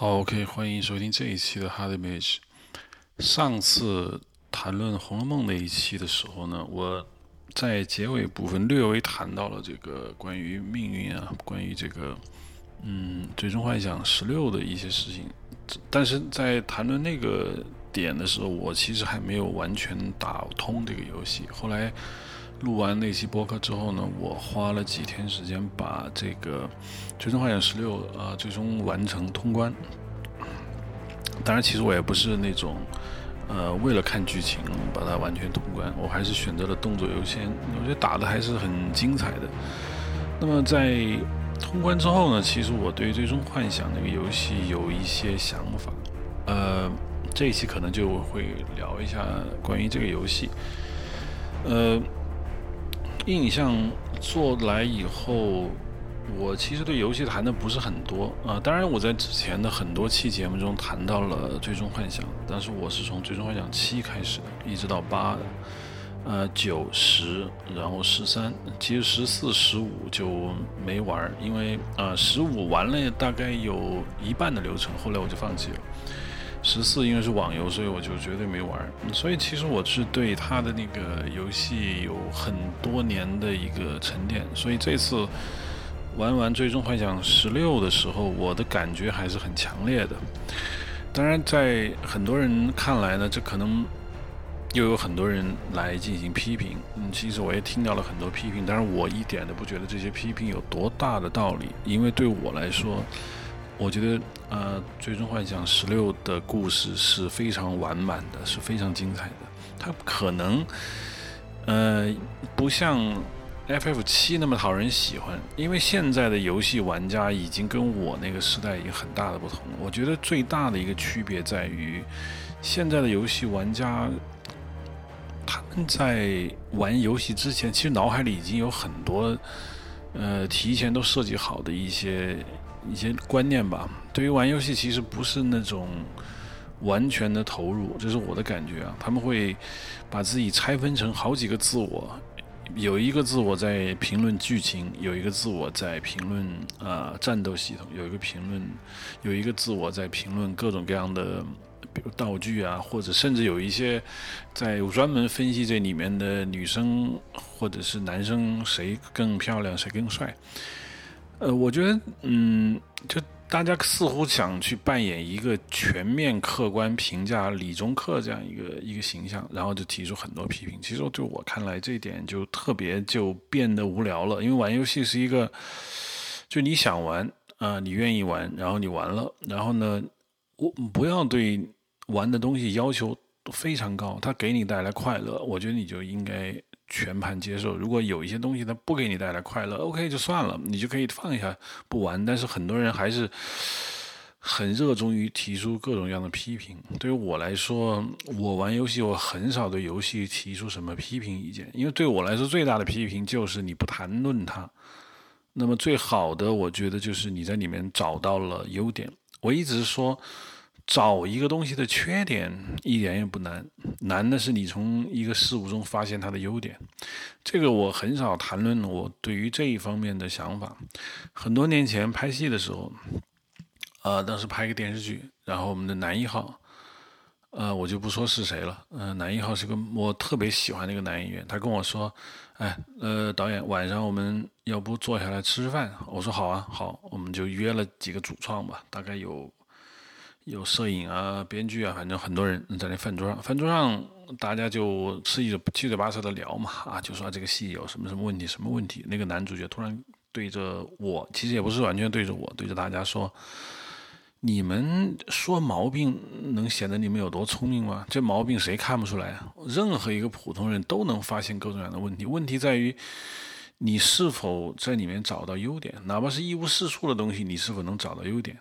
好，OK，欢迎收听这一期的 Hard Image。上次谈论《红楼梦》那一期的时候呢，我在结尾部分略微谈到了这个关于命运啊，关于这个嗯《最终幻想十六》的一些事情。但是在谈论那个点的时候，我其实还没有完全打通这个游戏。后来。录完那期播客之后呢，我花了几天时间把这个《最终幻想十六》啊最终完成通关。当然，其实我也不是那种呃为了看剧情把它完全通关，我还是选择了动作优先。我觉得打的还是很精彩的。那么在通关之后呢，其实我对《最终幻想》那个游戏有一些想法。呃，这一期可能就会聊一下关于这个游戏。呃。印象做来以后，我其实对游戏谈的不是很多啊。当然，我在之前的很多期节目中谈到了《最终幻想》，但是我是从《最终幻想七》开始的，一直到八、呃九十，然后十三，其实十四、十五就没玩，因为呃十五玩了大概有一半的流程，后来我就放弃了。十四因为是网游，所以我就绝对没玩。所以其实我是对他的那个游戏有很多年的一个沉淀。所以这次玩完《最终幻想十六》的时候，我的感觉还是很强烈的。当然，在很多人看来呢，这可能又有很多人来进行批评。嗯，其实我也听到了很多批评，但是我一点都不觉得这些批评有多大的道理，因为对我来说。我觉得，呃，《最终幻想十六》的故事是非常完满的，是非常精彩的。它可能，呃，不像 FF 七那么讨人喜欢，因为现在的游戏玩家已经跟我那个时代有很大的不同了。我觉得最大的一个区别在于，现在的游戏玩家，他们在玩游戏之前，其实脑海里已经有很多，呃，提前都设计好的一些。一些观念吧，对于玩游戏其实不是那种完全的投入，这是我的感觉啊。他们会把自己拆分成好几个自我，有一个自我在评论剧情，有一个自我在评论啊战斗系统，有一个评论，有一个自我在评论各种各样的，比如道具啊，或者甚至有一些在专门分析这里面的女生或者是男生谁更漂亮，谁更帅。呃，我觉得，嗯，就大家似乎想去扮演一个全面客观评价李中克这样一个一个形象，然后就提出很多批评。其实对我看来，这一点就特别就变得无聊了。因为玩游戏是一个，就你想玩啊，你愿意玩，然后你玩了，然后呢，我不要对玩的东西要求非常高，它给你带来快乐，我觉得你就应该。全盘接受。如果有一些东西它不给你带来快乐，OK 就算了，你就可以放下不玩。但是很多人还是很热衷于提出各种各样的批评。对于我来说，我玩游戏我很少对游戏提出什么批评意见，因为对我来说最大的批评就是你不谈论它。那么最好的，我觉得就是你在里面找到了优点。我一直说。找一个东西的缺点一点也不难，难的是你从一个事物中发现它的优点。这个我很少谈论我对于这一方面的想法。很多年前拍戏的时候，呃，当时拍一个电视剧，然后我们的男一号，呃，我就不说是谁了，嗯，男一号是个我特别喜欢的一个男演员，他跟我说，哎，呃，导演晚上我们要不坐下来吃吃饭？我说好啊，好，我们就约了几个主创吧，大概有。有摄影啊，编剧啊，反正很多人在那饭桌上，饭桌上大家就吃一七嘴八舌的聊嘛，啊，就说这个戏有什么什么问题，什么问题。那个男主角突然对着我，其实也不是完全对着我，对着大家说：“你们说毛病能显得你们有多聪明吗？这毛病谁看不出来？任何一个普通人都能发现各种各样的问题。问题在于你是否在里面找到优点，哪怕是一无是处的东西，你是否能找到优点？”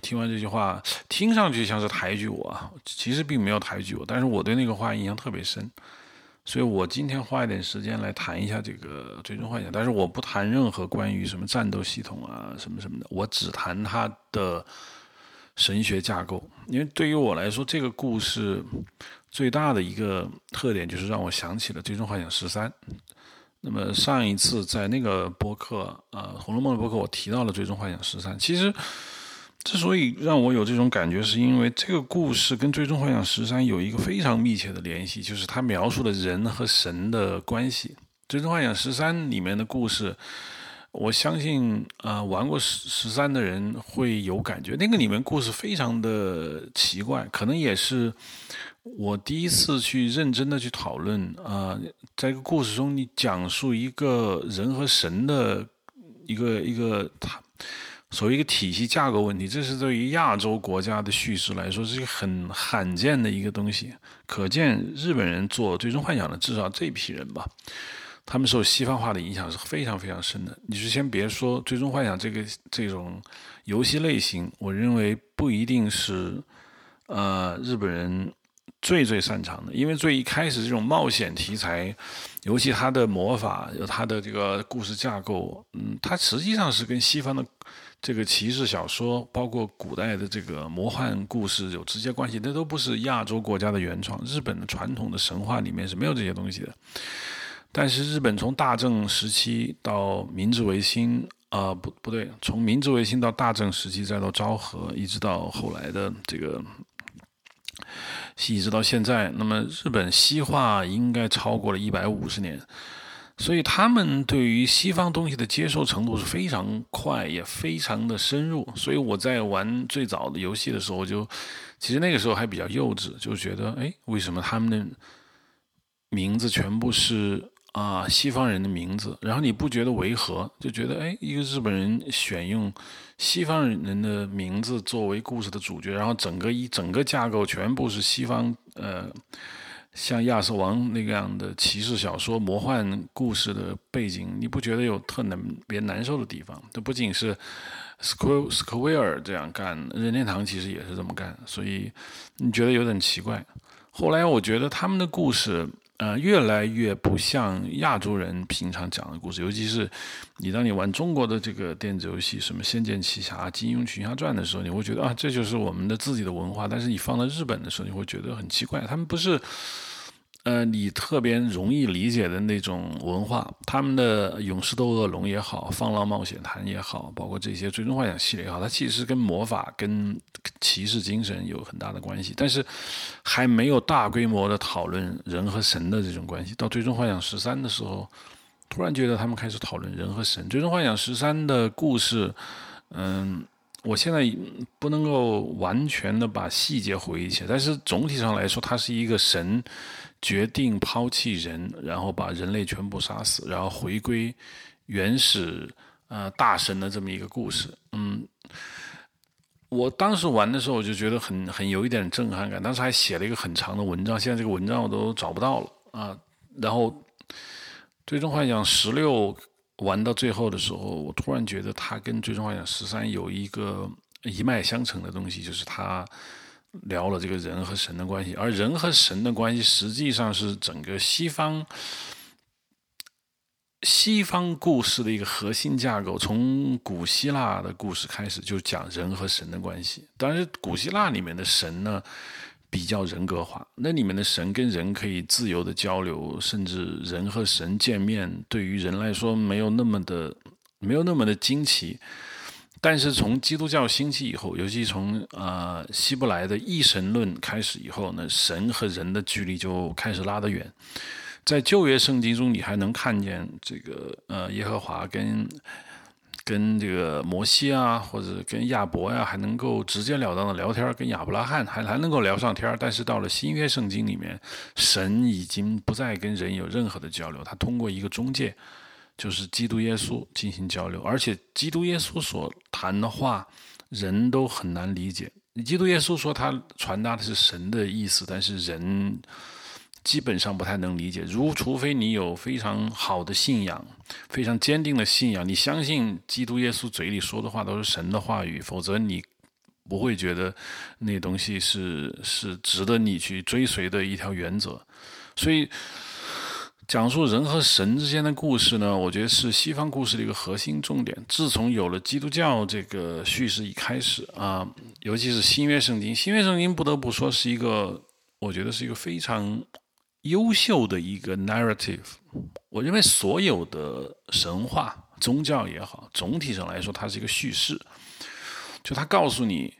听完这句话，听上去像是抬举我，其实并没有抬举我，但是我对那个话印象特别深，所以我今天花一点时间来谈一下这个《最终幻想》，但是我不谈任何关于什么战斗系统啊什么什么的，我只谈它的神学架构，因为对于我来说，这个故事最大的一个特点就是让我想起了《最终幻想十三》。那么上一次在那个播客，呃，《红楼梦》的播客，我提到了《最终幻想十三》，其实。之所以让我有这种感觉，是因为这个故事跟《最终幻想十三》有一个非常密切的联系，就是它描述了人和神的关系。《最终幻想十三》里面的故事，我相信啊，玩过十十三的人会有感觉。那个里面故事非常的奇怪，可能也是我第一次去认真的去讨论啊，在一个故事中，你讲述一个人和神的一个一个他。所谓一个体系架构问题，这是对于亚洲国家的叙事来说是一个很罕见的一个东西。可见日本人做《最终幻想》的至少这批人吧，他们受西方化的影响是非常非常深的。你就先别说《最终幻想》这个这种游戏类型，我认为不一定是呃日本人最最擅长的，因为最一开始这种冒险题材，尤其它的魔法有它的这个故事架构，嗯，它实际上是跟西方的。这个骑士小说，包括古代的这个魔幻故事有直接关系，那都不是亚洲国家的原创。日本的传统的神话里面是没有这些东西的。但是日本从大正时期到明治维新，啊，不不对，从明治维新到大正时期，再到昭和，一直到后来的这个，一直到现在，那么日本西化应该超过了一百五十年。所以他们对于西方东西的接受程度是非常快，也非常的深入。所以我在玩最早的游戏的时候，就其实那个时候还比较幼稚，就觉得，哎，为什么他们的名字全部是啊西方人的名字？然后你不觉得违和？就觉得，哎，一个日本人选用西方人的名字作为故事的主角，然后整个一整个架构全部是西方，呃。像亚瑟王那个样的骑士小说、魔幻故事的背景，你不觉得有特别难受的地方？这不仅是 Square Square 这样干，任天堂其实也是这么干，所以你觉得有点奇怪。后来我觉得他们的故事，呃，越来越不像亚洲人平常讲的故事，尤其是你当你玩中国的这个电子游戏，什么《仙剑奇侠》《金庸群侠传》的时候，你会觉得啊，这就是我们的自己的文化。但是你放到日本的时候，你会觉得很奇怪，他们不是。呃，你特别容易理解的那种文化，他们的《勇士斗恶龙》也好，《放浪冒险坛》也好，包括这些《最终幻想》系列也好，它其实跟魔法、跟骑士精神有很大的关系，但是还没有大规模的讨论人和神的这种关系。到《最终幻想十三》的时候，突然觉得他们开始讨论人和神。《最终幻想十三》的故事，嗯。我现在不能够完全的把细节回忆起来，但是总体上来说，它是一个神决定抛弃人，然后把人类全部杀死，然后回归原始呃大神的这么一个故事。嗯，我当时玩的时候，我就觉得很很有一点震撼感，当时还写了一个很长的文章，现在这个文章我都找不到了啊。然后最终幻想十六。玩到最后的时候，我突然觉得它跟《最终幻想十三》有一个一脉相承的东西，就是它聊了这个人和神的关系，而人和神的关系实际上是整个西方西方故事的一个核心架构。从古希腊的故事开始就讲人和神的关系，但是古希腊里面的神呢？比较人格化，那里面的神跟人可以自由的交流，甚至人和神见面，对于人来说没有那么的没有那么的惊奇。但是从基督教兴起以后，尤其从呃希伯来的一神论开始以后呢，神和人的距离就开始拉得远。在旧约圣经中，你还能看见这个呃耶和华跟。跟这个摩西啊，或者跟亚伯呀，还能够直截了当的聊天跟亚伯拉罕还还能够聊上天但是到了新约圣经里面，神已经不再跟人有任何的交流，他通过一个中介，就是基督耶稣进行交流，而且基督耶稣所谈的话，人都很难理解。基督耶稣说他传达的是神的意思，但是人。基本上不太能理解，如除非你有非常好的信仰，非常坚定的信仰，你相信基督耶稣嘴里说的话都是神的话语，否则你不会觉得那东西是是值得你去追随的一条原则。所以，讲述人和神之间的故事呢，我觉得是西方故事的一个核心重点。自从有了基督教这个叙事一开始啊，尤其是新约圣经，新约圣经不得不说是一个，我觉得是一个非常。优秀的一个 narrative，我认为所有的神话、宗教也好，总体上来说，它是一个叙事。就它告诉你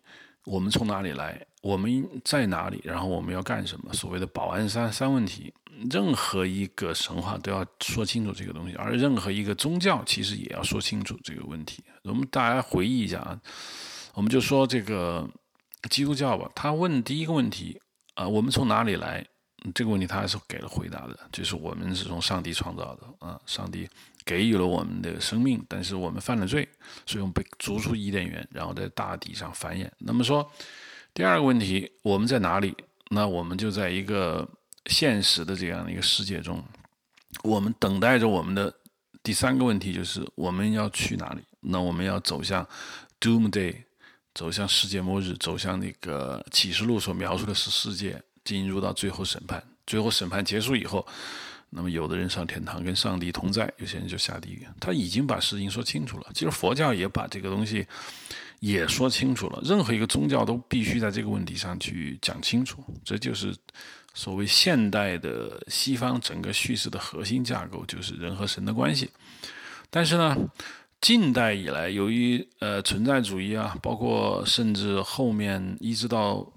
我们从哪里来，我们在哪里，然后我们要干什么。所谓的保安三三问题，任何一个神话都要说清楚这个东西，而任何一个宗教其实也要说清楚这个问题。我们大家回忆一下啊，我们就说这个基督教吧，他问第一个问题啊，我们从哪里来？这个问题他还是给了回答的，就是我们是从上帝创造的啊，上帝给予了我们的生命，但是我们犯了罪，所以我们被逐出伊甸园，然后在大地上繁衍。那么说，第二个问题，我们在哪里？那我们就在一个现实的这样的一个世界中，我们等待着我们的第三个问题，就是我们要去哪里？那我们要走向 Doomday，走向世界末日，走向那个启示录所描述的是世界。进入到最后审判，最后审判结束以后，那么有的人上天堂跟上帝同在，有些人就下地狱。他已经把事情说清楚了。其实佛教也把这个东西也说清楚了。任何一个宗教都必须在这个问题上去讲清楚。这就是所谓现代的西方整个叙事的核心架构，就是人和神的关系。但是呢，近代以来，由于呃存在主义啊，包括甚至后面一直到。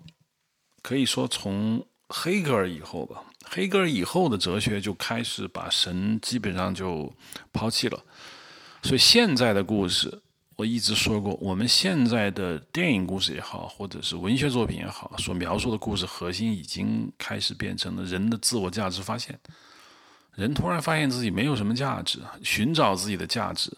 可以说，从黑格尔以后吧，黑格尔以后的哲学就开始把神基本上就抛弃了。所以现在的故事，我一直说过，我们现在的电影故事也好，或者是文学作品也好，所描述的故事核心已经开始变成了人的自我价值发现。人突然发现自己没有什么价值，寻找自己的价值，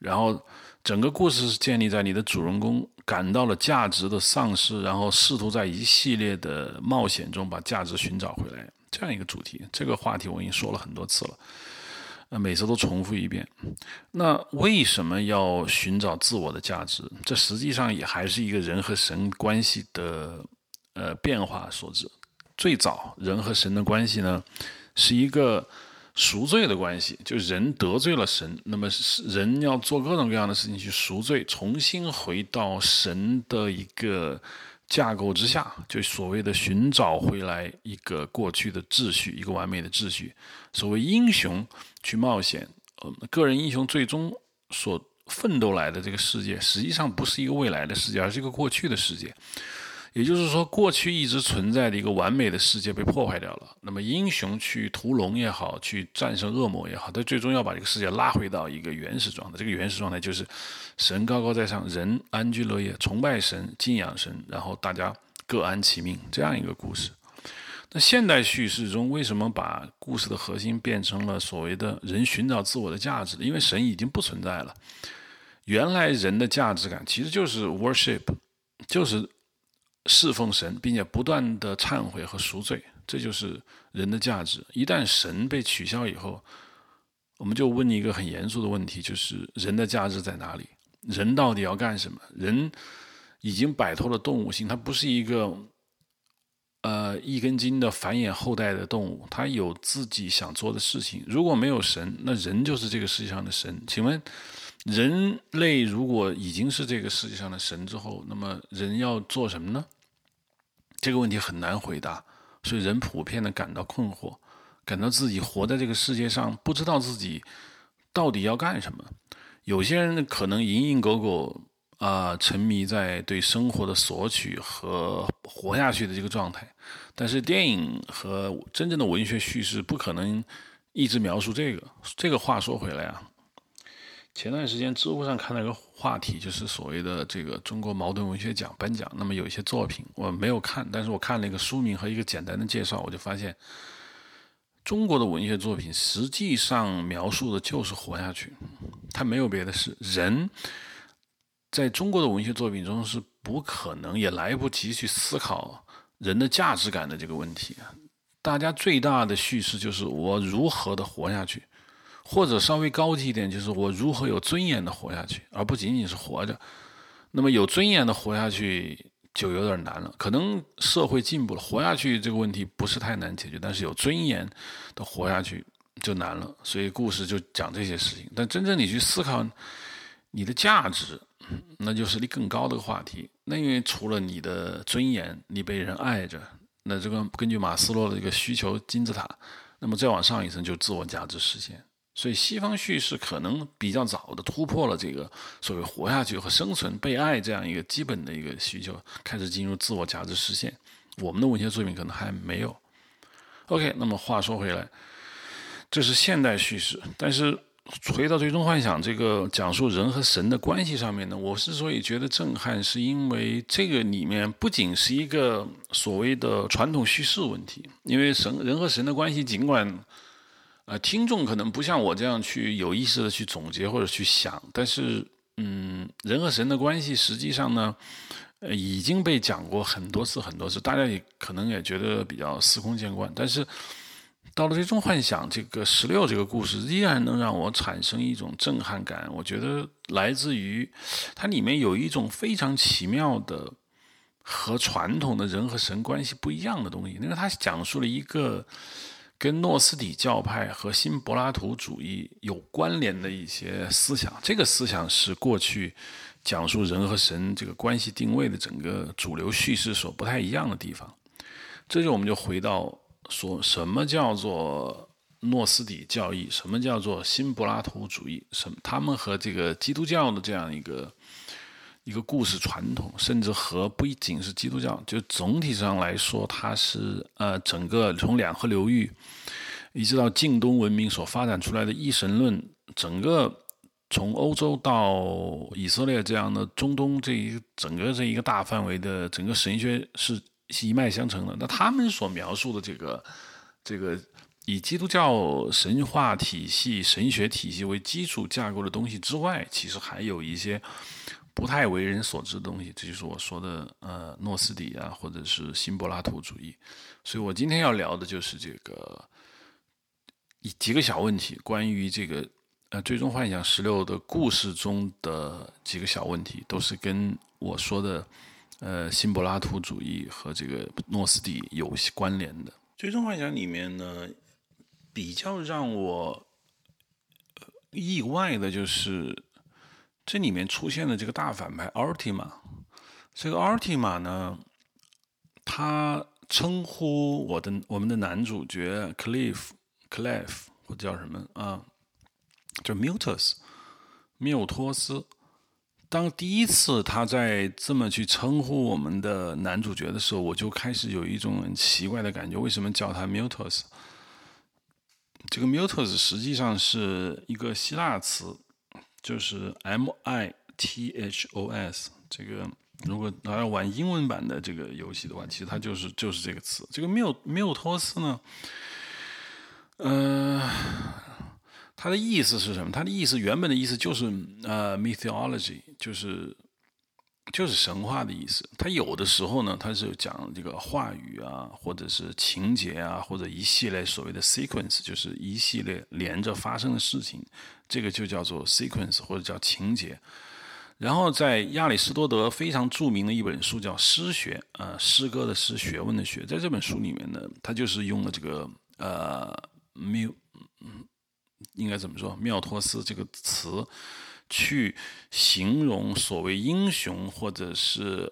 然后整个故事是建立在你的主人公。感到了价值的丧失，然后试图在一系列的冒险中把价值寻找回来，这样一个主题。这个话题我已经说了很多次了，呃，每次都重复一遍。那为什么要寻找自我的价值？这实际上也还是一个人和神关系的呃变化所致。最早人和神的关系呢，是一个。赎罪的关系，就人得罪了神，那么人要做各种各样的事情去赎罪，重新回到神的一个架构之下，就所谓的寻找回来一个过去的秩序，一个完美的秩序。所谓英雄去冒险，呃，个人英雄最终所奋斗来的这个世界，实际上不是一个未来的世界，而是一个过去的世界。也就是说，过去一直存在的一个完美的世界被破坏掉了。那么，英雄去屠龙也好，去战胜恶魔也好，他最终要把这个世界拉回到一个原始状态。这个原始状态就是神高高在上，人安居乐业，崇拜神，敬仰神，然后大家各安其命，这样一个故事。那现代叙事中，为什么把故事的核心变成了所谓的人寻找自我的价值？因为神已经不存在了。原来人的价值感其实就是 worship，就是。侍奉神，并且不断的忏悔和赎罪，这就是人的价值。一旦神被取消以后，我们就问一个很严肃的问题：就是人的价值在哪里？人到底要干什么？人已经摆脱了动物性，它不是一个呃一根筋的繁衍后代的动物，它有自己想做的事情。如果没有神，那人就是这个世界上的神。请问？人类如果已经是这个世界上的神之后，那么人要做什么呢？这个问题很难回答，所以人普遍的感到困惑，感到自己活在这个世界上，不知道自己到底要干什么。有些人可能蝇营狗苟啊，沉迷在对生活的索取和活下去的这个状态。但是电影和真正的文学叙事不可能一直描述这个。这个话说回来啊。前段时间，知乎上看到一个话题，就是所谓的这个中国矛盾文学奖颁奖。那么有一些作品我没有看，但是我看了一个书名和一个简单的介绍，我就发现，中国的文学作品实际上描述的就是活下去，它没有别的事。人在中国的文学作品中是不可能也来不及去思考人的价值感的这个问题。大家最大的叙事就是我如何的活下去。或者稍微高级一点，就是我如何有尊严的活下去，而不仅仅是活着。那么有尊严的活下去就有点难了。可能社会进步了，活下去这个问题不是太难解决，但是有尊严的活下去就难了。所以故事就讲这些事情。但真正你去思考你的价值，那就是你更高的话题。那因为除了你的尊严，你被人爱着，那这个根据马斯洛的一个需求金字塔，那么再往上一层就自我价值实现。所以西方叙事可能比较早的突破了这个所谓活下去和生存、被爱这样一个基本的一个需求，开始进入自我价值实现。我们的文学作品可能还没有。OK，那么话说回来，这是现代叙事，但是。回到最终幻想这个讲述人和神的关系上面呢，我之所以觉得震撼，是因为这个里面不仅是一个所谓的传统叙事问题，因为神人和神的关系，尽管呃听众可能不像我这样去有意识的去总结或者去想，但是嗯，人和神的关系实际上呢，呃已经被讲过很多次很多次，大家也可能也觉得比较司空见惯，但是。到了最终幻想这个十六这个故事，依然能让我产生一种震撼感。我觉得来自于它里面有一种非常奇妙的和传统的人和神关系不一样的东西。因为它讲述了一个跟诺斯底教派和新柏拉图主义有关联的一些思想。这个思想是过去讲述人和神这个关系定位的整个主流叙事所不太一样的地方。这就我们就回到。说什么叫做诺斯底教义？什么叫做新柏拉图主义？什么？他们和这个基督教的这样一个一个故事传统，甚至和不仅是基督教，就总体上来说，它是呃整个从两河流域一直到近东文明所发展出来的一神论，整个从欧洲到以色列这样的中东这一整个这一个大范围的整个神学是。是一脉相承的。那他们所描述的这个，这个以基督教神话体系、神学体系为基础架构的东西之外，其实还有一些不太为人所知的东西。这就是我说的，呃，诺斯底啊，或者是新柏拉图主义。所以我今天要聊的就是这个几个小问题，关于这个呃《最终幻想十六》的故事中的几个小问题，都是跟我说的。呃，新柏拉图主义和这个诺斯底有关联的《最终幻想》里面呢，比较让我意外的就是这里面出现的这个大反派 Artima。这个 Artima 呢，他称呼我的我们的男主角 Cliff，Cliff 或者叫什么啊？叫 Mutus，缪托斯。当第一次他在这么去称呼我们的男主角的时候，我就开始有一种很奇怪的感觉。为什么叫他 Mutus？这个 Mutus 实际上是一个希腊词，就是 M-I-T-H-O-S。这个如果大家玩英文版的这个游戏的话，其实它就是就是这个词。这个缪缪托斯呢，嗯。它的意思是什么？它的意思原本的意思就是呃，mythology，就是就是神话的意思。它有的时候呢，它是讲这个话语啊，或者是情节啊，或者一系列所谓的 sequence，就是一系列连着发生的事情，这个就叫做 sequence 或者叫情节。然后在亚里士多德非常著名的一本书叫《诗学》，呃，诗歌的诗，学问的学，在这本书里面呢，他就是用了这个呃，mu。应该怎么说？缪托斯这个词，去形容所谓英雄或者是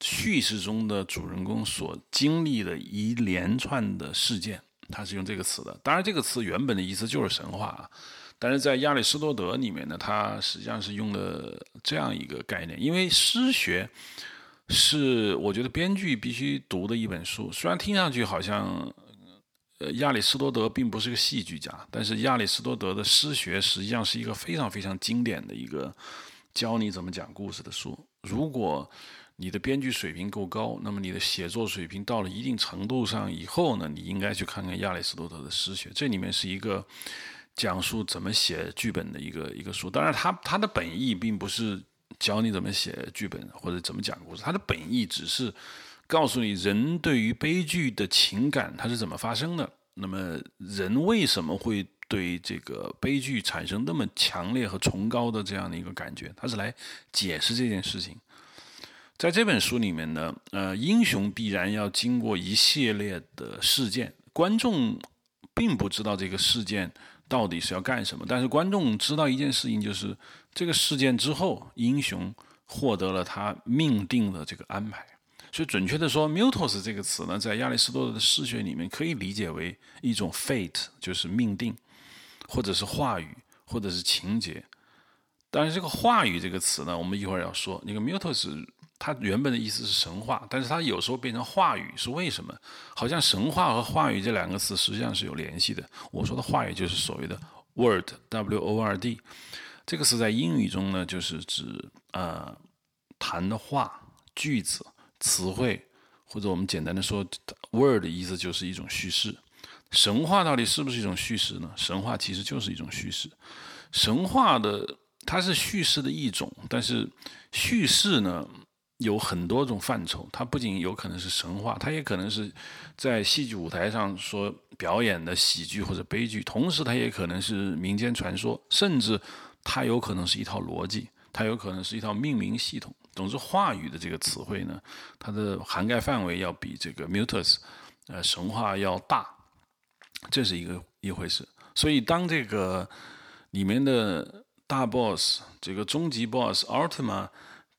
叙事中的主人公所经历的一连串的事件，他是用这个词的。当然，这个词原本的意思就是神话啊。但是在亚里士多德里面呢，他实际上是用了这样一个概念，因为诗学是我觉得编剧必须读的一本书，虽然听上去好像。呃，亚里士多德并不是个戏剧家，但是亚里士多德的诗学实际上是一个非常非常经典的一个教你怎么讲故事的书。如果你的编剧水平够高，那么你的写作水平到了一定程度上以后呢，你应该去看看亚里士多德的诗学。这里面是一个讲述怎么写剧本的一个一个书。当然，他他的本意并不是教你怎么写剧本或者怎么讲故事，他的本意只是。告诉你，人对于悲剧的情感它是怎么发生的？那么，人为什么会对这个悲剧产生那么强烈和崇高的这样的一个感觉？他是来解释这件事情。在这本书里面呢，呃，英雄必然要经过一系列的事件，观众并不知道这个事件到底是要干什么，但是观众知道一件事情，就是这个事件之后，英雄获得了他命定的这个安排。就，准确的说，mutos 这个词呢，在亚里士多德的诗学里面可以理解为一种 fate，就是命定，或者是话语，或者是情节。当然，这个话语这个词呢，我们一会儿要说。那个 mutos 它原本的意思是神话，但是它有时候变成话语，是为什么？好像神话和话语这两个词实际上是有联系的。我说的话语就是所谓的 word，w o r d，这个词在英语中呢，就是指呃谈的话、句子、词汇，或者我们简单的说，word 的意思就是一种叙事。神话到底是不是一种叙事呢？神话其实就是一种叙事。神话的它是叙事的一种，但是叙事呢？有很多种范畴，它不仅有可能是神话，它也可能是在戏剧舞台上所表演的喜剧或者悲剧，同时它也可能是民间传说，甚至它有可能是一套逻辑，它有可能是一套命名系统。总之，话语的这个词汇呢，它的涵盖范围要比这个 mutus，呃，神话要大，这是一个一回事。所以，当这个里面的大 boss，这个终极 boss Ultima。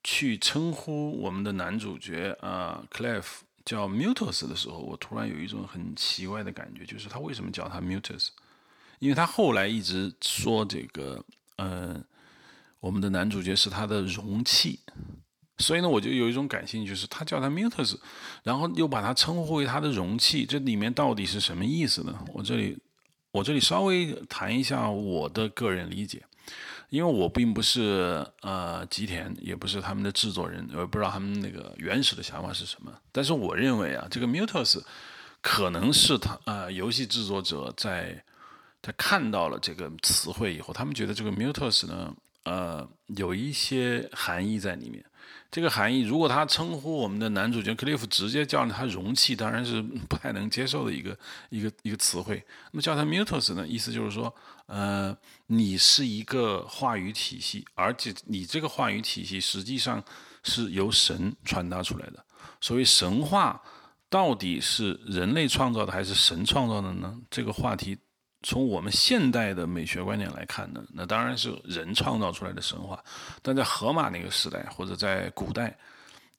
去称呼我们的男主角啊，Cliff 叫 Mutus 的时候，我突然有一种很奇怪的感觉，就是他为什么叫他 Mutus？因为他后来一直说这个，呃，我们的男主角是他的容器，所以呢，我就有一种感兴趣，就是他叫他 Mutus，然后又把他称呼为他的容器，这里面到底是什么意思呢？我这里，我这里稍微谈一下我的个人理解。因为我并不是呃吉田，也不是他们的制作人，我不知道他们那个原始的想法是什么。但是我认为啊，这个 Mutus 可能是他呃游戏制作者在在看到了这个词汇以后，他们觉得这个 Mutus 呢呃有一些含义在里面。这个含义，如果他称呼我们的男主角 Cliff 直接叫他容器，当然是不太能接受的一个一个一个词汇。那么叫他 Mutus 呢，意思就是说。呃，你是一个话语体系，而且你这个话语体系实际上是由神传达出来的。所谓神话到底是人类创造的还是神创造的呢？这个话题从我们现代的美学观点来看呢，那当然是人创造出来的神话。但在荷马那个时代或者在古代，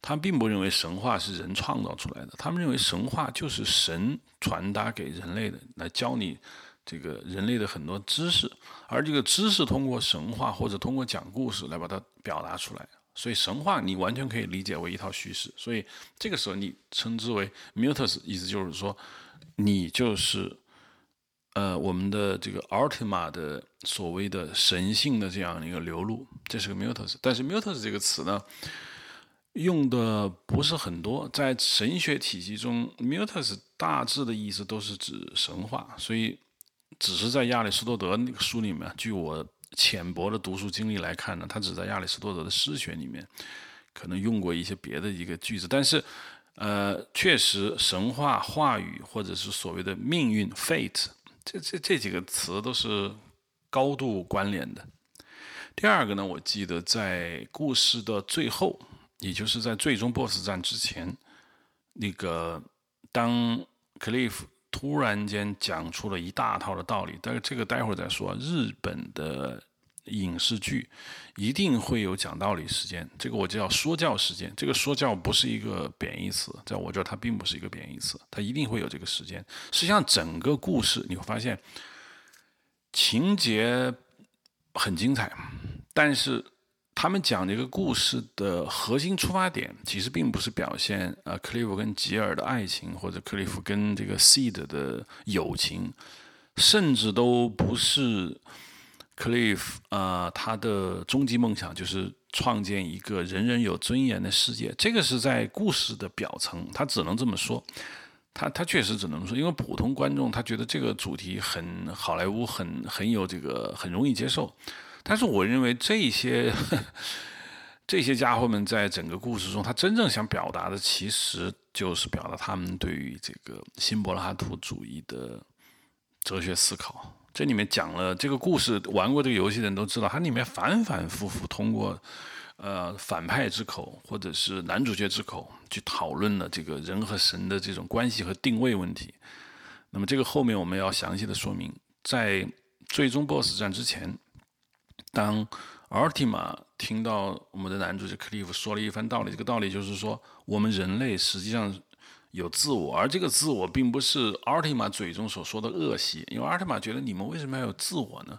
他并不认为神话是人创造出来的，他们认为神话就是神传达给人类的，来教你。这个人类的很多知识，而这个知识通过神话或者通过讲故事来把它表达出来，所以神话你完全可以理解为一套叙事。所以这个时候你称之为 mutus，意思就是说你就是呃我们的这个 ultima 的所谓的神性的这样一个流露，这是个 mutus。但是 mutus 这个词呢用的不是很多，在神学体系中，mutus 大致的意思都是指神话，所以。只是在亚里士多德那个书里面，据我浅薄的读书经历来看呢，他只在亚里士多德的诗选里面可能用过一些别的一个句子，但是，呃，确实神话话语或者是所谓的命运 fate，这这这几个词都是高度关联的。第二个呢，我记得在故事的最后，也就是在最终 BOSS 战之前，那个当 Cliff。突然间讲出了一大套的道理，但是这个待会儿再说。日本的影视剧一定会有讲道理时间，这个我就叫说教时间。这个说教不是一个贬义词，在我这儿它并不是一个贬义词，它一定会有这个时间。实际上，整个故事你会发现情节很精彩，但是。他们讲这个故事的核心出发点，其实并不是表现呃克利夫跟吉尔的爱情，或者克利夫跟这个 Seed 的友情，甚至都不是克利夫啊他的终极梦想就是创建一个人人有尊严的世界。这个是在故事的表层，他只能这么说。他他确实只能说，因为普通观众他觉得这个主题很好莱坞，很很有这个很容易接受。但是我认为这些这些家伙们在整个故事中，他真正想表达的，其实就是表达他们对于这个新柏拉图主义的哲学思考。这里面讲了这个故事，玩过这个游戏的人都知道，它里面反反复复通过呃反派之口或者是男主角之口去讨论了这个人和神的这种关系和定位问题。那么这个后面我们要详细的说明，在最终 BOSS 战之前。当 Ultima 听到我们的男主角 Cliff 说了一番道理，这个道理就是说，我们人类实际上有自我，而这个自我并不是阿尔提玛嘴中所说的恶习，因为阿尔提玛觉得你们为什么要有自我呢？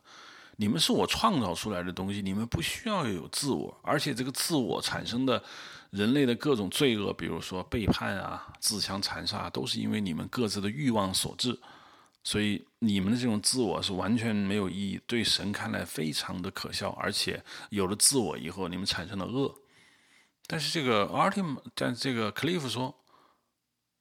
你们是我创造出来的东西，你们不需要有自我，而且这个自我产生的人类的各种罪恶，比如说背叛啊、自相残杀，都是因为你们各自的欲望所致。所以你们的这种自我是完全没有意义，对神看来非常的可笑，而且有了自我以后，你们产生了恶。但是这个 Artem，但这个克利夫说，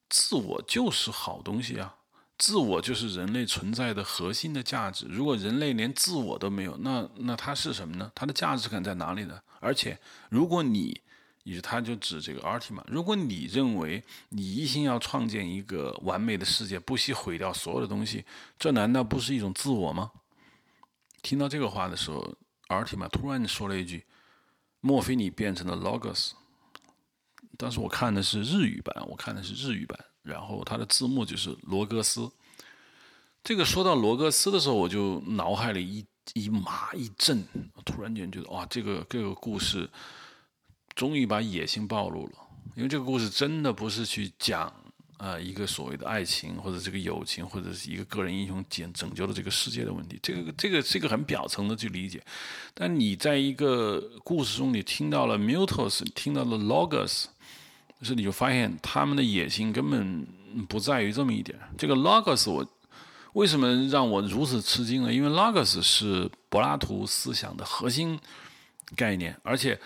自我就是好东西啊。自我就是人类存在的核心的价值。如果人类连自我都没有，那那它是什么呢？它的价值感在哪里呢？而且，如果你，也就他就指这个 Artima，如果你认为你一心要创建一个完美的世界，不惜毁掉所有的东西，这难道不是一种自我吗？听到这个话的时候，Artima 突然说了一句：“莫非你变成了 Logos？” 当时我看的是日语版，我看的是日语版。然后它的字幕就是罗格斯。这个说到罗格斯的时候，我就脑海里一一麻一震，突然间觉得哇，这个这个故事终于把野心暴露了。因为这个故事真的不是去讲啊一个所谓的爱情或者这个友情或者是一个个人英雄拯拯救了这个世界的问题。这个这个这个很表层的去理解，但你在一个故事中，你听到了 Mutos，听到了 Logos。可是你就发现他们的野心根本不在于这么一点。这个 logos 我为什么让我如此吃惊呢？因为 logos 是柏拉图思想的核心概念，而且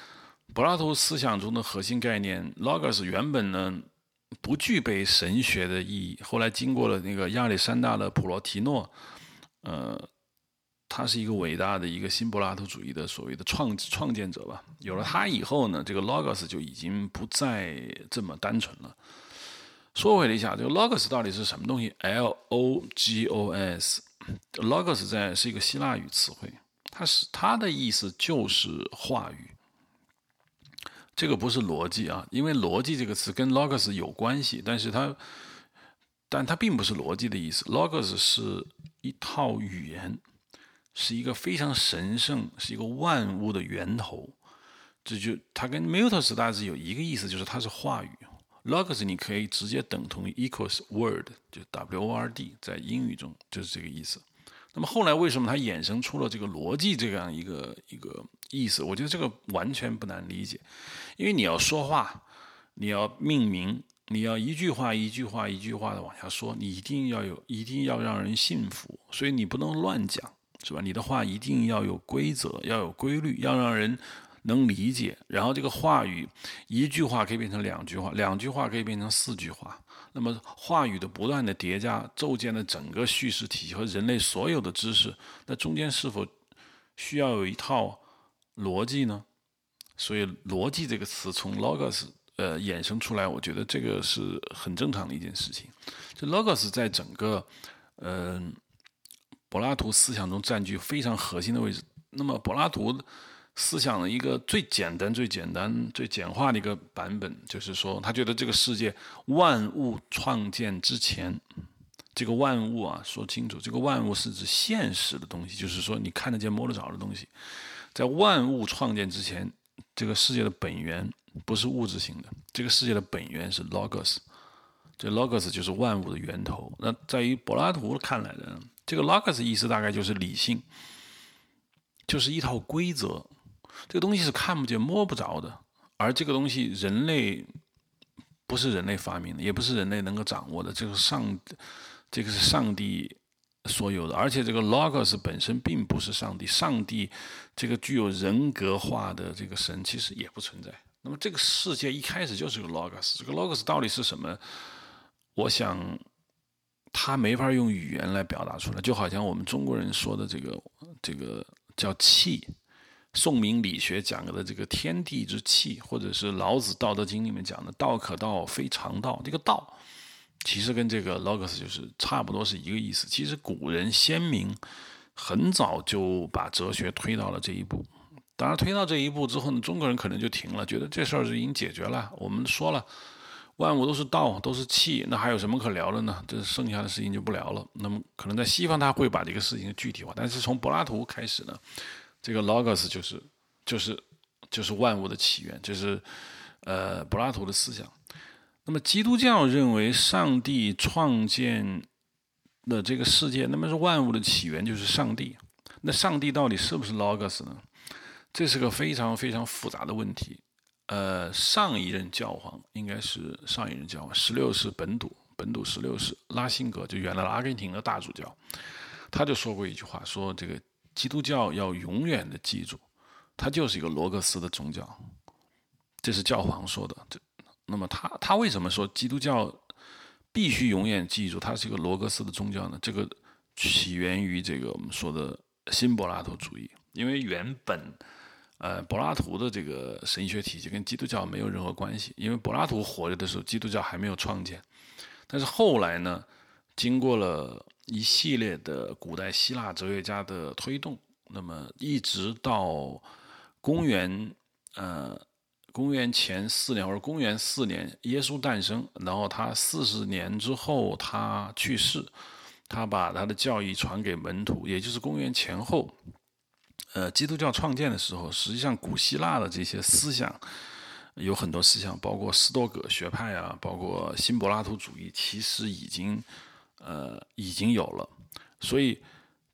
柏拉图思想中的核心概念 logos 原本呢不具备神学的意义，后来经过了那个亚历山大的普罗提诺，呃。他是一个伟大的一个新柏拉图主义的所谓的创创建者吧。有了他以后呢，这个 logos 就已经不再这么单纯了。说回了一下，这个 logos 到底是什么东西？L O G O S，logos 在是一个希腊语词汇，它是它的意思就是话语。这个不是逻辑啊，因为逻辑这个词跟 logos 有关系，但是它，但它并不是逻辑的意思。logos 是一套语言。是一个非常神圣，是一个万物的源头。这就它跟 mutos 大致有一个意思，就是它是话语。logos 你可以直接等同于 equals word，就 w o r d，在英语中就是这个意思。那么后来为什么它衍生出了这个逻辑这样一个一个意思？我觉得这个完全不难理解，因为你要说话，你要命名，你要一句话一句话一句话的往下说，你一定要有，一定要让人信服，所以你不能乱讲。是吧？你的话一定要有规则，要有规律，要让人能理解。然后这个话语，一句话可以变成两句话，两句话可以变成四句话。那么话语的不断的叠加，构建了整个叙事体系和人类所有的知识。那中间是否需要有一套逻辑呢？所以“逻辑”这个词从 logos 呃衍生出来，我觉得这个是很正常的一件事情。这 logos 在整个嗯。柏拉图思想中占据非常核心的位置。那么，柏拉图思想的一个最简单、最简单、最简化的一个版本，就是说，他觉得这个世界万物创建之前，这个万物啊，说清楚，这个万物是指现实的东西，就是说你看得见、摸得着的东西。在万物创建之前，这个世界的本源不是物质性的，这个世界的本源是 logos，这 logos 就是万物的源头。那在于柏拉图看来呢？这个 logos 意思大概就是理性，就是一套规则。这个东西是看不见、摸不着的，而这个东西人类不是人类发明的，也不是人类能够掌握的。这个上，这个是上帝所有的，而且这个 logos 本身并不是上帝。上帝这个具有人格化的这个神其实也不存在。那么这个世界一开始就是个 logos，这个 logos 到底是什么？我想。他没法用语言来表达出来，就好像我们中国人说的这个这个叫气，宋明理学讲的这个天地之气，或者是老子《道德经》里面讲的“道可道，非常道”。这个道其实跟这个 logos 就是差不多是一个意思。其实古人先民很早就把哲学推到了这一步。当然，推到这一步之后呢，中国人可能就停了，觉得这事儿就已经解决了。我们说了。万物都是道，都是气，那还有什么可聊的呢？这剩下的事情就不聊了。那么，可能在西方他会把这个事情具体化，但是从柏拉图开始呢，这个 logos 就是就是就是万物的起源，就是呃柏拉图的思想。那么基督教认为上帝创建的这个世界，那么是万物的起源就是上帝。那上帝到底是不是 logos 呢？这是个非常非常复杂的问题。呃，上一任教皇应该是上一任教皇，十六世本笃，本笃十六世拉辛格，就原来阿根廷的大主教，他就说过一句话，说这个基督教要永远的记住，它就是一个罗格斯的宗教。这是教皇说的。这，那么他他为什么说基督教必须永远记住它是一个罗格斯的宗教呢？这个起源于这个我们说的新柏拉图主义，因为原本。呃，柏拉图的这个神学体系跟基督教没有任何关系，因为柏拉图活着的时候，基督教还没有创建。但是后来呢，经过了一系列的古代希腊哲学家的推动，那么一直到公元呃公元前四年或者公元四年，耶稣诞生，然后他四十年之后他去世，他把他的教义传给门徒，也就是公元前后。呃，基督教创建的时候，实际上古希腊的这些思想有很多思想，包括斯多葛学派啊，包括新柏拉图主义，其实已经呃已经有了。所以，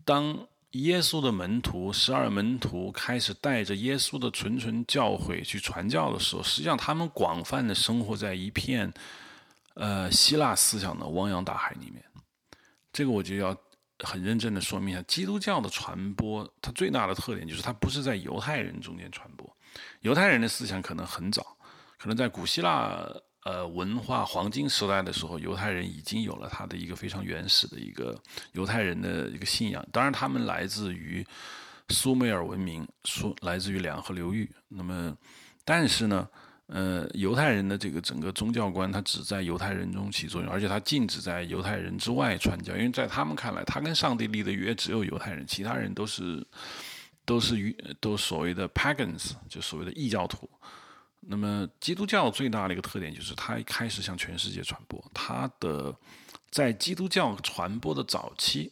当耶稣的门徒十二门徒开始带着耶稣的纯纯教诲去传教的时候，实际上他们广泛的生活在一片呃希腊思想的汪洋大海里面。这个我就要。很认真的说明一下，基督教的传播，它最大的特点就是它不是在犹太人中间传播。犹太人的思想可能很早，可能在古希腊呃文化黄金时代的时候，犹太人已经有了他的一个非常原始的一个犹太人的一个信仰。当然，他们来自于苏美尔文明，苏来自于两河流域。那么，但是呢？呃，犹太人的这个整个宗教观，它只在犹太人中起作用，而且它禁止在犹太人之外传教，因为在他们看来，他跟上帝立的约只有犹太人，其他人都是都是与都所谓的 pagans，就所谓的异教徒。那么基督教最大的一个特点就是，它开始向全世界传播，它的在基督教传播的早期。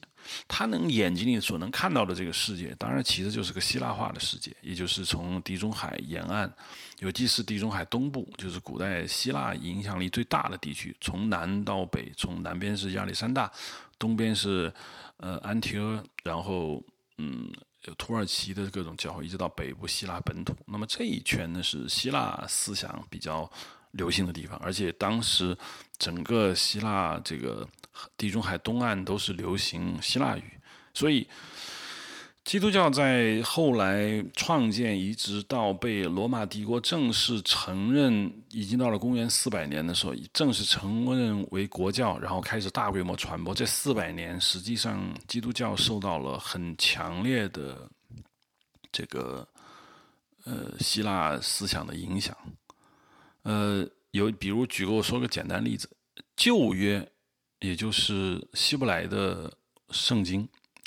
他能眼睛里所能看到的这个世界，当然其实就是个希腊化的世界，也就是从地中海沿岸，尤其是地中海东部，就是古代希腊影响力最大的地区，从南到北，从南边是亚历山大，东边是呃安提阿，然后嗯有土耳其的各种教会，一直到北部希腊本土。那么这一圈呢是希腊思想比较流行的地方，而且当时整个希腊这个。地中海东岸都是流行希腊语，所以基督教在后来创建，一直到被罗马帝国正式承认，已经到了公元四百年的时候，正式承认为国教，然后开始大规模传播。这四百年，实际上基督教受到了很强烈的这个呃希腊思想的影响。呃，有比如举个我说个简单例子，旧约。也就是希伯来的圣经，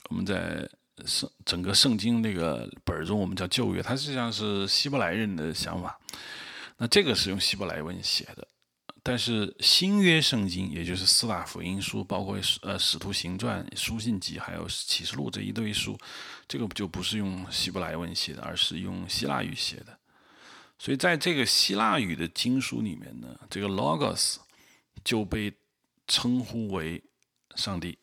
我们在圣整个圣经那个本中，我们叫旧约，它实际上是希伯来人的想法。那这个是用希伯来文写的，但是新约圣经，也就是四大福音书，包括呃使徒行传、书信集，还有启示录这一堆书，这个就不是用希伯来文写的，而是用希腊语写的。所以在这个希腊语的经书里面呢，这个 logos 就被。称呼为上帝。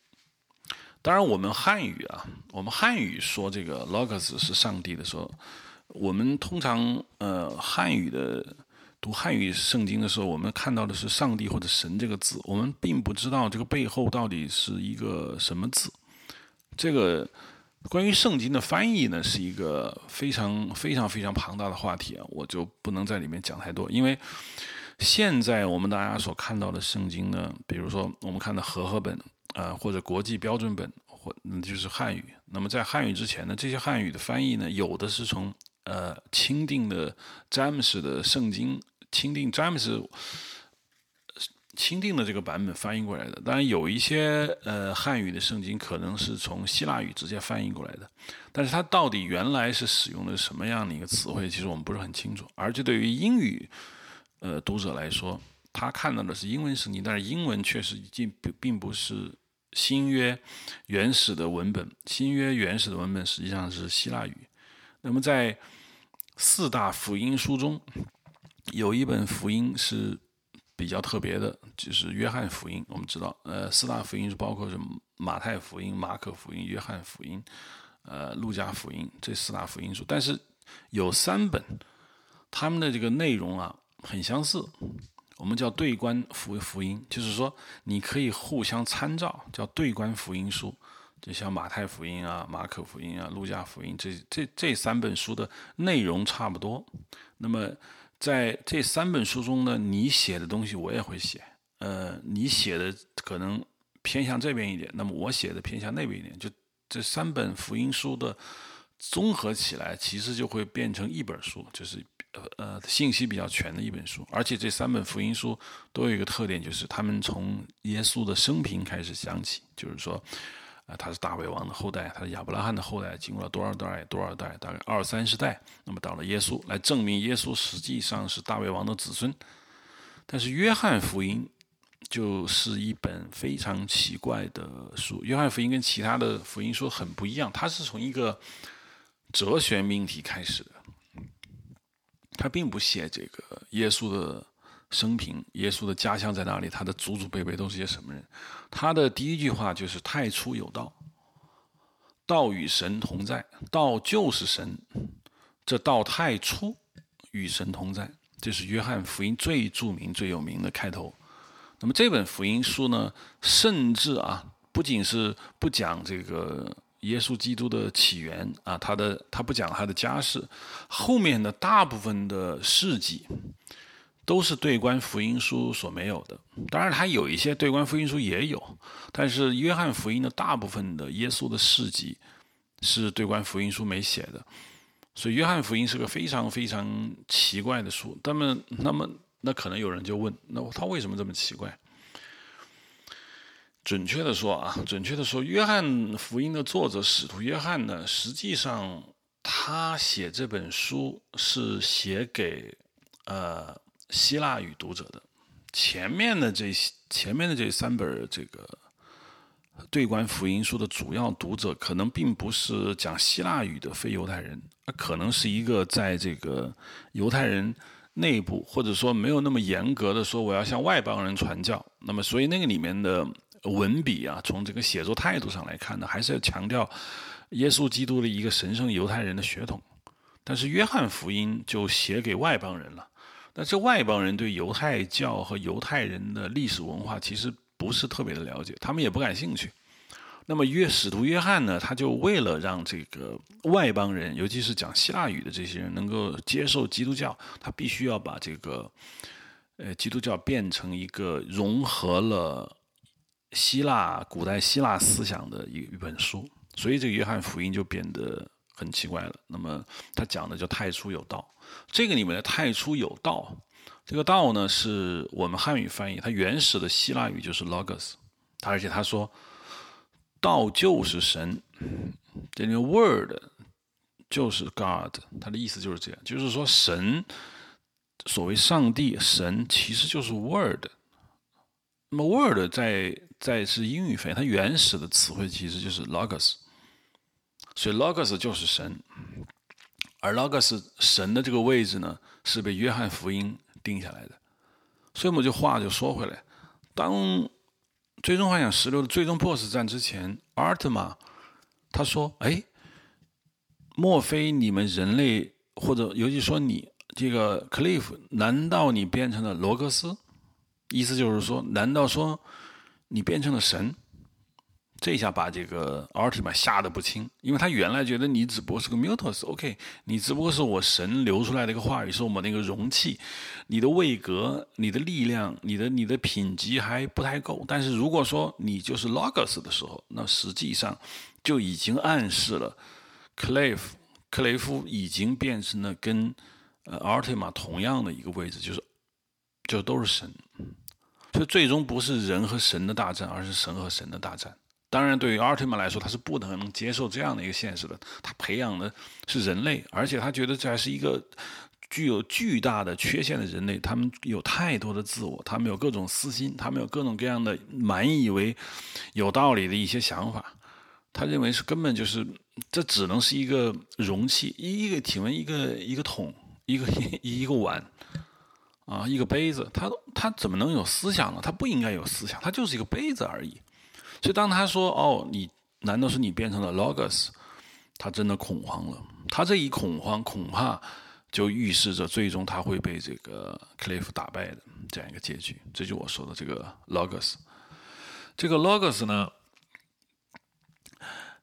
当然，我们汉语啊，我们汉语说这个 logos 是上帝的时候，我们通常呃汉语的读汉语圣经的时候，我们看到的是上帝或者神这个字，我们并不知道这个背后到底是一个什么字。这个关于圣经的翻译呢，是一个非常非常非常庞大的话题啊，我就不能在里面讲太多，因为。现在我们大家所看到的圣经呢，比如说我们看的和合本，呃，或者国际标准本，或那就是汉语。那么在汉语之前呢，这些汉语的翻译呢，有的是从呃钦定的詹姆斯的圣经，钦定詹姆斯钦定的这个版本翻译过来的。当然有一些呃汉语的圣经可能是从希腊语直接翻译过来的，但是它到底原来是使用的什么样的一个词汇，其实我们不是很清楚。而且对于英语。呃，读者来说，他看到的是英文圣经，但是英文确实并并不是新约原始的文本。新约原始的文本实际上是希腊语。那么在四大福音书中，有一本福音是比较特别的，就是约翰福音。我们知道，呃，四大福音是包括什么？马太福音、马可福音、约翰福音，呃，路加福音这四大福音书。但是有三本，他们的这个内容啊很相似，我们叫对观福福音，就是说你可以互相参照，叫对观福音书。就像马太福音啊、马可福音啊、路加福音，这这这三本书的内容差不多。那么在这三本书中呢，你写的东西我也会写。呃，你写的可能偏向这边一点，那么我写的偏向那边一点。就这三本福音书的综合起来，其实就会变成一本书，就是呃信息比较全的一本书。而且这三本福音书都有一个特点，就是他们从耶稣的生平开始讲起，就是说。啊，他是大卫王的后代，他是亚伯拉罕的后代，经过了多少代、多少代，大概二三十代，那么到了耶稣，来证明耶稣实际上是大卫王的子孙。但是约翰福音就是一本非常奇怪的书。约翰福音跟其他的福音书很不一样，它是从一个哲学命题开始的，他并不写这个耶稣的。生平，耶稣的家乡在哪里？他的祖祖辈辈都是些什么人？他的第一句话就是“太初有道，道与神同在，道就是神。这道太初与神同在，这是约翰福音最著名、最有名的开头。那么这本福音书呢，甚至啊，不仅是不讲这个耶稣基督的起源啊，他的他不讲他的家世，后面的大部分的事迹。都是对观福音书所没有的，当然，他有一些对观福音书也有，但是约翰福音的大部分的耶稣的事迹是对观福音书没写的，所以约翰福音是个非常非常奇怪的书。那么，那么，那可能有人就问，那他为什么这么奇怪？准确的说啊，准确的说，约翰福音的作者使徒约翰呢，实际上他写这本书是写给呃。希腊语读者的前面的这前面的这三本这个对观福音书的主要读者，可能并不是讲希腊语的非犹太人，可能是一个在这个犹太人内部，或者说没有那么严格的说我要向外邦人传教。那么，所以那个里面的文笔啊，从这个写作态度上来看呢，还是要强调耶稣基督的一个神圣犹太人的血统。但是约翰福音就写给外邦人了。那这外邦人对犹太教和犹太人的历史文化其实不是特别的了解，他们也不感兴趣。那么约使徒约翰呢，他就为了让这个外邦人，尤其是讲希腊语的这些人能够接受基督教，他必须要把这个呃基督教变成一个融合了希腊古代希腊思想的一一本书，所以这个约翰福音就变得很奇怪了。那么他讲的就太初有道。这个里面的“太初有道”，这个“道”呢，是我们汉语翻译，它原始的希腊语就是 “logos”。他而且他说，“道就是神”，这个 “word” 就是 “God”，他的意思就是这样，就是说神，所谓上帝神，其实就是 “word”。那么 “word” 在在是英语翻译，它原始的词汇其实就是 “logos”，所以 “logos” 就是神。而 logos 神的这个位置呢，是被约翰福音定下来的。所以我们就话就说回来，当《最终幻想十六》的最终 BOSS 战之前，阿特玛他说：“哎，莫非你们人类，或者尤其说你这个 Cliff，难道你变成了罗格斯？意思就是说，难道说你变成了神？”这下把这个奥特曼吓得不轻，因为他原来觉得你只不过是个 mutos，OK，你只不过是我神流出来的一个话语，是我们那个容器，你的位格、你的力量、你的你的品级还不太够。但是如果说你就是 logos 的时候，那实际上就已经暗示了克雷夫克雷夫已经变成了跟呃奥特曼同样的一个位置，就是就都是神，所以最终不是人和神的大战，而是神和神的大战。当然，对于奥特曼来说，他是不可能接受这样的一个现实的。他培养的是人类，而且他觉得这还是一个具有巨大的缺陷的人类。他们有太多的自我，他们有各种私心，他们有各种各样的满以为有道理的一些想法。他认为是根本就是，这只能是一个容器，一个体温，一个一个桶，一个 一个碗。啊，一个杯子，它它怎么能有思想呢？它不应该有思想，它就是一个杯子而已。所以当他说哦，你难道是你变成了 logos？他真的恐慌了。他这一恐慌，恐怕就预示着最终他会被这个 Cliff 打败的这样一个结局。这就我说的这个 logos。这个 logos 呢，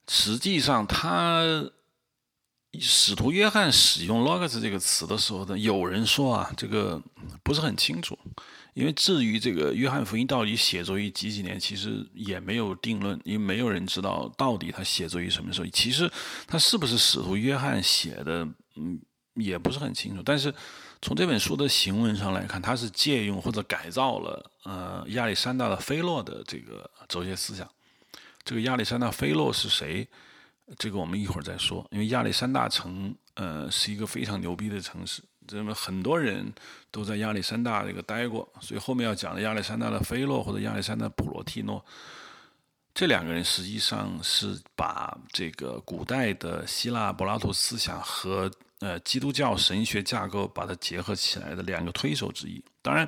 实际上他。使徒约翰使用 logos 这个词的时候呢，有人说啊，这个不是很清楚，因为至于这个约翰福音到底写作于几几年，其实也没有定论，因为没有人知道到底他写作于什么时候。其实他是不是使徒约翰写的，嗯，也不是很清楚。但是从这本书的行文上来看，他是借用或者改造了呃亚历山大的菲洛的这个哲学思想。这个亚历山大菲洛是谁？这个我们一会儿再说，因为亚历山大城，呃，是一个非常牛逼的城市，这么很多人都在亚历山大这个待过，所以后面要讲的亚历山大的菲洛或者亚历山大普罗蒂诺，这两个人实际上是把这个古代的希腊柏拉图思想和呃基督教神学架构把它结合起来的两个推手之一。当然，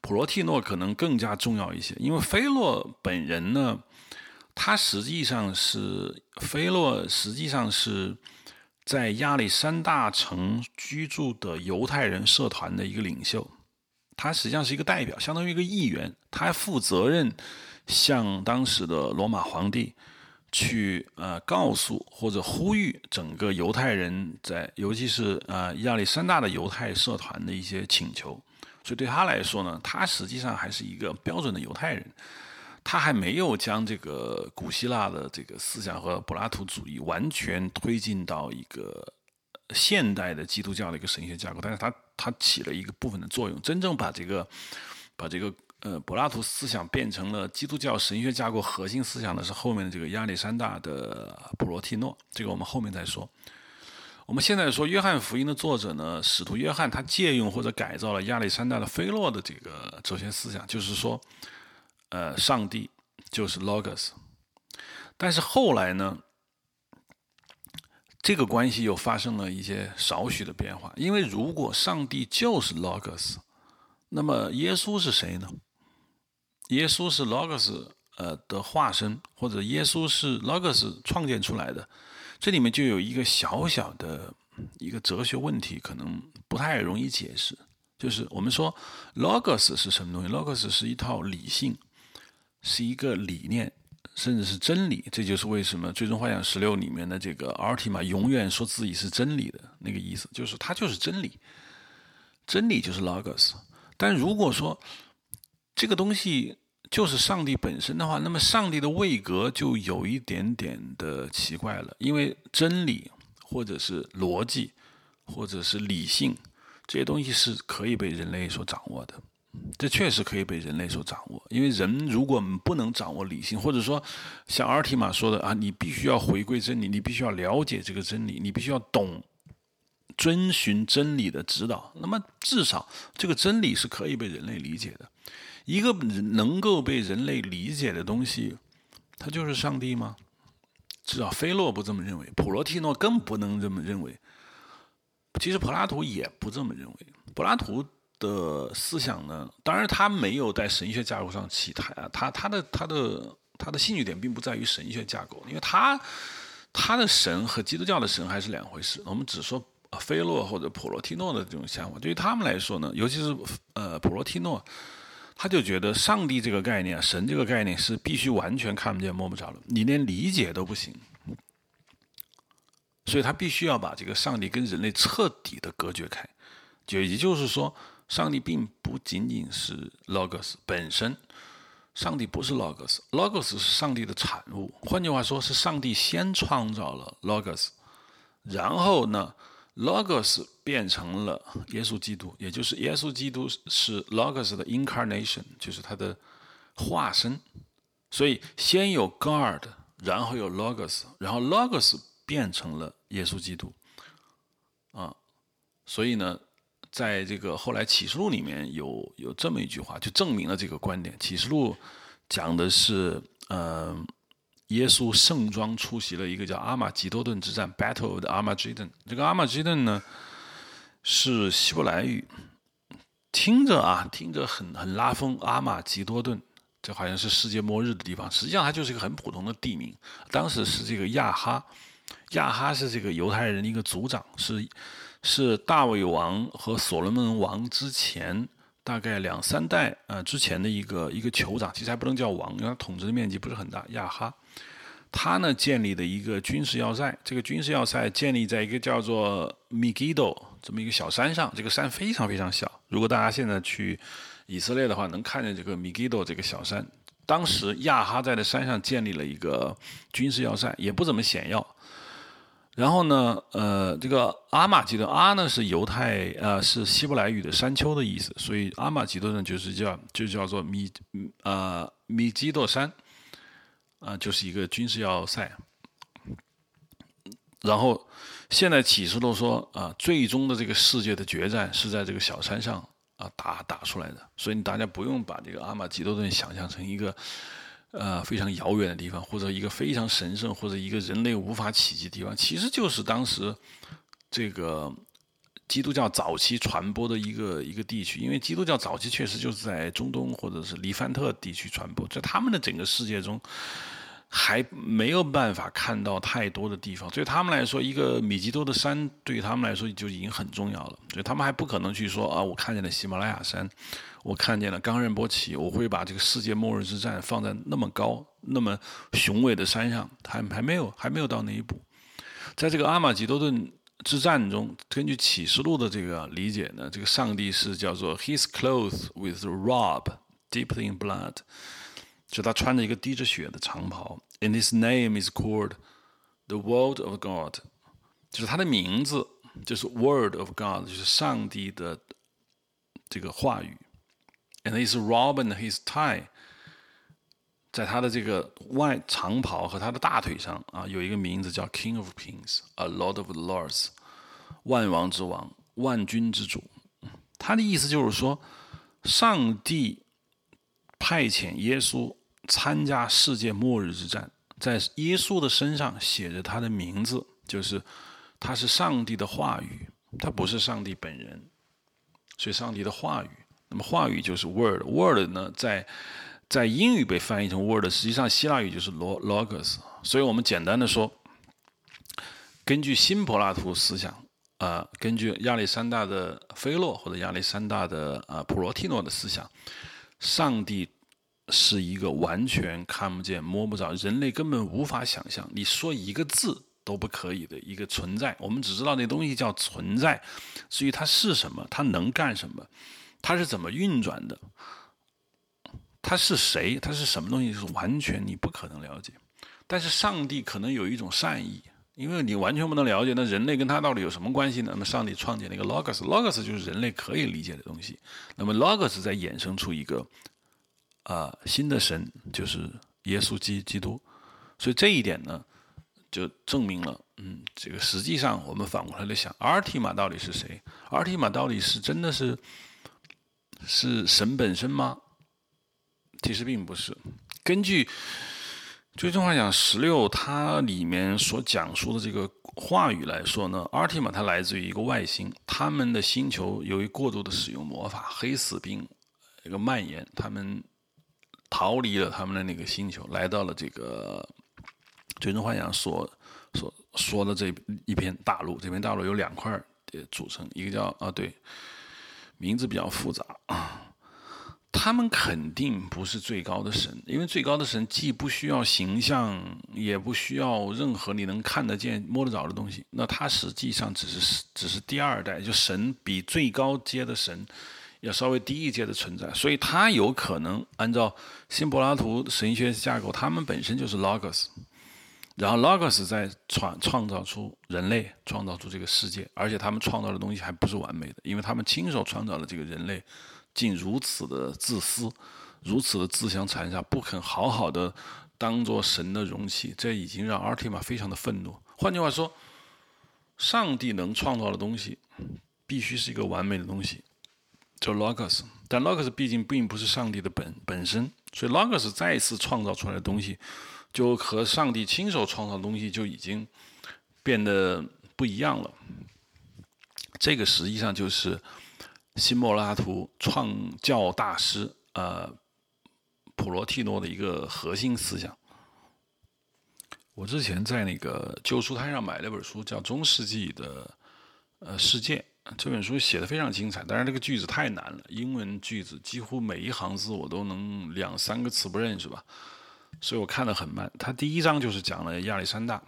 普罗蒂诺可能更加重要一些，因为菲洛本人呢。他实际上是菲洛，实际上是在亚历山大城居住的犹太人社团的一个领袖。他实际上是一个代表，相当于一个议员。他还负责任向当时的罗马皇帝去呃告诉或者呼吁整个犹太人在，尤其是呃亚历山大的犹太社团的一些请求。所以对他来说呢，他实际上还是一个标准的犹太人。他还没有将这个古希腊的这个思想和柏拉图主义完全推进到一个现代的基督教的一个神学架构，但是他他起了一个部分的作用。真正把这个把这个呃柏拉图思想变成了基督教神学架构核心思想的是后面的这个亚历山大的普罗蒂诺，这个我们后面再说。我们现在说约翰福音的作者呢，使徒约翰他借用或者改造了亚历山大的菲洛的这个哲学思想，就是说。呃，上帝就是 logos，但是后来呢，这个关系又发生了一些少许的变化。因为如果上帝就是 logos，那么耶稣是谁呢？耶稣是 logos 呃的化身，或者耶稣是 logos 创建出来的，这里面就有一个小小的一个哲学问题，可能不太容易解释。就是我们说 logos 是什么东西？logos 是一套理性。是一个理念，甚至是真理。这就是为什么《最终幻想十六》里面的这个阿尔提玛永远说自己是真理的那个意思，就是他就是真理，真理就是 logos。但如果说这个东西就是上帝本身的话，那么上帝的位格就有一点点的奇怪了，因为真理或者是逻辑或者是理性这些东西是可以被人类所掌握的。这确实可以被人类所掌握，因为人如果不能掌握理性，或者说像阿尔提玛说的啊，你必须要回归真理，你必须要了解这个真理，你必须要懂遵循真理的指导。那么至少这个真理是可以被人类理解的。一个能够被人类理解的东西，它就是上帝吗？至少菲洛不这么认为，普罗蒂诺更不能这么认为。其实柏拉图也不这么认为，柏拉图。的思想呢？当然，他没有在神学架构上起台啊。他他的他的他的兴趣点并不在于神学架构，因为他他的神和基督教的神还是两回事。我们只说菲洛或者普罗提诺的这种想法，对于他们来说呢，尤其是呃普罗提诺，他就觉得上帝这个概念、神这个概念是必须完全看不见摸不着的，你连理解都不行。所以他必须要把这个上帝跟人类彻底的隔绝开，就也就是说。上帝并不仅仅是 logos 本身，上帝不是 logos，logos 是上帝的产物。换句话说，是上帝先创造了 logos，然后呢，logos 变成了耶稣基督，也就是耶稣基督是 logos 的 incarnation，就是他的化身。所以先有 God，然后有 logos，然后 logos 变成了耶稣基督。啊，所以呢。在这个后来启示录里面有有这么一句话，就证明了这个观点。启示录讲的是，呃，耶稣盛装出席了一个叫阿玛吉多顿之战 （Battle of the Armageddon）。这个阿玛吉顿呢是希伯来语，听着啊，听着很很拉风。阿玛吉多顿，这好像是世界末日的地方，实际上它就是一个很普通的地名。当时是这个亚哈，亚哈是这个犹太人的一个族长，是是大卫王和所罗门王之前大概两三代呃之前的一个一个酋长，其实还不能叫王，因为他统治的面积不是很大。亚哈。他呢建立的一个军事要塞，这个军事要塞建立在一个叫做 MEGIDO 这么一个小山上，这个山非常非常小。如果大家现在去以色列的话，能看见这个 MEGIDO 这个小山。当时亚哈在的山上建立了一个军事要塞，也不怎么显要。然后呢，呃，这个阿玛吉多阿呢是犹太呃是希伯来语的山丘的意思，所以阿玛吉多呢就是叫就叫做米呃米基多山。啊，就是一个军事要塞。然后，现在启示录说啊，最终的这个世界的决战是在这个小山上啊打打出来的。所以大家不用把这个阿玛吉多顿想象成一个呃非常遥远的地方，或者一个非常神圣，或者一个人类无法企及的地方。其实就是当时这个。基督教早期传播的一个一个地区，因为基督教早期确实就是在中东或者是黎凡特地区传播，在他们的整个世界中还没有办法看到太多的地方，对他们来说，一个米吉多的山对于他们来说就已经很重要了，所以他们还不可能去说啊，我看见了喜马拉雅山，我看见了冈仁波齐，我会把这个世界末日之战放在那么高、那么雄伟的山上，还还没有还没有到那一步，在这个阿玛吉多顿。之战中，根据启示录的这个理解呢，这个上帝是叫做 His clothes with robe deep in blood，就他穿着一个滴着血的长袍。And His name is called the Word of God，就是他的名字就是 Word of God，就是上帝的这个话语。And is Robin His tie。在他的这个外长袍和他的大腿上啊，有一个名字叫 King of Kings，a Lord of Lords，万王之王，万军之主。他的意思就是说，上帝派遣耶稣参加世界末日之战，在耶稣的身上写着他的名字，就是他是上帝的话语，他不是上帝本人，所以上帝的话语，那么话语就是 Word，Word 呢在。在英语被翻译成 word，实际上希腊语就是 logos。所以我们简单的说，根据新柏拉图思想，啊，根据亚历山大的菲洛或者亚历山大的啊普罗提诺的思想，上帝是一个完全看不见、摸不着、人类根本无法想象，你说一个字都不可以的一个存在。我们只知道那东西叫存在，至于它是什么，它能干什么，它是怎么运转的。他是谁？他是什么东西？是完全你不可能了解。但是上帝可能有一种善意，因为你完全不能了解，那人类跟他到底有什么关系呢？那么上帝创建了一个 logos，logos 就是人类可以理解的东西。那么 logos 在衍生出一个啊新的神，就是耶稣基基督。所以这一点呢，就证明了，嗯，这个实际上我们反过来来想，阿尔提玛到底是谁？阿尔提玛到底是真的是是神本身吗？其实并不是。根据《最终幻想十六》它里面所讲述的这个话语来说呢，阿提玛它来自于一个外星，他们的星球由于过度的使用魔法，黑死病一个蔓延，他们逃离了他们的那个星球，来到了这个《最终幻想》所所说的这一片大陆。这片大陆有两块的组成，一个叫啊对，名字比较复杂啊。他们肯定不是最高的神，因为最高的神既不需要形象，也不需要任何你能看得见、摸得着的东西。那他实际上只是只是第二代，就神比最高阶的神要稍微低一阶的存在。所以，他有可能按照新柏拉图神学架构，他们本身就是 logos，然后 logos 在创创造出人类，创造出这个世界，而且他们创造的东西还不是完美的，因为他们亲手创造了这个人类。竟如此的自私，如此的自相残杀，不肯好好的当做神的容器，这已经让阿尔提玛非常的愤怒。换句话说，上帝能创造的东西，必须是一个完美的东西，叫 logos。但 logos 毕竟并不是上帝的本本身，所以 logos 再一次创造出来的东西，就和上帝亲手创造的东西就已经变得不一样了。这个实际上就是。新柏拉图创教大师呃普罗蒂诺的一个核心思想。我之前在那个旧书摊上买了本书，叫《中世纪的呃世界》。这本书写的非常精彩，但是这个句子太难了，英文句子几乎每一行字我都能两三个词不认识吧，所以我看得很慢。他第一章就是讲了亚历山大。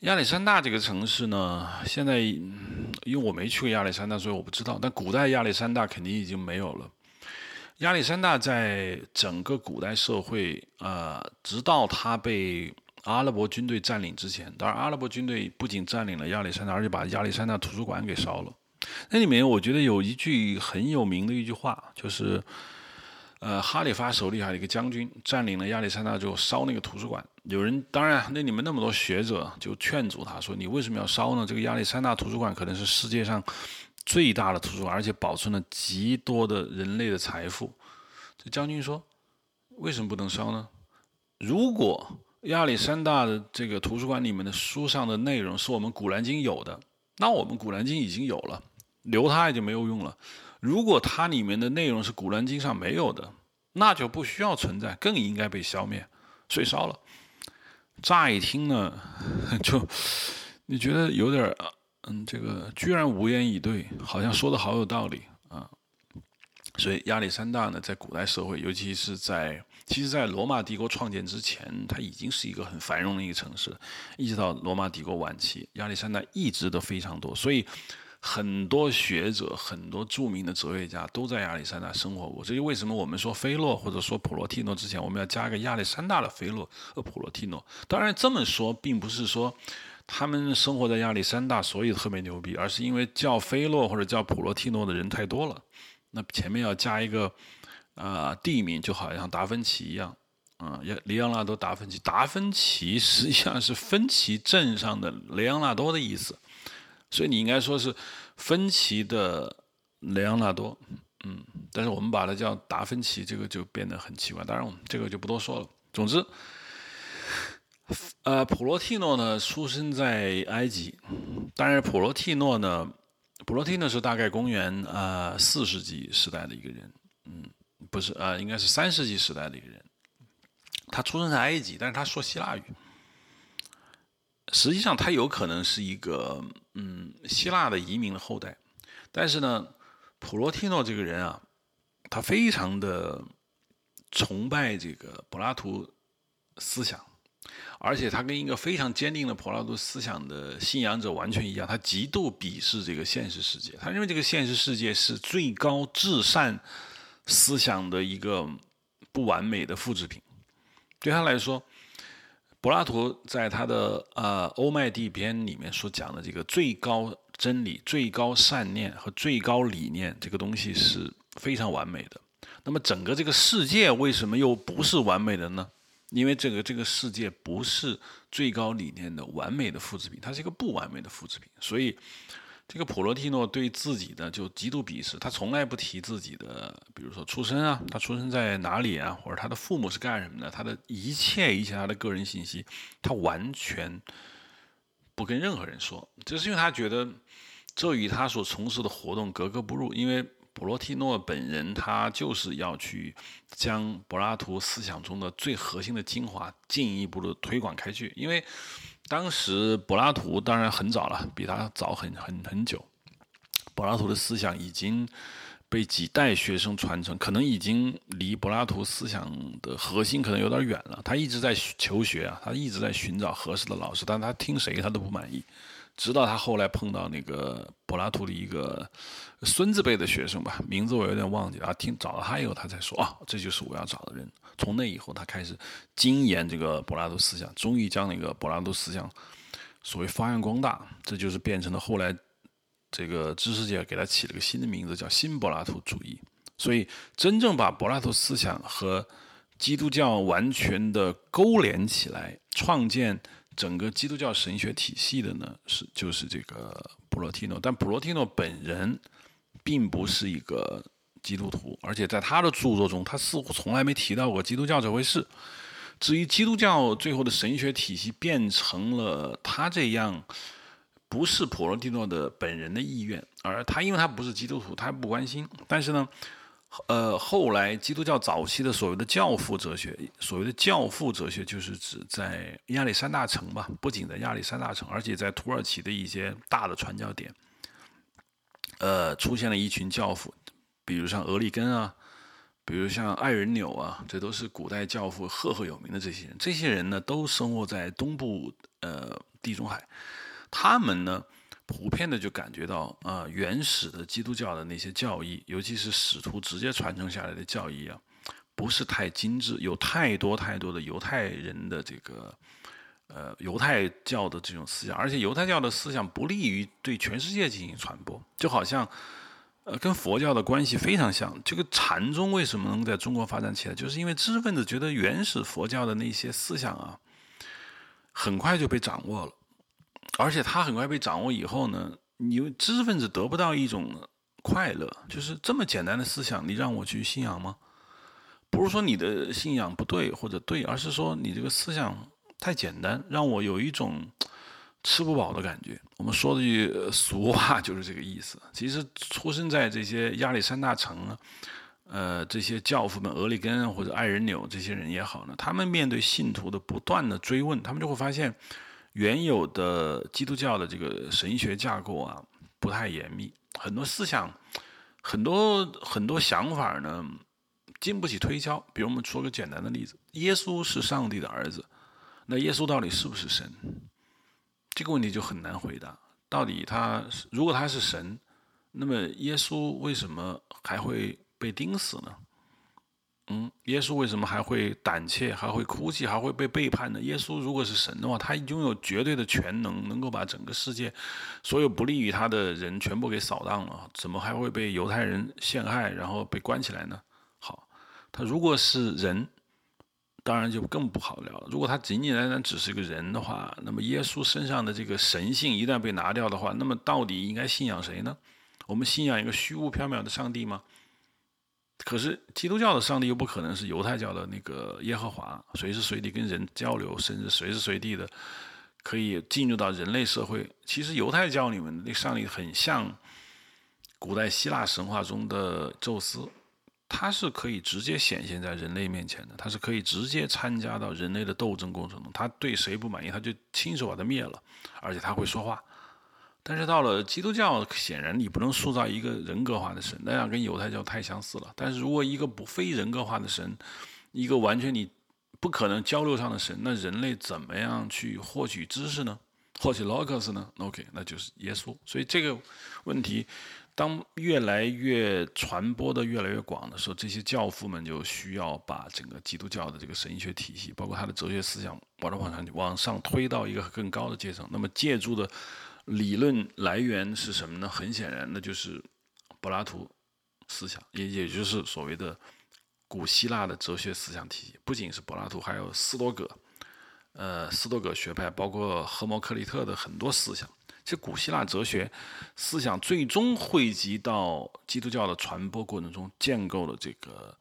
亚历山大这个城市呢，现在因为我没去过亚历山大，所以我不知道。但古代亚历山大肯定已经没有了。亚历山大在整个古代社会，呃，直到他被阿拉伯军队占领之前，当然阿拉伯军队不仅占领了亚历山大，而且把亚历山大图书馆给烧了。那里面我觉得有一句很有名的一句话，就是，呃，哈里发手里还有一个将军占领了亚历山大之后烧那个图书馆。有人当然那里面那么多学者就劝阻他说：“你为什么要烧呢？这个亚历山大图书馆可能是世界上最大的图书馆，而且保存了极多的人类的财富。”这将军说：“为什么不能烧呢？如果……”亚历山大的这个图书馆里面的书上的内容是我们古兰经有的，那我们古兰经已经有了，留它也就没有用了。如果它里面的内容是古兰经上没有的，那就不需要存在，更应该被消灭，所以烧了。乍一听呢，就你觉得有点嗯，这个居然无言以对，好像说的好有道理啊。所以亚历山大呢，在古代社会，尤其是在其实，在罗马帝国创建之前，它已经是一个很繁荣的一个城市。一直到罗马帝国晚期，亚历山大一直都非常多。所以，很多学者、很多著名的哲学家都在亚历山大生活过。这就为什么我们说菲洛或者说普罗蒂诺之前，我们要加一个亚历山大的菲洛和普罗蒂诺。当然，这么说并不是说他们生活在亚历山大所以特别牛逼，而是因为叫菲洛或者叫普罗蒂诺的人太多了。那前面要加一个，呃，地名就好像达芬奇一样，啊，里昂纳多·达芬奇。达芬奇实际上是芬奇镇上的雷昂纳多的意思，所以你应该说是芬奇的雷昂纳多，嗯，但是我们把它叫达芬奇，这个就变得很奇怪。当然，我们这个就不多说了。总之，呃，普罗蒂诺呢，出生在埃及，当然，普罗蒂诺呢。普罗蒂诺是大概公元呃四世纪时代的一个人，嗯，不是呃，应该是三世纪时代的一个人。他出生在埃及，但是他说希腊语。实际上，他有可能是一个嗯希腊的移民的后代。但是呢，普罗蒂诺这个人啊，他非常的崇拜这个柏拉图思想。而且他跟一个非常坚定的柏拉图思想的信仰者完全一样，他极度鄙视这个现实世界，他认为这个现实世界是最高至善思想的一个不完美的复制品。对他来说，柏拉图在他的呃《欧麦地篇》里面所讲的这个最高真理、最高善念和最高理念这个东西是非常完美的。那么整个这个世界为什么又不是完美的呢？因为这个这个世界不是最高理念的完美的复制品，它是一个不完美的复制品，所以这个普罗蒂诺对自己的就极度鄙视，他从来不提自己的，比如说出身啊，他出生在哪里啊，或者他的父母是干什么的，他的一切一切他的个人信息，他完全不跟任何人说，这是因为他觉得这与他所从事的活动格格不入，因为。普罗蒂诺本人，他就是要去将柏拉图思想中的最核心的精华进一步的推广开去。因为当时柏拉图当然很早了，比他早很很很久。柏拉图的思想已经被几代学生传承，可能已经离柏拉图思想的核心可能有点远了。他一直在求学啊，他一直在寻找合适的老师，但他听谁他都不满意。直到他后来碰到那个柏拉图的一个孙子辈的学生吧，名字我有点忘记了。听找到他以后，他才说啊，这就是我要找的人。从那以后，他开始精研这个柏拉图思想，终于将那个柏拉图思想所谓发扬光大。这就是变成了后来这个知识界给他起了个新的名字，叫新柏拉图主义。所以，真正把柏拉图思想和基督教完全的勾连起来，创建。整个基督教神学体系的呢，是就是这个普罗蒂诺，但普罗蒂诺本人并不是一个基督徒，而且在他的著作中，他似乎从来没提到过基督教这回事。至于基督教最后的神学体系变成了他这样不是普罗蒂诺的本人的意愿，而他因为他不是基督徒，他不关心。但是呢，呃，后来基督教早期的所谓的教父哲学，所谓的教父哲学，就是指在亚历山大城吧，不仅在亚历山大城，而且在土耳其的一些大的传教点，呃，出现了一群教父，比如像俄利根啊。比如像爱人纽啊，这都是古代教父赫赫有名的这些人。这些人呢，都生活在东部呃地中海。他们呢，普遍的就感觉到啊，原始的基督教的那些教义，尤其是使徒直接传承下来的教义啊，不是太精致，有太多太多的犹太人的这个呃犹太教的这种思想，而且犹太教的思想不利于对全世界进行传播，就好像。跟佛教的关系非常像。这个禅宗为什么能在中国发展起来，就是因为知识分子觉得原始佛教的那些思想啊，很快就被掌握了，而且他很快被掌握以后呢，你知识分子得不到一种快乐，就是这么简单的思想，你让我去信仰吗？不是说你的信仰不对或者对，而是说你这个思想太简单，让我有一种。吃不饱的感觉，我们说的句俗话就是这个意思。其实出生在这些亚历山大城啊，呃，这些教父们，俄里根或者爱人纽这些人也好呢，他们面对信徒的不断的追问，他们就会发现，原有的基督教的这个神学架构啊不太严密，很多思想，很多很多想法呢经不起推敲。比如我们说个简单的例子，耶稣是上帝的儿子，那耶稣到底是不是神？这个问题就很难回答。到底他如果他是神，那么耶稣为什么还会被钉死呢？嗯，耶稣为什么还会胆怯，还会哭泣，还会被背叛呢？耶稣如果是神的话，他拥有绝对的全能，能够把整个世界所有不利于他的人全部给扫荡了，怎么还会被犹太人陷害，然后被关起来呢？好，他如果是人。当然就更不好聊了。如果他仅仅单单只是个人的话，那么耶稣身上的这个神性一旦被拿掉的话，那么到底应该信仰谁呢？我们信仰一个虚无缥缈的上帝吗？可是基督教的上帝又不可能是犹太教的那个耶和华，随时随地跟人交流，甚至随时随地的可以进入到人类社会。其实犹太教里面的那上帝很像古代希腊神话中的宙斯。它是可以直接显现在人类面前的，它是可以直接参加到人类的斗争过程中。他对谁不满意，他就亲手把他灭了，而且他会说话。但是到了基督教，显然你不能塑造一个人格化的神，那样跟犹太教太相似了。但是如果一个不非人格化的神，一个完全你不可能交流上的神，那人类怎么样去获取知识呢？获取 logos 呢？OK，那就是耶稣。所以这个问题。当越来越传播的越来越广的时候，这些教父们就需要把整个基督教的这个神学体系，包括他的哲学思想，把它往上往上推到一个更高的阶层。那么借助的理论来源是什么呢？很显然，那就是柏拉图思想，也也就是所谓的古希腊的哲学思想体系。不仅是柏拉图，还有斯多葛，呃，斯多葛学派，包括赫谟克利特的很多思想。这古希腊哲学思想最终汇集到基督教的传播过程中，建构了这个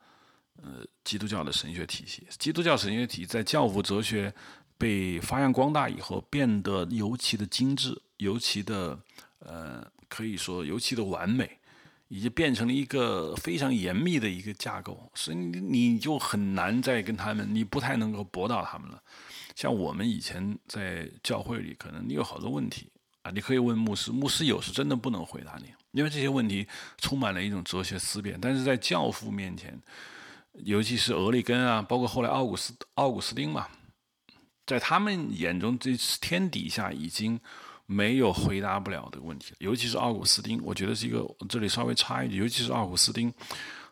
呃基督教的神学体系。基督教神学体系在教父哲学被发扬光大以后，变得尤其的精致，尤其的呃可以说尤其的完美，已经变成了一个非常严密的一个架构，所以你你就很难再跟他们，你不太能够驳倒他们了。像我们以前在教会里，可能你有好多问题。啊，你可以问牧师，牧师有时真的不能回答你，因为这些问题充满了一种哲学思辨。但是在教父面前，尤其是俄利根啊，包括后来奥古斯奥古斯丁嘛，在他们眼中，这天底下已经没有回答不了的问题。尤其是奥古斯丁，我觉得是一个这里稍微插一句，尤其是奥古斯丁，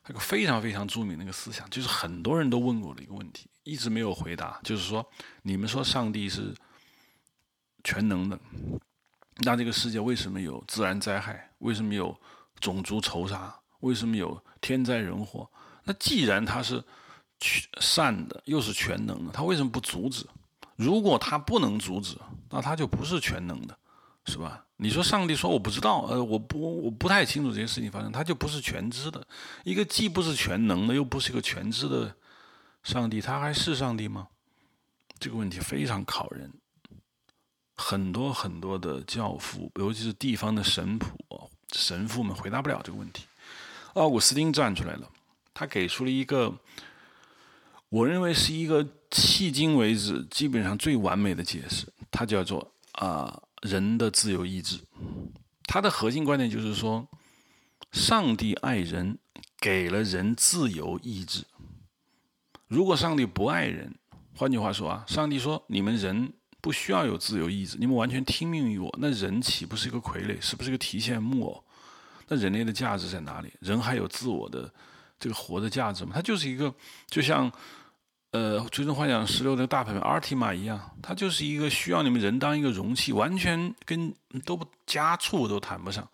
那个非常非常著名的一个思想，就是很多人都问过的一个问题，一直没有回答，就是说，你们说上帝是全能的？那这个世界为什么有自然灾害？为什么有种族仇杀？为什么有天灾人祸？那既然他是善的，又是全能的，他为什么不阻止？如果他不能阻止，那他就不是全能的，是吧？你说上帝说我不知道，呃，我不我不太清楚这些事情发生，他就不是全知的。一个既不是全能的，又不是一个全知的上帝，他还是上帝吗？这个问题非常考人。很多很多的教父，尤其是地方的神父、神父们回答不了这个问题。奥古斯丁站出来了，他给出了一个我认为是一个迄今为止基本上最完美的解释，他叫做啊人的自由意志。他的核心观点就是说，上帝爱人，给了人自由意志。如果上帝不爱人，换句话说啊，上帝说你们人不需要有自由意志，你们完全听命于我，那人岂不是一个傀儡？是不是一个提线木偶？那人类的价值在哪里？人还有自我的这个活的价值吗？他就是一个，就像呃《最终幻想十六》的大牌阿尔提玛一样，他就是一个需要你们人当一个容器，完全跟都不加醋都谈不上，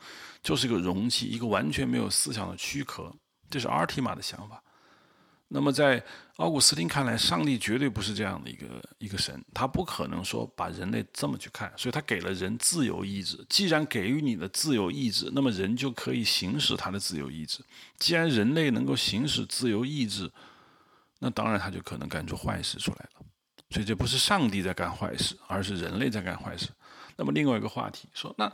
就是一个容器，一个完全没有思想的躯壳。这是阿尔提玛的想法。那么，在奥古斯丁看来，上帝绝对不是这样的一个一个神，他不可能说把人类这么去看，所以他给了人自由意志。既然给予你的自由意志，那么人就可以行使他的自由意志。既然人类能够行使自由意志，那当然他就可能干出坏事出来了。所以这不是上帝在干坏事，而是人类在干坏事。那么另外一个话题说，那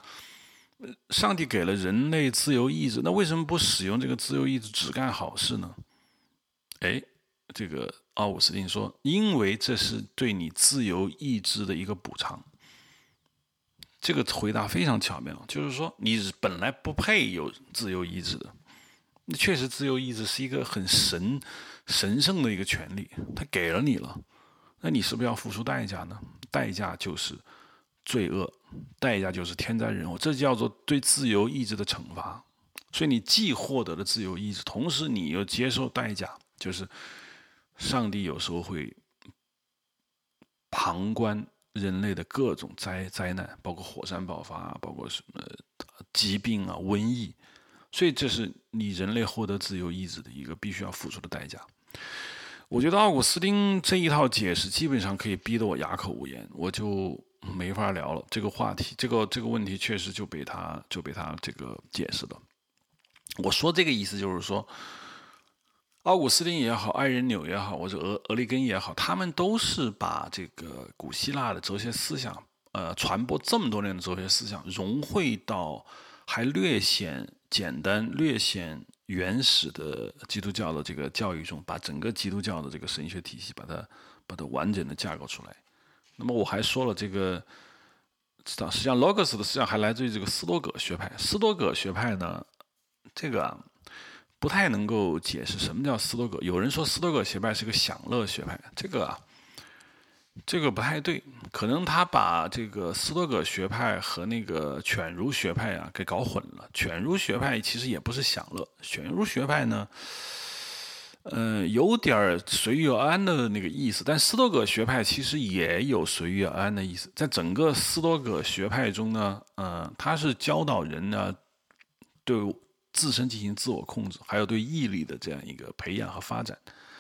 上帝给了人类自由意志，那为什么不使用这个自由意志只干好事呢？哎，这个奥古斯丁说，因为这是对你自由意志的一个补偿。这个回答非常巧妙，就是说你本来不配有自由意志的。那确实，自由意志是一个很神、神圣的一个权利，他给了你了，那你是不是要付出代价呢？代价就是罪恶，代价就是天灾人祸，这叫做对自由意志的惩罚。所以你既获得了自由意志，同时你又接受代价。就是上帝有时候会旁观人类的各种灾灾难，包括火山爆发，包括什么疾病啊、瘟疫，所以这是你人类获得自由意志的一个必须要付出的代价。我觉得奥古斯丁这一套解释基本上可以逼得我哑口无言，我就没法聊了。这个话题，这个这个问题确实就被他就被他这个解释的。我说这个意思就是说。奥古斯丁也好，爱人纽也好，或者俄俄利根也好，他们都是把这个古希腊的哲学思想，呃，传播这么多年的哲学思想，融汇到还略显简单、略显原始的基督教的这个教育中，把整个基督教的这个神学体系，把它把它完整的架构出来。那么我还说了，这个实际上 logos 的思想还来自于这个斯多葛学派。斯多葛学派呢，这个。不太能够解释什么叫斯多葛。有人说斯多葛学派是个享乐学派，这个啊，这个不太对。可能他把这个斯多葛学派和那个犬儒学派啊给搞混了。犬儒学派其实也不是享乐，犬儒学派呢，嗯，有点随遇而安的那个意思。但斯多葛学派其实也有随遇而安的意思。在整个斯多葛学派中呢，嗯，他是教导人呢对。自身进行自我控制，还有对毅力的这样一个培养和发展。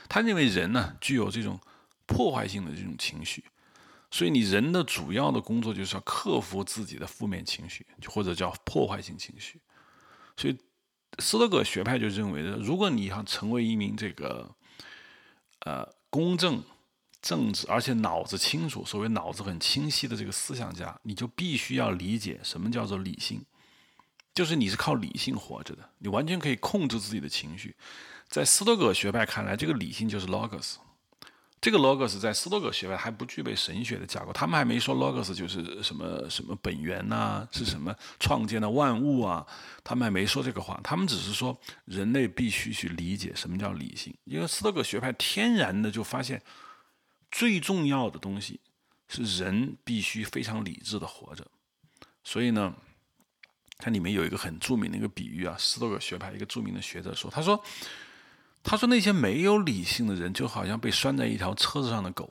他认为人呢具有这种破坏性的这种情绪，所以你人的主要的工作就是要克服自己的负面情绪，或者叫破坏性情绪。所以斯多葛学派就认为，如果你想成为一名这个呃公正、正直，而且脑子清楚，所谓脑子很清晰的这个思想家，你就必须要理解什么叫做理性。就是你是靠理性活着的，你完全可以控制自己的情绪。在斯多葛学派看来，这个理性就是 logos。这个 logos 在斯多葛学派还不具备神学的架构，他们还没说 logos 就是什么什么本源呐，是什么创建的万物啊，他们还没说这个话。他们只是说人类必须去理解什么叫理性，因为斯多葛学派天然的就发现最重要的东西是人必须非常理智的活着，所以呢。它里面有一个很著名的一个比喻啊，斯多葛学派一个著名的学者说：“他说，他说那些没有理性的人就好像被拴在一条车子上的狗，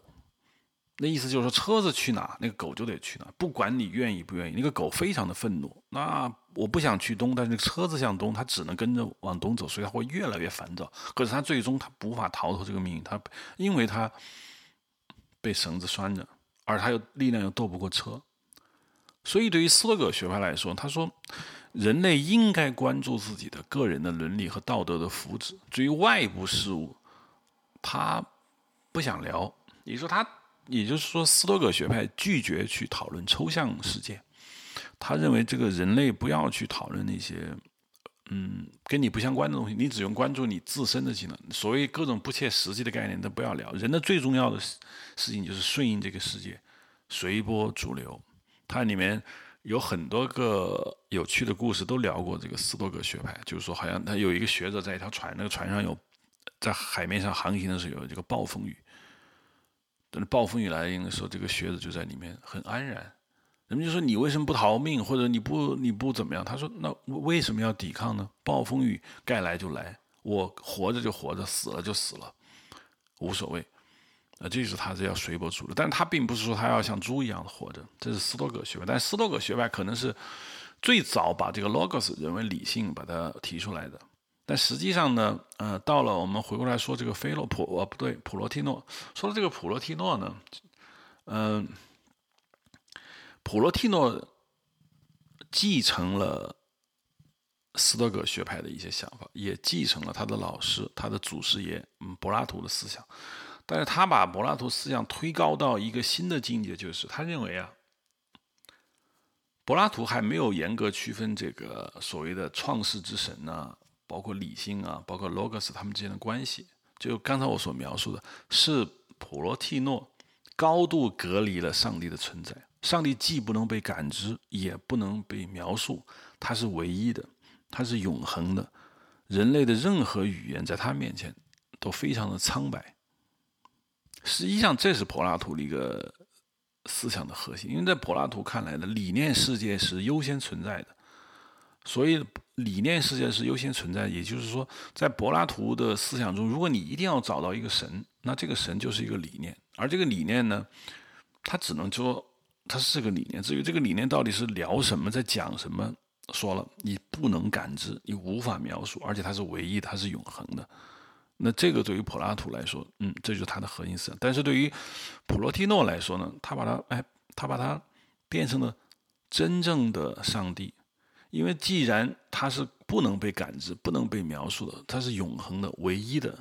那意思就是说车子去哪，那个狗就得去哪，不管你愿意不愿意。那个狗非常的愤怒，那我不想去东，但是车子向东，它只能跟着往东走，所以它会越来越烦躁。可是它最终它无法逃脱这个命运，它因为它被绳子拴着，而它又力量又斗不过车。”所以，对于斯多葛学派来说，他说，人类应该关注自己的个人的伦理和道德的福祉。至于外部事物，他不想聊。你说他也就是说，斯多葛学派拒绝去讨论抽象世界，他认为这个人类不要去讨论那些，嗯，跟你不相关的东西，你只用关注你自身的技能。所谓各种不切实际的概念都不要聊。人的最重要的事情就是顺应这个世界，随波逐流。它里面有很多个有趣的故事，都聊过这个斯多葛学派。就是说，好像他有一个学者在一条船，那个船上有在海面上航行的时候有这个暴风雨。等暴风雨来临的时候，这个学者就在里面很安然。人们就说：“你为什么不逃命，或者你不你不怎么样？”他说：“那为什么要抵抗呢？暴风雨该来就来，我活着就活着，死了就死了，无所谓。”啊，这是他是要随波逐流，但是他并不是说他要像猪一样的活着。这是斯多葛学派，但斯多葛学派可能是最早把这个 logos 人为理性把它提出来的。但实际上呢，呃，到了我们回过来说这个菲洛普，呃不对，普罗蒂诺。说到这个普罗蒂诺呢，嗯，普罗蒂诺继承了斯多葛学派的一些想法，也继承了他的老师、他的祖师爷，嗯，柏拉图的思想。但是他把柏拉图思想推高到一个新的境界，就是他认为啊，柏拉图还没有严格区分这个所谓的创世之神呢。包括理性啊，包括 logos 他们之间的关系，就刚才我所描述的，是普罗蒂诺高度隔离了上帝的存在。上帝既不能被感知，也不能被描述，他是唯一的，他是永恒的。人类的任何语言在他面前都非常的苍白。实际上，这是柏拉图的一个思想的核心，因为在柏拉图看来的理念世界是优先存在的，所以。理念世界是优先存在，也就是说，在柏拉图的思想中，如果你一定要找到一个神，那这个神就是一个理念，而这个理念呢，它只能说它是个理念。至于这个理念到底是聊什么，在讲什么，说了你不能感知，你无法描述，而且它是唯一，它是永恒的。那这个对于柏拉图来说，嗯，这就是他的核心思想。但是对于普罗蒂诺来说呢，他把它，哎，他把它变成了真正的上帝。因为既然它是不能被感知、不能被描述的，它是永恒的、唯一的。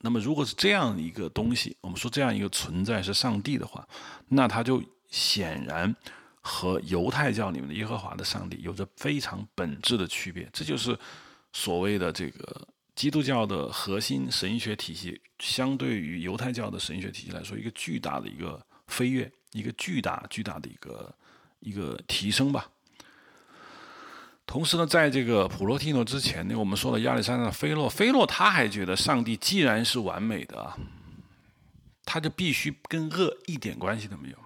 那么，如果是这样一个东西，我们说这样一个存在是上帝的话，那它就显然和犹太教里面的耶和华的上帝有着非常本质的区别。这就是所谓的这个基督教的核心神学体系，相对于犹太教的神学体系来说，一个巨大的一个飞跃，一个巨大巨大的一个一个提升吧。同时呢，在这个普罗提诺之前呢，我们说了亚历山大·菲洛，菲洛他还觉得上帝既然是完美的，他就必须跟恶一点关系都没有。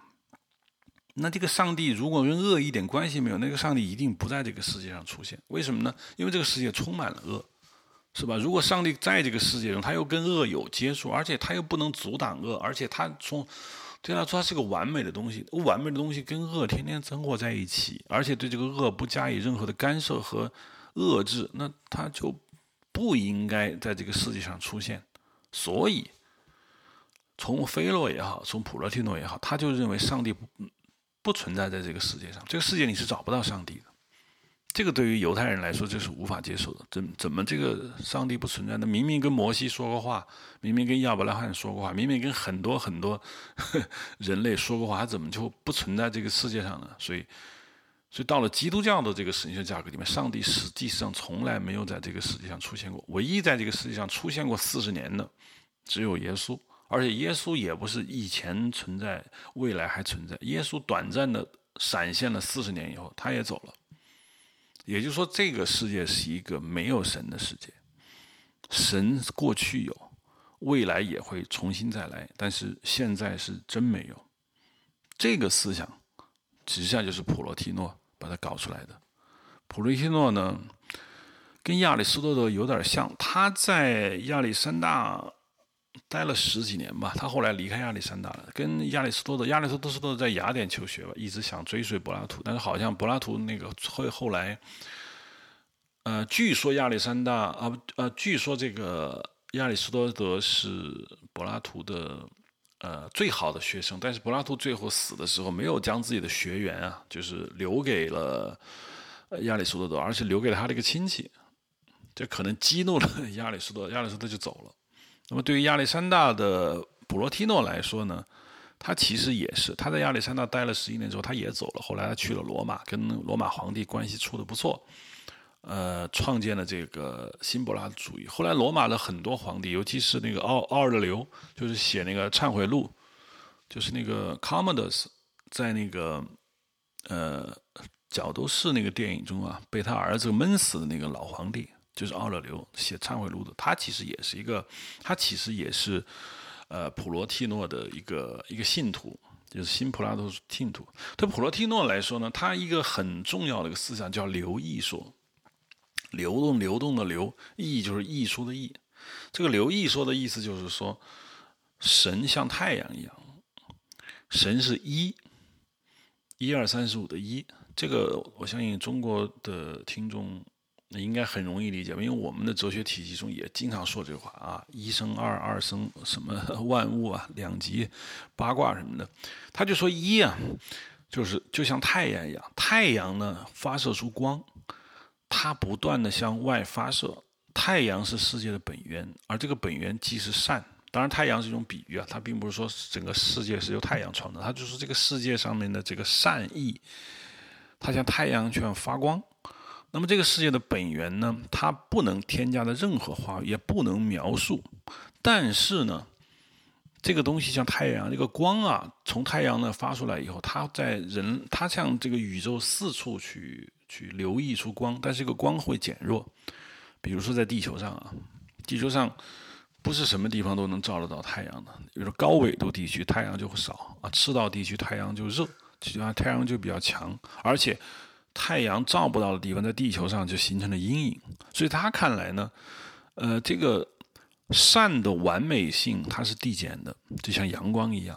那这个上帝如果跟恶一点关系没有，那个上帝一定不在这个世界上出现。为什么呢？因为这个世界充满了恶，是吧？如果上帝在这个世界中，他又跟恶有接触，而且他又不能阻挡恶，而且他从对他说，他是个完美的东西。完美的东西跟恶天天生活在一起，而且对这个恶不加以任何的干涉和遏制，那他就不应该在这个世界上出现。所以，从菲洛也好，从普罗蒂诺也好，他就认为上帝不不存在在这个世界上。这个世界你是找不到上帝的。这个对于犹太人来说，这是无法接受的。怎怎么这个上帝不存在呢？明明跟摩西说过话，明明跟亚伯拉罕说过话，明明跟很多很多 人类说过话，他怎么就不存在这个世界上呢？所以，所以到了基督教的这个神学架构里面，上帝实际上从来没有在这个世界上出现过。唯一在这个世界上出现过四十年的，只有耶稣。而且耶稣也不是以前存在，未来还存在。耶稣短暂的闪现了四十年以后，他也走了。也就是说，这个世界是一个没有神的世界。神过去有，未来也会重新再来，但是现在是真没有。这个思想实际上就是普罗提诺把它搞出来的。普罗提诺呢，跟亚里士多德有点像，他在亚历山大。待了十几年吧，他后来离开亚历山大了，跟亚里士多德，亚里士多德在雅典求学吧，一直想追随柏拉图，但是好像柏拉图那个后后来，呃，据说亚历山大啊呃，据说这个亚里士多德是柏拉图的呃最好的学生，但是柏拉图最后死的时候没有将自己的学员啊，就是留给了亚里士多德，而且留给了他的一个亲戚，这可能激怒了 亚里士多，亚里士多德就走了。那么，对于亚历山大的普罗提诺来说呢，他其实也是他在亚历山大待了十一年之后，他也走了。后来他去了罗马，跟罗马皇帝关系处的不错，呃，创建了这个新柏拉图主义。后来罗马的很多皇帝，尤其是那个奥奥尔留，就是写那个忏悔录，就是那个 Commodus 在那个呃角斗士那个电影中啊，被他儿子闷死的那个老皇帝，就是奥勒留写忏悔录的。他其实也是一个，他其实也是。呃，普罗蒂诺的一个一个信徒，就是新柏拉图信徒。对普罗蒂诺来说呢，他一个很重要的一个思想叫流溢说，流动流动的流，溢就是溢出的溢。这个流溢说的意思就是说，神像太阳一样，神是一，一二三四五的一。这个我相信中国的听众。那应该很容易理解吧，因为我们的哲学体系中也经常说这话啊，一生二，二生什么万物啊，两极八卦什么的。他就说一啊，就是就像太阳一样，太阳呢发射出光，它不断的向外发射。太阳是世界的本源，而这个本源既是善。当然，太阳是一种比喻啊，它并不是说整个世界是由太阳创造，它就是这个世界上面的这个善意，它像太阳一样发光。那么这个世界的本源呢，它不能添加的任何话语，也不能描述。但是呢，这个东西像太阳，这个光啊，从太阳呢发出来以后，它在人，它向这个宇宙四处去去流溢出光，但是这个光会减弱。比如说在地球上啊，地球上不是什么地方都能照得到太阳的，比如说高纬度地区太阳就会少啊，赤道地区太阳就热，其实太阳就比较强，而且。太阳照不到的地方，在地球上就形成了阴影。所以他看来呢，呃，这个善的完美性它是递减的，就像阳光一样。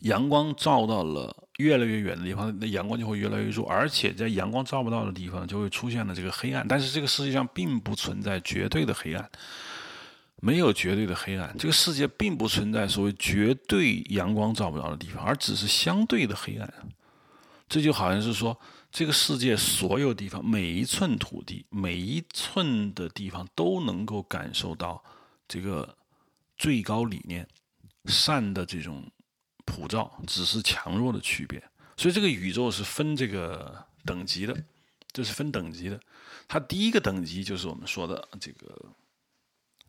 阳光照到了越来越远的地方，那阳光就会越来越弱，而且在阳光照不到的地方，就会出现了这个黑暗。但是这个世界上并不存在绝对的黑暗，没有绝对的黑暗。这个世界并不存在所谓绝对阳光照不到的地方，而只是相对的黑暗。这就好像是说。这个世界所有地方，每一寸土地，每一寸的地方都能够感受到这个最高理念善的这种普照，只是强弱的区别。所以这个宇宙是分这个等级的，这是分等级的。它第一个等级就是我们说的这个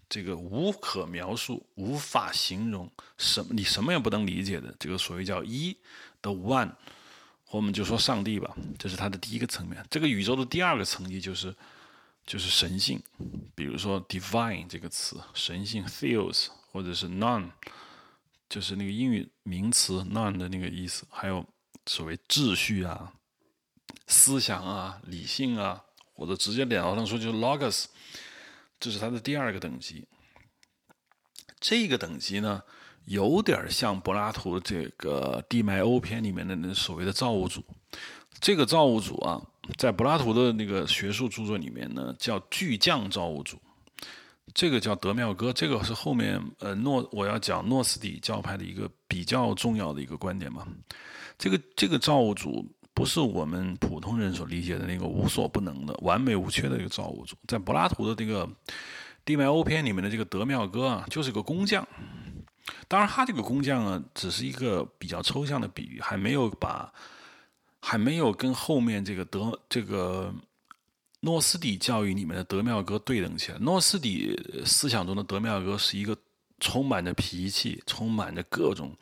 这个无可描述、无法形容什么，你什么也不能理解的这个所谓叫一的 one。我们就说上帝吧，这是它的第一个层面。这个宇宙的第二个层级就是，就是神性。比如说 “divine” 这个词，神性 “theos” 或者是 “none”，就是那个英语名词 “none” 的那个意思。还有所谓秩序啊、思想啊、理性啊，或者直接了当说就是 “logos”，这是它的第二个等级。这个等级呢？有点像柏拉图这个《地脉欧篇》里面的那所谓的造物主。这个造物主啊，在柏拉图的那个学术著作里面呢，叫巨匠造物主。这个叫德妙哥，这个是后面呃诺我要讲诺斯底教派的一个比较重要的一个观点嘛。这个这个造物主不是我们普通人所理解的那个无所不能的、完美无缺的一个造物主。在柏拉图的这个《地脉欧篇》里面的这个德妙哥啊，就是个工匠。当然，他这个工匠啊，只是一个比较抽象的比喻，还没有把，还没有跟后面这个德这个诺斯底教育里面的德妙哥对等起来。诺斯底思想中的德妙哥是一个充满着脾气、充满着各种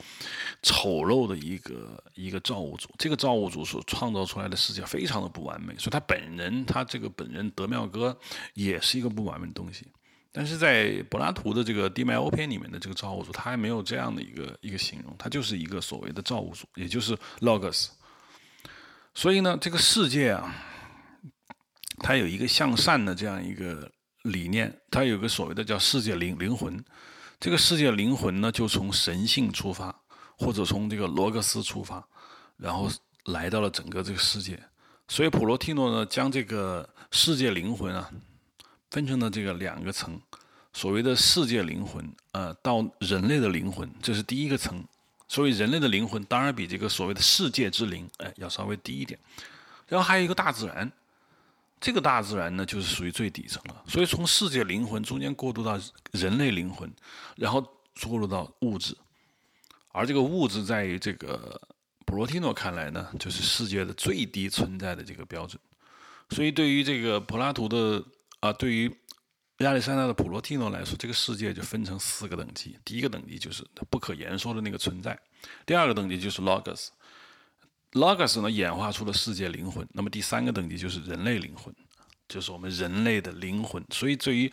丑陋的一个一个造物主。这个造物主所创造出来的世界非常的不完美，所以他本人，他这个本人德妙哥也是一个不完美的东西。但是在柏拉图的这个《地脉欧篇》里面的这个造物主，他还没有这样的一个一个形容，他就是一个所谓的造物主，也就是 logos。所以呢，这个世界啊，它有一个向善的这样一个理念，它有个所谓的叫世界灵灵魂。这个世界灵魂呢，就从神性出发，或者从这个罗格斯出发，然后来到了整个这个世界。所以普罗蒂诺呢，将这个世界灵魂啊。分成了这个两个层，所谓的世界灵魂，呃，到人类的灵魂，这是第一个层。所以人类的灵魂当然比这个所谓的世界之灵，哎，要稍微低一点。然后还有一个大自然，这个大自然呢，就是属于最底层了。所以从世界灵魂中间过渡到人类灵魂，然后过渡到物质，而这个物质在于这个普罗蒂诺看来呢，就是世界的最低存在的这个标准。所以对于这个柏拉图的啊，对于亚历山大的普罗蒂诺来说，这个世界就分成四个等级。第一个等级就是不可言说的那个存在，第二个等级就是 logos，logos 呢演化出了世界灵魂。那么第三个等级就是人类灵魂，就是我们人类的灵魂。所以对于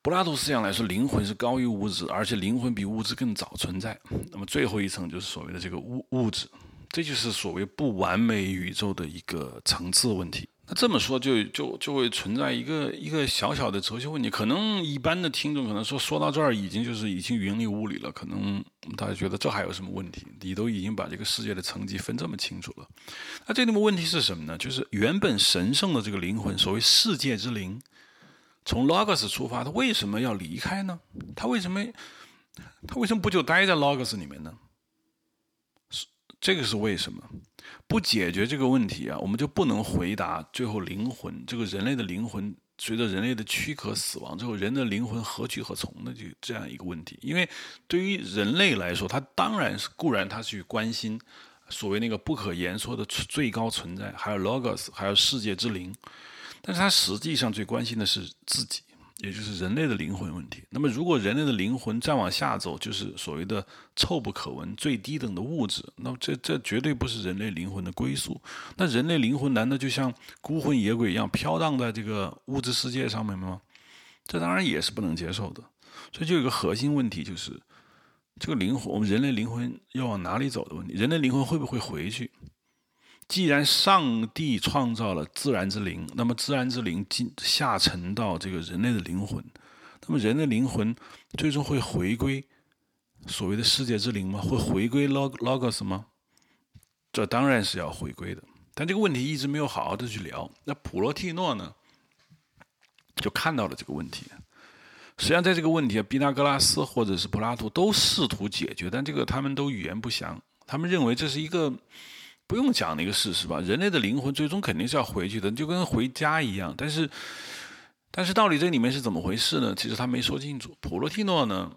柏拉图思想来说，灵魂是高于物质，而且灵魂比物质更早存在。那么最后一层就是所谓的这个物物质，这就是所谓不完美宇宙的一个层次问题。这么说就就就会存在一个一个小小的哲学问题。可能一般的听众可能说说到这儿已经就是已经云里雾里了，可能大家觉得这还有什么问题？你都已经把这个世界的层级分这么清楚了。那这里面问题是什么呢？就是原本神圣的这个灵魂，所谓世界之灵。从 logos 出发，他为什么要离开呢？他为什么他为什么不就待在 logos 里面呢？是这个是为什么？不解决这个问题啊，我们就不能回答最后灵魂这个人类的灵魂随着人类的躯壳死亡之后，人的灵魂何去何从的这这样一个问题。因为对于人类来说，他当然是固然他去关心所谓那个不可言说的最高存在，还有 logos，还有世界之灵。但是他实际上最关心的是自己，也就是人类的灵魂问题。那么，如果人类的灵魂再往下走，就是所谓的臭不可闻、最低等的物质，那么这这绝对不是人类灵魂的归宿。那人类灵魂难道就像孤魂野鬼一样飘荡在这个物质世界上面吗？这当然也是不能接受的。所以，就有一个核心问题，就是这个灵魂，我们人类灵魂要往哪里走的问题。人类灵魂会不会回去？既然上帝创造了自然之灵，那么自然之灵进下沉到这个人类的灵魂，那么人的灵魂最终会回归所谓的世界之灵吗？会回归 log logos 吗？这当然是要回归的，但这个问题一直没有好好的去聊。那普罗蒂诺呢，就看到了这个问题。实际上，在这个问题，毕达哥拉斯或者是柏拉图都试图解决，但这个他们都语言不详。他们认为这是一个。不用讲那个事实吧，人类的灵魂最终肯定是要回去的，就跟回家一样。但是，但是到底这里面是怎么回事呢？其实他没说清楚。普罗蒂诺呢，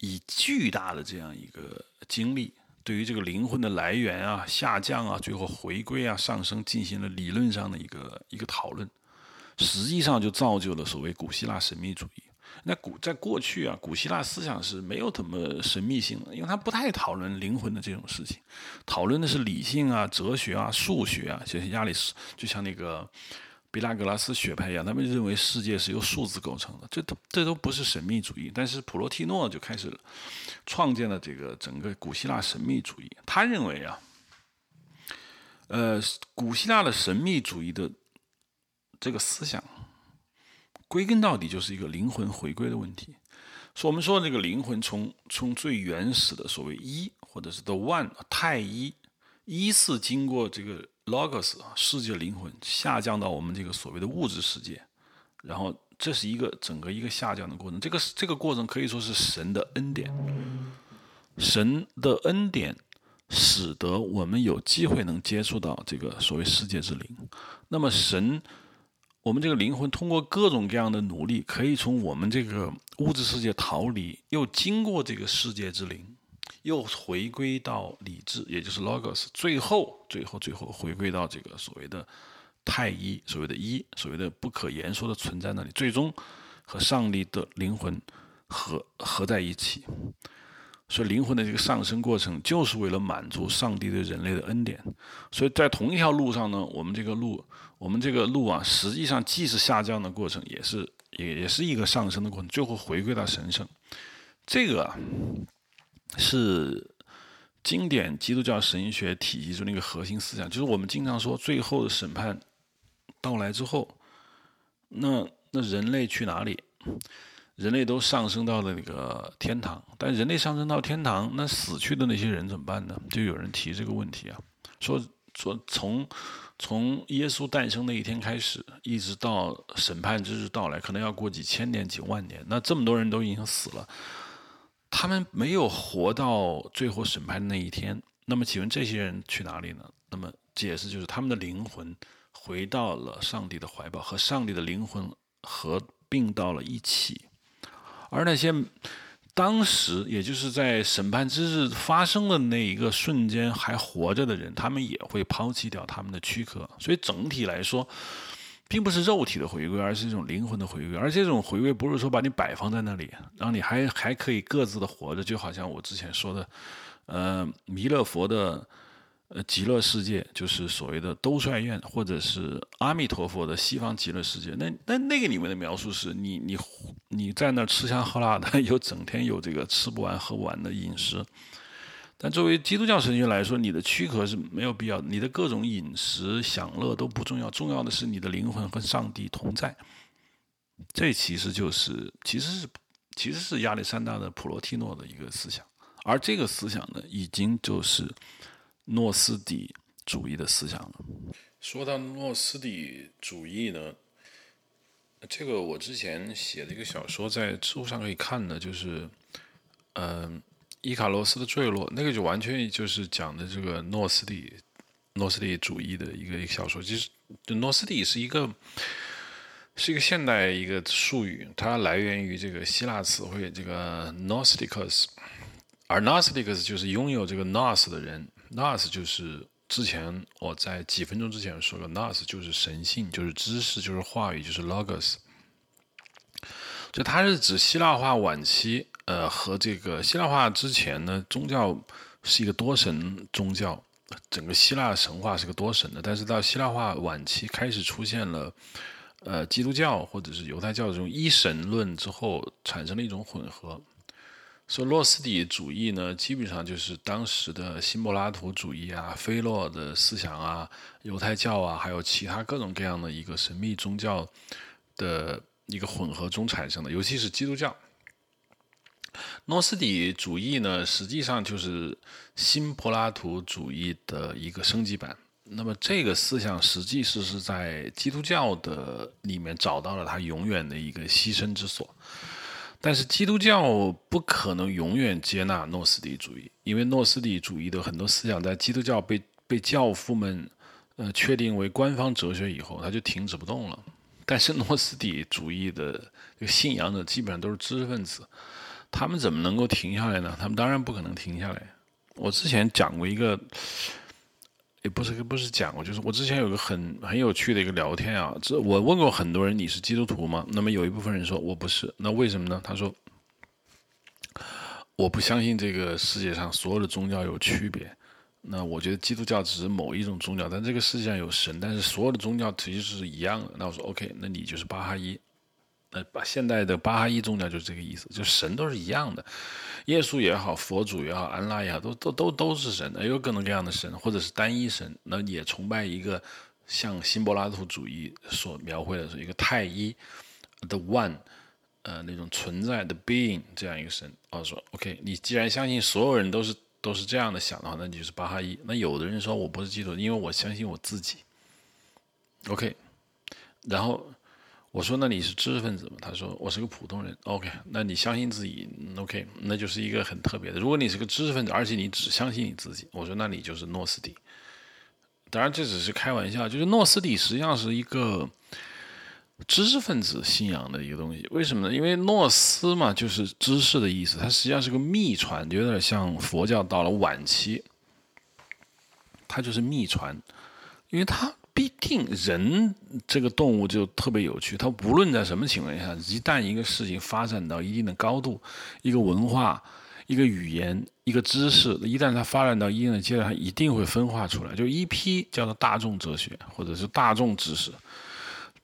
以巨大的这样一个经历，对于这个灵魂的来源啊、下降啊、最后回归啊、上升，进行了理论上的一个一个讨论，实际上就造就了所谓古希腊神秘主义。那古在过去啊，古希腊思想是没有怎么神秘性的，因为他不太讨论灵魂的这种事情，讨论的是理性啊、哲学啊、数学啊，就像亚里士，就像那个毕拉格拉斯学派一样，他们认为世界是由数字构成的，这都这都不是神秘主义。但是普罗蒂诺就开始创建了这个整个古希腊神秘主义，他认为啊，呃，古希腊的神秘主义的这个思想。归根到底就是一个灵魂回归的问题。说我们说这个灵魂从从最原始的所谓一或者是 the one 太一，一次经过这个 logos 世界灵魂下降到我们这个所谓的物质世界，然后这是一个整个一个下降的过程。这个这个过程可以说是神的恩典，神的恩典使得我们有机会能接触到这个所谓世界之灵。那么神。我们这个灵魂通过各种各样的努力，可以从我们这个物质世界逃离，又经过这个世界之灵，又回归到理智，也就是 logos，最后，最后，最后回归到这个所谓的太一，所谓的一，所谓的不可言说的存在那里，最终和上帝的灵魂合合在一起。所以灵魂的这个上升过程，就是为了满足上帝对人类的恩典。所以在同一条路上呢，我们这个路，我们这个路啊，实际上既是下降的过程，也是也也是一个上升的过程，最后回归到神圣。这个啊，是经典基督教神学体系中的一个核心思想，就是我们经常说，最后的审判到来之后，那那人类去哪里？人类都上升到了那个天堂，但人类上升到天堂，那死去的那些人怎么办呢？就有人提这个问题啊，说说从从耶稣诞生那一天开始，一直到审判之日到来，可能要过几千年、几万年。那这么多人都已经死了，他们没有活到最后审判的那一天。那么，请问这些人去哪里呢？那么解释就是，他们的灵魂回到了上帝的怀抱，和上帝的灵魂合并到了一起。而那些当时也就是在审判之日发生的那一个瞬间还活着的人，他们也会抛弃掉他们的躯壳。所以整体来说，并不是肉体的回归，而是一种灵魂的回归。而这种回归不是说把你摆放在那里，让你还还可以各自的活着，就好像我之前说的，呃，弥勒佛的。呃，极乐世界就是所谓的兜率院，或者是阿弥陀佛的西方极乐世界。那那那个里面的描述是你你你在那吃香喝辣的，有整天有这个吃不完喝不完的饮食。但作为基督教神学来说，你的躯壳是没有必要，你的各种饮食享乐都不重要，重要的是你的灵魂和上帝同在。这其实就是其实是其实是亚历山大的普罗提诺的一个思想，而这个思想呢，已经就是。诺斯底主义的思想了。说到诺斯底主义呢，这个我之前写的一个小说在知乎上可以看的，就是嗯，伊卡洛斯的坠落，那个就完全就是讲的这个诺斯底诺斯底主义的一个小说。其实，诺斯底是一个是一个现代一个术语，它来源于这个希腊词汇这个 Gnosticus，而 Gnosticus 就是拥有这个 nos 的人。Nas 就是之前我在几分钟之前说的，Nas 就是神性，就是知识，就是话语，就是 Logos。就它是指希腊化晚期，呃，和这个希腊化之前呢，宗教是一个多神宗教，整个希腊神话是个多神的。但是到希腊化晚期开始出现了，呃，基督教或者是犹太教这种一神论之后，产生了一种混合。说诺斯底主义呢，基本上就是当时的新柏拉图主义啊、菲洛的思想啊、犹太教啊，还有其他各种各样的一个神秘宗教的一个混合中产生的，尤其是基督教。诺斯底主义呢，实际上就是新柏拉图主义的一个升级版。那么这个思想实际是是在基督教的里面找到了它永远的一个栖身之所。但是基督教不可能永远接纳诺斯底主义，因为诺斯底主义的很多思想在基督教被被教父们呃确定为官方哲学以后，它就停止不动了。但是诺斯底主义的信仰者基本上都是知识分子，他们怎么能够停下来呢？他们当然不可能停下来。我之前讲过一个。也不是不是讲过，就是我之前有个很很有趣的一个聊天啊，这我问过很多人，你是基督徒吗？那么有一部分人说我不是，那为什么呢？他说我不相信这个世界上所有的宗教有区别，那我觉得基督教只是某一种宗教，但这个世界上有神，但是所有的宗教其实是一样的。那我说 OK，那你就是巴哈伊。把现代的巴哈伊宗教就是这个意思，就神都是一样的，耶稣也好，佛祖也好，安拉也好，都都都都是神，也有各种各样的神，或者是单一神，那也崇拜一个像新柏拉图主义所描绘的是一个太一的 one，呃，那种存在的 being 这样一个神。哦，说 OK，你既然相信所有人都是都是这样的想的话，那你就是巴哈伊。那有的人说我不是基督，因为我相信我自己。OK，然后。我说：“那你是知识分子吗？”他说：“我是个普通人。”OK，那你相信自己？OK，那就是一个很特别的。如果你是个知识分子，而且你只相信你自己，我说那你就是诺斯底。当然这只是开玩笑，就是诺斯底实际上是一个知识分子信仰的一个东西。为什么呢？因为诺斯嘛，就是知识的意思，它实际上是个秘传，有点像佛教到了晚期，它就是秘传，因为它。必定人这个动物就特别有趣，它无论在什么情况下，一旦一个事情发展到一定的高度，一个文化、一个语言、一个知识，一旦它发展到一定的阶段，它一定会分化出来，就一批叫做大众哲学或者是大众知识，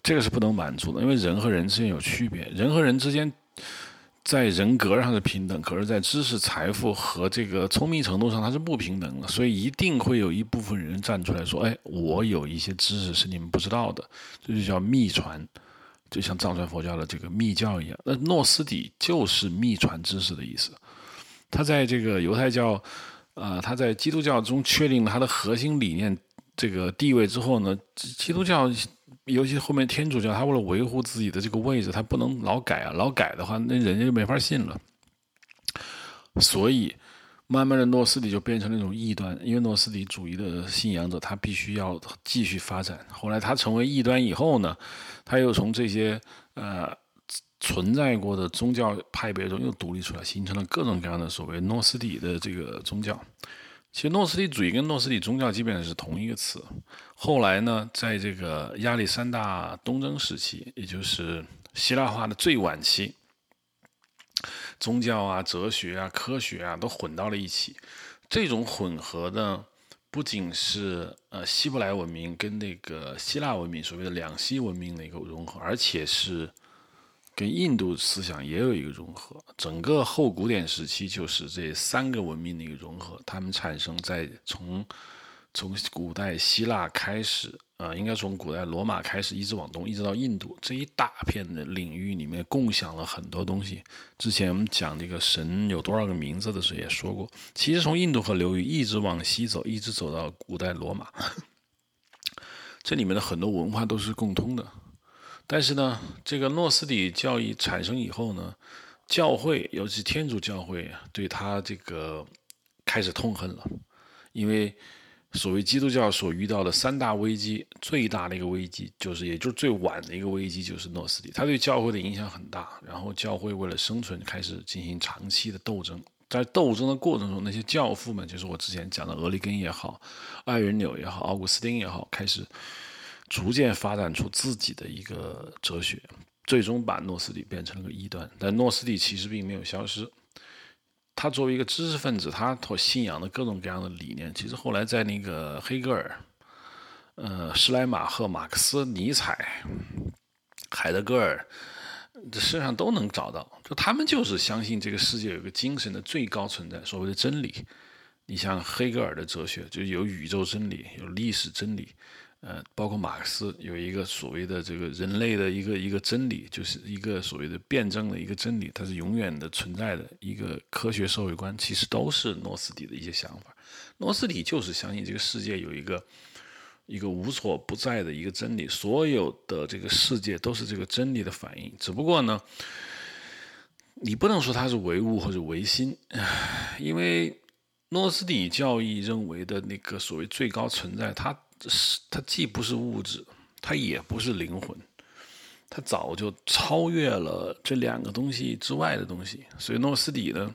这个是不能满足的，因为人和人之间有区别，人和人之间。在人格上是平等，可是，在知识、财富和这个聪明程度上，它是不平等的。所以，一定会有一部分人站出来说：“哎，我有一些知识是你们不知道的。”这就叫秘传，就像藏传佛教的这个密教一样。那诺斯底就是秘传知识的意思。他在这个犹太教，呃，他在基督教中确定了他的核心理念这个地位之后呢，基督教。尤其后面天主教，他为了维护自己的这个位置，他不能老改啊，老改的话，那人家就没法信了。所以，慢慢的诺斯底就变成那种异端，因为诺斯底主义的信仰者，他必须要继续发展。后来他成为异端以后呢，他又从这些呃存在过的宗教派别中又独立出来，形成了各种各样的所谓诺斯底的这个宗教。其实诺斯底主义跟诺斯底宗教基本上是同一个词。后来呢，在这个亚历山大东征时期，也就是希腊化的最晚期，宗教啊、哲学啊、科学啊都混到了一起。这种混合呢，不仅是呃希伯来文明跟那个希腊文明所谓的两希文明的一个融合，而且是。跟印度思想也有一个融合，整个后古典时期就是这三个文明的一个融合，它们产生在从从古代希腊开始，呃，应该从古代罗马开始，一直往东，一直到印度这一大片的领域里面，共享了很多东西。之前我们讲这个神有多少个名字的时候也说过，其实从印度河流域一直往西走，一直走到古代罗马，这里面的很多文化都是共通的。但是呢，这个诺斯底教义产生以后呢，教会尤其天主教会对他这个开始痛恨了，因为所谓基督教所遇到的三大危机，最大的一个危机就是，也就是最晚的一个危机就是诺斯底，他对教会的影响很大。然后教会为了生存，开始进行长期的斗争，在斗争的过程中，那些教父们，就是我之前讲的俄利根也好，爱人纽也好，奥古斯丁也好，开始。逐渐发展出自己的一个哲学，最终把诺斯底变成了个异端。但诺斯底其实并没有消失，他作为一个知识分子，他所信仰的各种各样的理念，其实后来在那个黑格尔、呃施莱马赫、马克思、尼采、海德格尔这身上都能找到。就他们就是相信这个世界有个精神的最高存在，所谓的真理。你像黑格尔的哲学，就有宇宙真理，有历史真理。呃，包括马克思有一个所谓的这个人类的一个一个真理，就是一个所谓的辩证的一个真理，它是永远的存在的一个科学社会观，其实都是诺斯底的一些想法。诺斯底就是相信这个世界有一个一个无所不在的一个真理，所有的这个世界都是这个真理的反应。只不过呢，你不能说它是唯物或者唯心，因为诺斯底教义认为的那个所谓最高存在，它。是它既不是物质，它也不是灵魂，它早就超越了这两个东西之外的东西。所以诺斯底呢，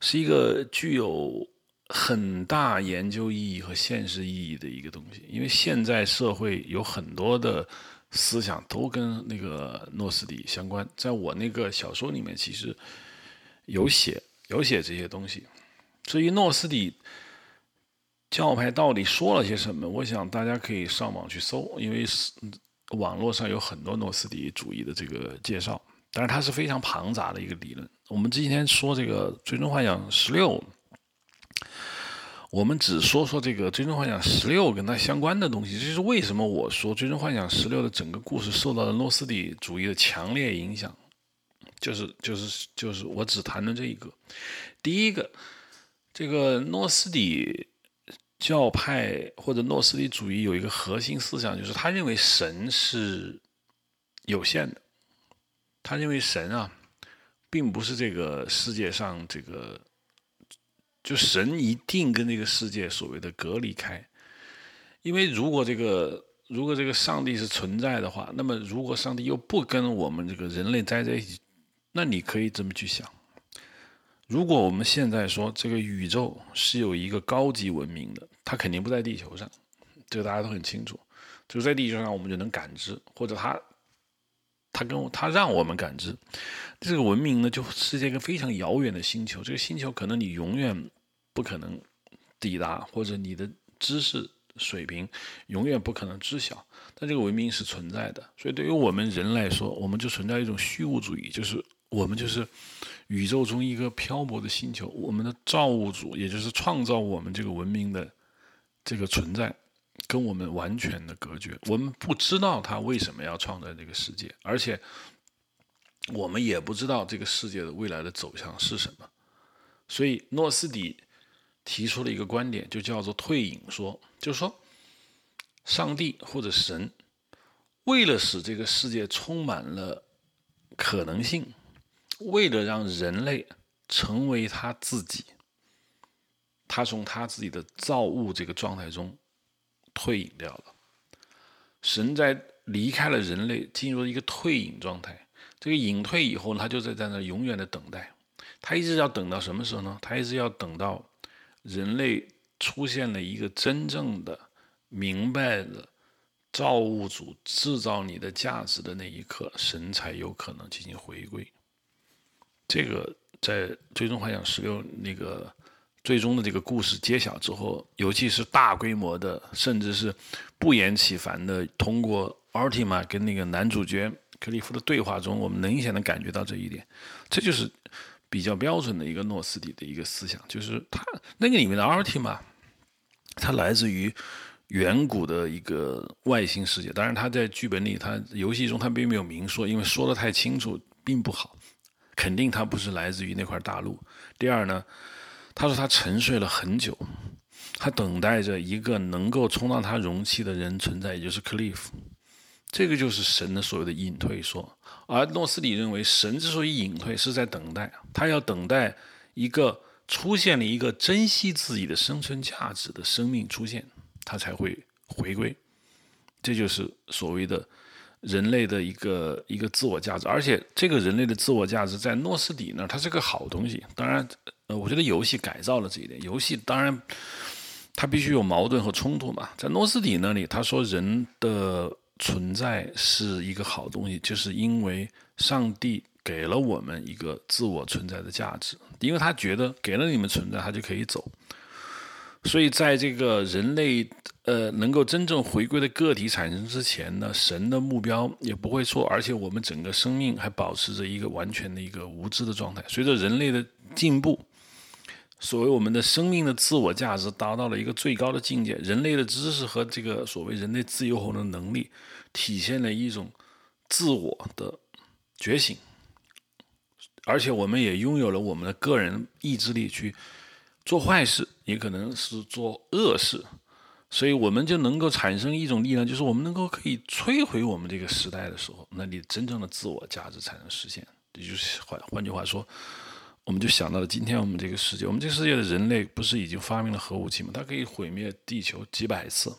是一个具有很大研究意义和现实意义的一个东西。因为现在社会有很多的思想都跟那个诺斯底相关，在我那个小说里面其实有写有写这些东西。至于诺斯底。教派到底说了些什么？我想大家可以上网去搜，因为网络上有很多诺斯底主义的这个介绍。但是它是非常庞杂的一个理论。我们今天说这个《最终幻想十六》，我们只说说这个《最终幻想十六》跟它相关的东西。这是为什么我说《最终幻想十六》的整个故事受到了诺斯底主义的强烈影响？就是就是就是我只谈论这一个。第一个，这个诺斯底。教派或者诺斯底主义有一个核心思想，就是他认为神是有限的。他认为神啊，并不是这个世界上这个，就神一定跟这个世界所谓的隔离开。因为如果这个如果这个上帝是存在的话，那么如果上帝又不跟我们这个人类待在一起，那你可以这么去想。如果我们现在说这个宇宙是有一个高级文明的，它肯定不在地球上，这个大家都很清楚。就在地球上，我们就能感知，或者它，它跟它让我们感知。这个文明呢，就是一个非常遥远的星球，这个星球可能你永远不可能抵达，或者你的知识水平永远不可能知晓。但这个文明是存在的，所以对于我们人来说，我们就存在一种虚无主义，就是我们就是。宇宙中一个漂泊的星球，我们的造物主，也就是创造我们这个文明的这个存在，跟我们完全的隔绝。我们不知道他为什么要创造这个世界，而且我们也不知道这个世界的未来的走向是什么。所以，诺斯底提出了一个观点，就叫做退隐说，就是说，上帝或者神为了使这个世界充满了可能性。为了让人类成为他自己，他从他自己的造物这个状态中退隐掉了。神在离开了人类，进入了一个退隐状态。这个隐退以后，他就在在那永远的等待。他一直要等到什么时候呢？他一直要等到人类出现了一个真正的明白的造物主制造你的价值的那一刻，神才有可能进行回归。这个在《最终幻想十六》那个最终的这个故事揭晓之后，尤其是大规模的，甚至是不厌其烦的通过奥尔蒂玛跟那个男主角克利夫的对话中，我们明显的感觉到这一点。这就是。比较标准的一个诺斯底的一个思想，就是他那个里面的阿尔提玛，它来自于远古的一个外星世界。当然，他在剧本里，他游戏中他并没有明说，因为说的太清楚并不好。肯定他不是来自于那块大陆。第二呢，他说他沉睡了很久，他等待着一个能够充当他容器的人存在，也就是克利夫。这个就是神的所谓的隐退说，而诺斯底认为神之所以隐退，是在等待，他要等待一个出现了一个珍惜自己的生存价值的生命出现，他才会回归。这就是所谓的人类的一个一个自我价值，而且这个人类的自我价值在诺斯底那，它是个好东西。当然，呃，我觉得游戏改造了这一点。游戏当然它必须有矛盾和冲突嘛，在诺斯底那里，他说人的。存在是一个好东西，就是因为上帝给了我们一个自我存在的价值，因为他觉得给了你们存在，他就可以走。所以在这个人类呃能够真正回归的个体产生之前呢，神的目标也不会错，而且我们整个生命还保持着一个完全的一个无知的状态。随着人类的进步。所谓我们的生命的自我价值达到了一个最高的境界，人类的知识和这个所谓人类自由后的能力，体现了一种自我的觉醒，而且我们也拥有了我们的个人意志力去做坏事，也可能是做恶事，所以我们就能够产生一种力量，就是我们能够可以摧毁我们这个时代的时候，那你真正的自我价值才能实现。也就是换换句话说。我们就想到了今天我们这个世界，我们这个世界的人类不是已经发明了核武器吗？它可以毁灭地球几百次，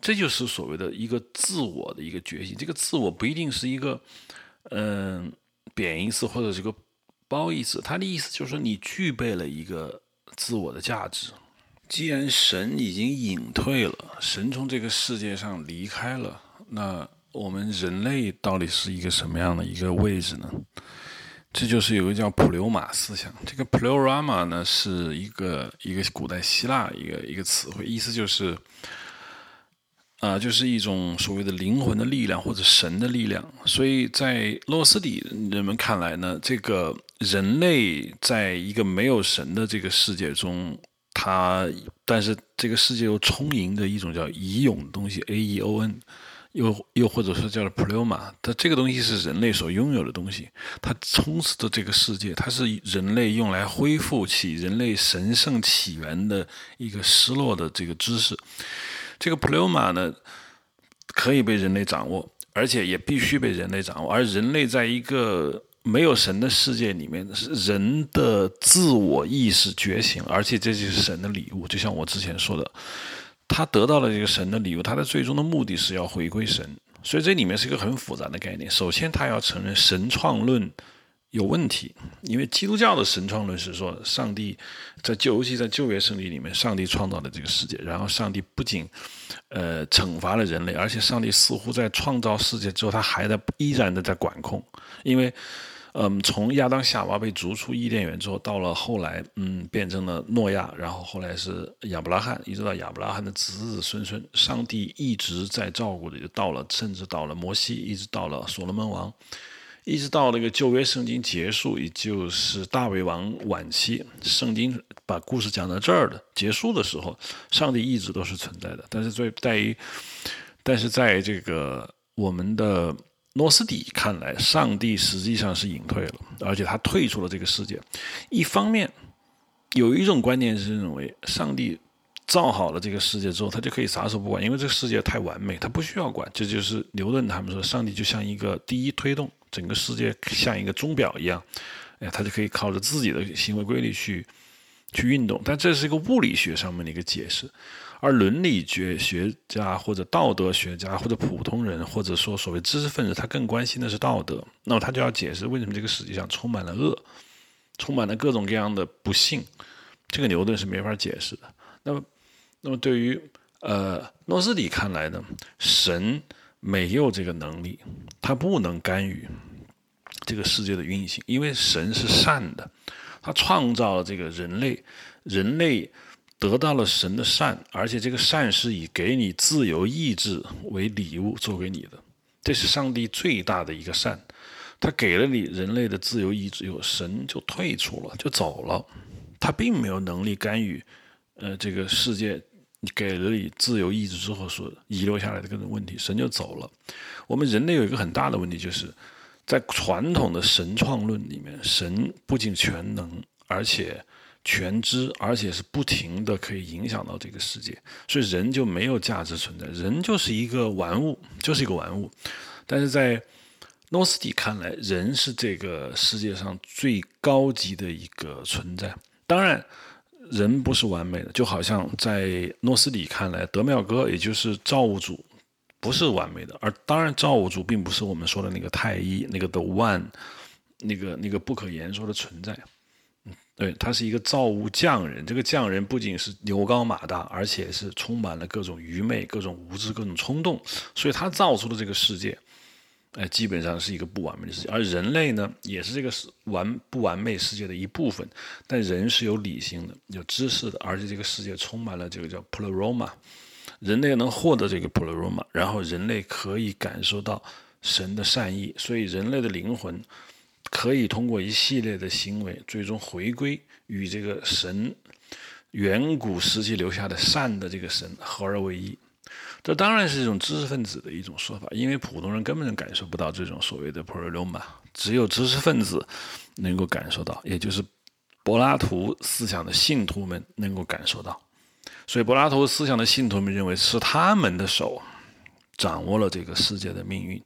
这就是所谓的一个自我的一个觉醒。这个自我不一定是一个嗯贬义词或者是个褒义词，它的意思就是说你具备了一个自我的价值。既然神已经隐退了，神从这个世界上离开了，那我们人类到底是一个什么样的一个位置呢？这就是有个叫普留马思想。这个 pleroma 呢，是一个一个古代希腊一个一个词汇，意思就是，啊，就是一种所谓的灵魂的力量或者神的力量。所以在洛斯底人们看来呢，这个人类在一个没有神的这个世界中，它但是这个世界又充盈着一种叫遗勇的东西，A E O N。又又或者说叫做 pluma，它这个东西是人类所拥有的东西，它充斥着这个世界，它是人类用来恢复起人类神圣起源的一个失落的这个知识。这个 pluma 呢，可以被人类掌握，而且也必须被人类掌握。而人类在一个没有神的世界里面，人的自我意识觉醒，而且这就是神的礼物。就像我之前说的。他得到了这个神的礼物，他的最终的目的是要回归神，所以这里面是一个很复杂的概念。首先，他要承认神创论有问题，因为基督教的神创论是说，上帝在旧，尤其在旧约圣经里面，上帝创造了这个世界，然后上帝不仅呃惩罚了人类，而且上帝似乎在创造世界之后，他还在依然的在管控，因为。嗯，从亚当夏娃被逐出伊甸园之后，到了后来，嗯，变成了诺亚，然后后来是亚伯拉罕，一直到亚伯拉罕的子子孙孙，上帝一直在照顾的，就到了，甚至到了摩西，一直到了所罗门王，一直到那个旧约圣经结束，也就是大卫王晚期，圣经把故事讲到这儿的结束的时候，上帝一直都是存在的。但是在于，但是在这个我们的。诺斯底看来，上帝实际上是隐退了，而且他退出了这个世界。一方面，有一种观念是认为，上帝造好了这个世界之后，他就可以撒手不管，因为这个世界太完美，他不需要管。这就是牛顿他们说，上帝就像一个第一推动，整个世界像一个钟表一样，哎，他就可以靠着自己的行为规律去去运动。但这是一个物理学上面的一个解释。而伦理学学家或者道德学家或者普通人或者说所谓知识分子，他更关心的是道德。那么他就要解释为什么这个世界上充满了恶，充满了各种各样的不幸。这个牛顿是没法解释的。那么，那么对于呃诺斯底看来呢，神没有这个能力，他不能干预这个世界的运行，因为神是善的，他创造了这个人类，人类。得到了神的善，而且这个善是以给你自由意志为礼物做给你的，这是上帝最大的一个善。他给了你人类的自由意志，有神就退出了，就走了。他并没有能力干预，呃，这个世界给了你自由意志之后所遗留下来的各种问题，神就走了。我们人类有一个很大的问题，就是在传统的神创论里面，神不仅全能，而且。全知，而且是不停的可以影响到这个世界，所以人就没有价值存在，人就是一个玩物，就是一个玩物。但是在诺斯底看来，人是这个世界上最高级的一个存在。当然，人不是完美的，就好像在诺斯底看来，德妙哥也就是造物主不是完美的。而当然，造物主并不是我们说的那个太一，那个 the one，那个那个不可言说的存在。对他是一个造物匠人，这个匠人不仅是牛高马大，而且是充满了各种愚昧、各种无知、各种冲动，所以他造出的这个世界，哎，基本上是一个不完美的世界。而人类呢，也是这个是完不完美世界的一部分，但人是有理性的、有知识的，而且这个世界充满了这个叫 pleroma，人类能获得这个 pleroma，然后人类可以感受到神的善意，所以人类的灵魂。可以通过一系列的行为，最终回归与这个神远古时期留下的善的这个神合而为一。这当然是一种知识分子的一种说法，因为普通人根本感受不到这种所谓的 p r o l o m a 只有知识分子能够感受到，也就是柏拉图思想的信徒们能够感受到。所以，柏拉图思想的信徒们认为是他们的手掌握了这个世界的命运，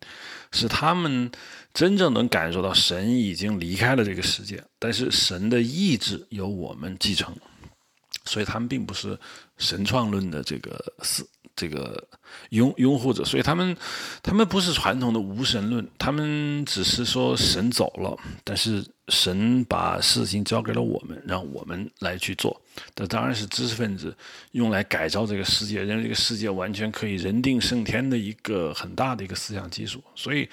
是他们。真正能感受到神已经离开了这个世界，但是神的意志由我们继承，所以他们并不是神创论的这个是这个拥拥护者，所以他们他们不是传统的无神论，他们只是说神走了，但是神把事情交给了我们，让我们来去做。这当然是知识分子用来改造这个世界，让这个世界完全可以人定胜天的一个很大的一个思想基础，所以。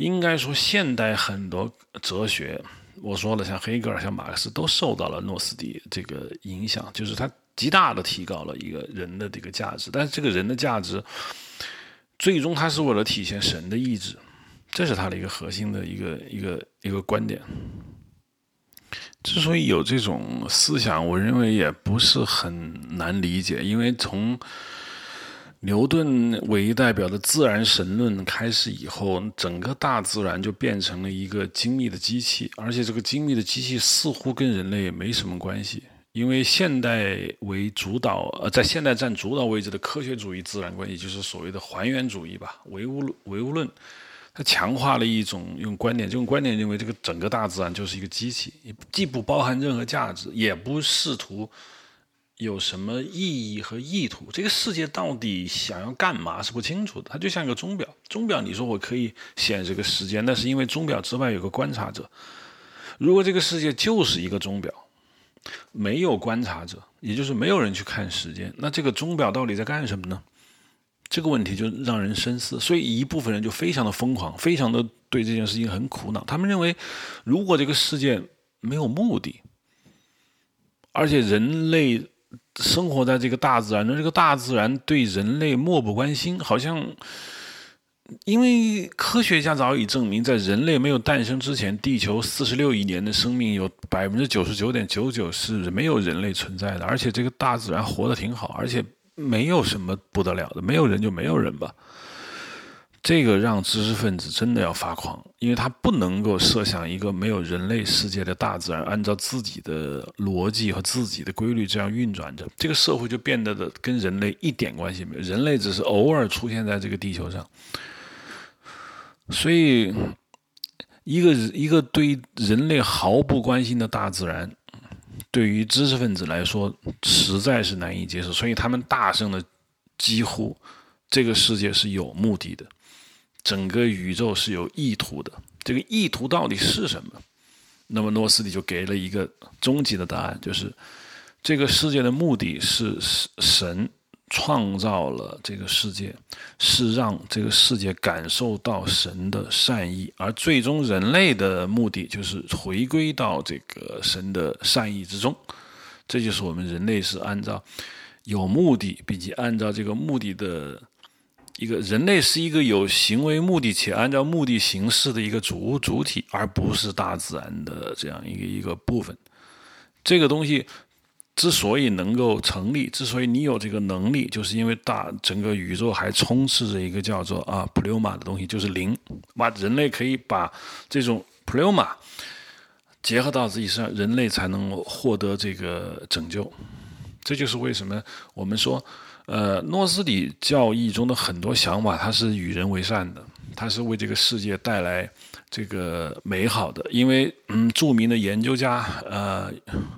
应该说，现代很多哲学，我说了，像黑格尔、像马克思，都受到了诺斯底这个影响，就是他极大的提高了一个人的这个价值。但是，这个人的价值，最终他是为了体现神的意志，这是他的一个核心的一个一个一个观点。之所以有这种思想，我认为也不是很难理解，因为从牛顿为代表的自然神论开始以后，整个大自然就变成了一个精密的机器，而且这个精密的机器似乎跟人类也没什么关系。因为现代为主导，呃，在现代占主导位置的科学主义自然观，也就是所谓的还原主义吧，唯物论唯物论，它强化了一种用观点，这种观点认为这个整个大自然就是一个机器，既不包含任何价值，也不试图。有什么意义和意图？这个世界到底想要干嘛是不清楚的。它就像一个钟表，钟表你说我可以显示个时间，那是因为钟表之外有个观察者。如果这个世界就是一个钟表，没有观察者，也就是没有人去看时间，那这个钟表到底在干什么呢？这个问题就让人深思。所以一部分人就非常的疯狂，非常的对这件事情很苦恼。他们认为，如果这个世界没有目的，而且人类。生活在这个大自然中，这个大自然对人类漠不关心，好像因为科学家早已证明，在人类没有诞生之前，地球四十六亿年的生命有百分之九十九点九九是没有人类存在的，而且这个大自然活得挺好，而且没有什么不得了的，没有人就没有人吧。这个让知识分子真的要发狂，因为他不能够设想一个没有人类世界的大自然按照自己的逻辑和自己的规律这样运转着，这个社会就变得的跟人类一点关系没有，人类只是偶尔出现在这个地球上。所以，一个一个对人类毫不关心的大自然，对于知识分子来说实在是难以接受，所以他们大声的几乎这个世界是有目的的，整个宇宙是有意图的。这个意图到底是什么？那么诺斯底就给了一个终极的答案，就是这个世界的目的是神创造了这个世界，是让这个世界感受到神的善意，而最终人类的目的就是回归到这个神的善意之中。这就是我们人类是按照有目的，并且按照这个目的的。一个人类是一个有行为目的且按照目的行事的一个主主体，而不是大自然的这样一个一个部分。这个东西之所以能够成立，之所以你有这个能力，就是因为大整个宇宙还充斥着一个叫做啊普留玛的东西，就是灵。把人类可以把这种普留玛结合到自己身上，人类才能获得这个拯救。这就是为什么我们说。呃，诺斯底教义中的很多想法，它是与人为善的，它是为这个世界带来这个美好的。因为，嗯，著名的研究家，呃，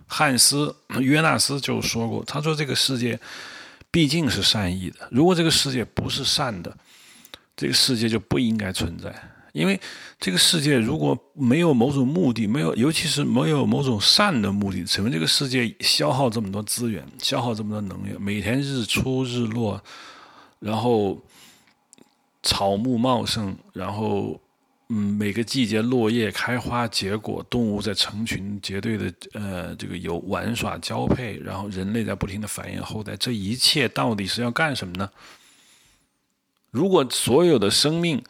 汉斯约纳斯就说过，他说这个世界毕竟是善意的，如果这个世界不是善的，这个世界就不应该存在。因为这个世界如果没有某种目的，没有，尤其是没有某种善的目的，怎么这个世界消耗这么多资源，消耗这么多能源，每天日出日落，然后草木茂盛，然后嗯，每个季节落叶开花结果，动物在成群结队的呃这个有玩耍交配，然后人类在不停的繁衍后代，这一切到底是要干什么呢？如果所有的生命，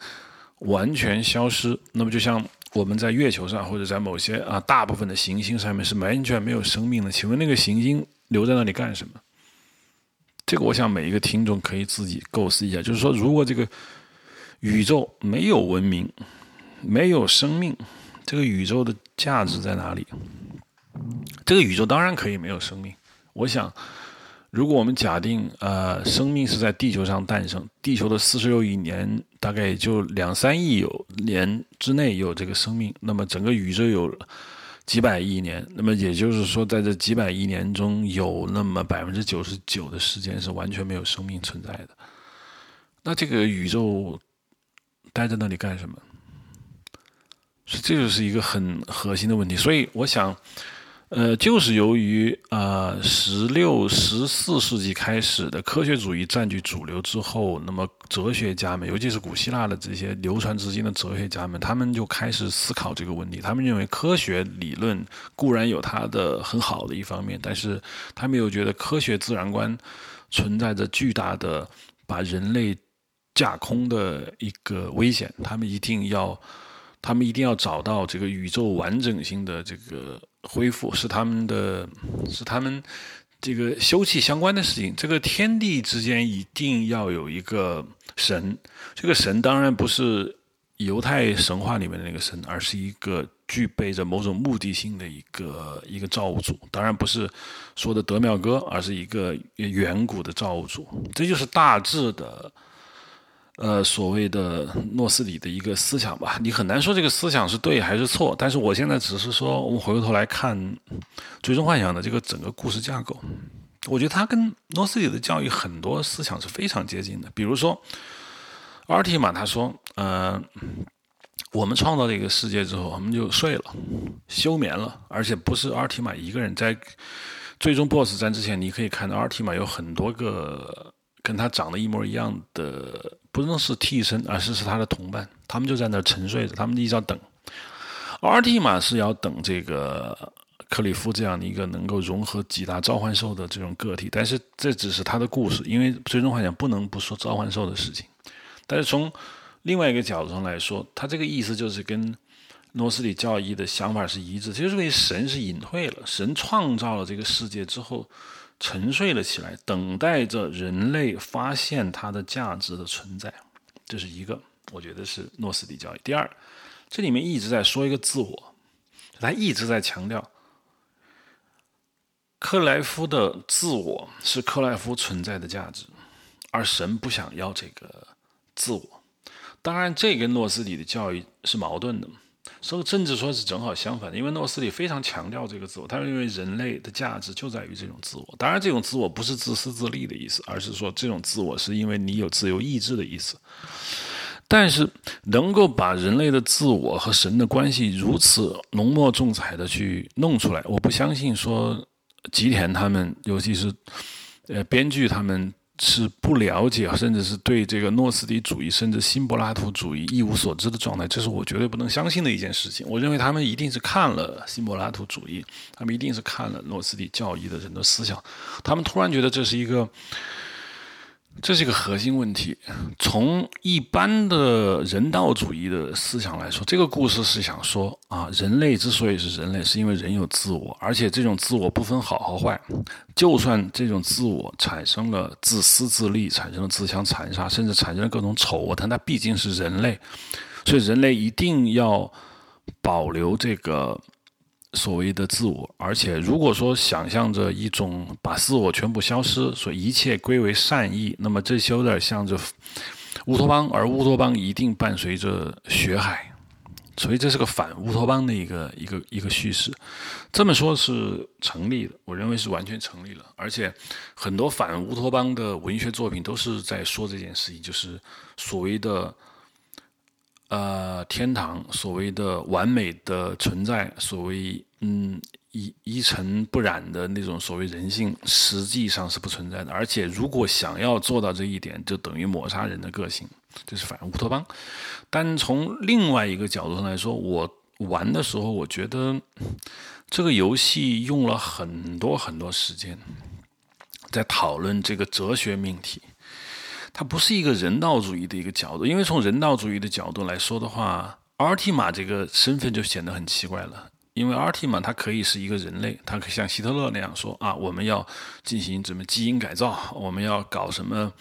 完全消失，那么就像我们在月球上，或者在某些啊大部分的行星上面是完全没有生命的。请问那个行星留在那里干什么？这个我想每一个听众可以自己构思一下。就是说，如果这个宇宙没有文明，没有生命，这个宇宙的价值在哪里？这个宇宙当然可以没有生命。我想。如果我们假定，呃，生命是在地球上诞生，地球的四十六亿年，大概也就两三亿有年之内有这个生命，那么整个宇宙有几百亿年，那么也就是说，在这几百亿年中，有那么百分之九十九的时间是完全没有生命存在的。那这个宇宙待在那里干什么？所以这就是一个很核心的问题。所以我想。呃，就是由于呃，十六、十四世纪开始的科学主义占据主流之后，那么哲学家们，尤其是古希腊的这些流传至今的哲学家们，他们就开始思考这个问题。他们认为科学理论固然有它的很好的一方面，但是他们又觉得科学自然观存在着巨大的把人类架空的一个危险。他们一定要，他们一定要找到这个宇宙完整性的这个。恢复是他们的，是他们这个休戚相关的事情。这个天地之间一定要有一个神，这个神当然不是犹太神话里面的那个神，而是一个具备着某种目的性的一个一个造物主。当然不是说的德妙哥，而是一个远古的造物主。这就是大致的。呃，所谓的诺斯底的一个思想吧，你很难说这个思想是对还是错。但是我现在只是说，我们回过头来看《最终幻想》的这个整个故事架构，我觉得它跟诺斯底的教育很多思想是非常接近的。比如说，阿尔提玛他说：“呃，我们创造这个世界之后，我们就睡了，休眠了，而且不是阿尔提玛一个人在最终 BOSS 战之前，你可以看到阿尔提玛有很多个跟他长得一模一样的。”不能是替身，而是是他的同伴。他们就在那沉睡着，他们一直要等。阿尔蒂玛是要等这个克里夫这样的一个能够融合几大召唤兽的这种个体，但是这只是他的故事，因为最终幻想不能不说召唤兽的事情。但是从另外一个角度上来说，他这个意思就是跟诺斯底教义的想法是一致，就是为神是隐退了，神创造了这个世界之后。沉睡了起来，等待着人类发现它的价值的存在。这是一个，我觉得是诺斯底教育。第二，这里面一直在说一个自我，他一直在强调克莱夫的自我是克莱夫存在的价值，而神不想要这个自我。当然，这跟诺斯底的教育是矛盾的。所以甚至说是正好相反的，因为诺斯里非常强调这个自我，他认为人类的价值就在于这种自我。当然，这种自我不是自私自利的意思，而是说这种自我是因为你有自由意志的意思。但是，能够把人类的自我和神的关系如此浓墨重彩的去弄出来，我不相信说吉田他们，尤其是呃编剧他们。是不了解，甚至是对这个诺斯底主义，甚至新柏拉图主义一无所知的状态，这是我绝对不能相信的一件事情。我认为他们一定是看了新柏拉图主义，他们一定是看了诺斯底教义的人的思想，他们突然觉得这是一个。这是一个核心问题。从一般的人道主义的思想来说，这个故事是想说啊，人类之所以是人类，是因为人有自我，而且这种自我不分好和坏。就算这种自我产生了自私自利，产生了自相残杀，甚至产生了各种丑恶，但它毕竟是人类，所以人类一定要保留这个。所谓的自我，而且如果说想象着一种把自我全部消失，说一切归为善意，那么这些有点像着乌托邦，而乌托邦一定伴随着血海，所以这是个反乌托邦的一个一个一个叙事。这么说是成立的，我认为是完全成立了。而且很多反乌托邦的文学作品都是在说这件事情，就是所谓的。呃，天堂所谓的完美的存在，所谓嗯一一尘不染的那种所谓人性，实际上是不存在的。而且，如果想要做到这一点，就等于抹杀人的个性，这是反乌托邦。但从另外一个角度上来说，我玩的时候，我觉得这个游戏用了很多很多时间在讨论这个哲学命题。它不是一个人道主义的一个角度，因为从人道主义的角度来说的话，阿尔提玛这个身份就显得很奇怪了。因为阿尔提玛他可以是一个人类，他可以像希特勒那样说啊，我们要进行什么基因改造，我们要搞什么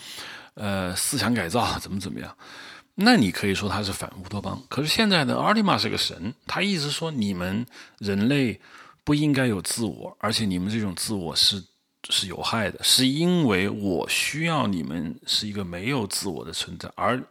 呃思想改造，怎么怎么样？那你可以说他是反乌托邦。可是现在呢，阿尔提玛是个神，他一直说你们人类不应该有自我，而且你们这种自我是。是有害的，是因为我需要你们是一个没有自我的存在，而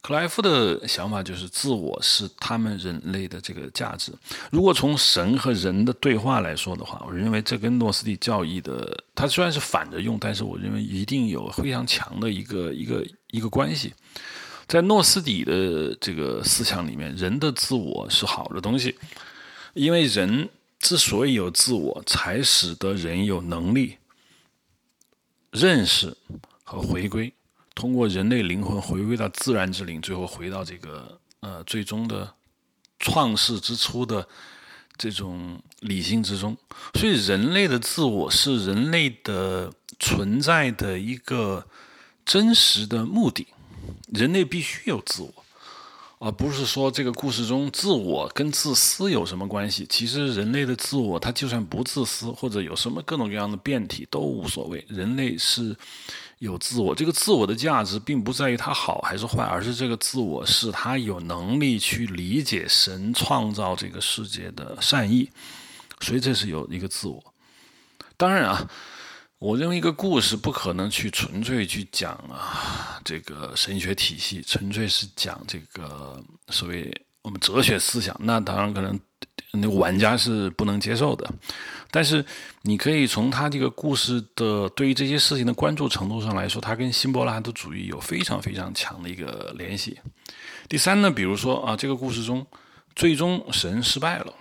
克莱夫的想法就是自我是他们人类的这个价值。如果从神和人的对话来说的话，我认为这跟诺斯底教义的，它虽然是反着用，但是我认为一定有非常强的一个一个一个关系。在诺斯底的这个思想里面，人的自我是好的东西，因为人之所以有自我，才使得人有能力。认识和回归，通过人类灵魂回归到自然之灵，最后回到这个呃最终的创世之初的这种理性之中。所以，人类的自我是人类的存在的一个真实的目的。人类必须有自我。而不是说这个故事中自我跟自私有什么关系？其实人类的自我，它就算不自私，或者有什么各种各样的变体都无所谓。人类是有自我，这个自我的价值并不在于它好还是坏，而是这个自我是他有能力去理解神创造这个世界的善意，所以这是有一个自我。当然啊。我认为一个故事不可能去纯粹去讲啊，这个神学体系，纯粹是讲这个所谓我们哲学思想，那当然可能那个玩家是不能接受的。但是你可以从他这个故事的对于这些事情的关注程度上来说，他跟新柏拉图主义有非常非常强的一个联系。第三呢，比如说啊，这个故事中最终神失败了，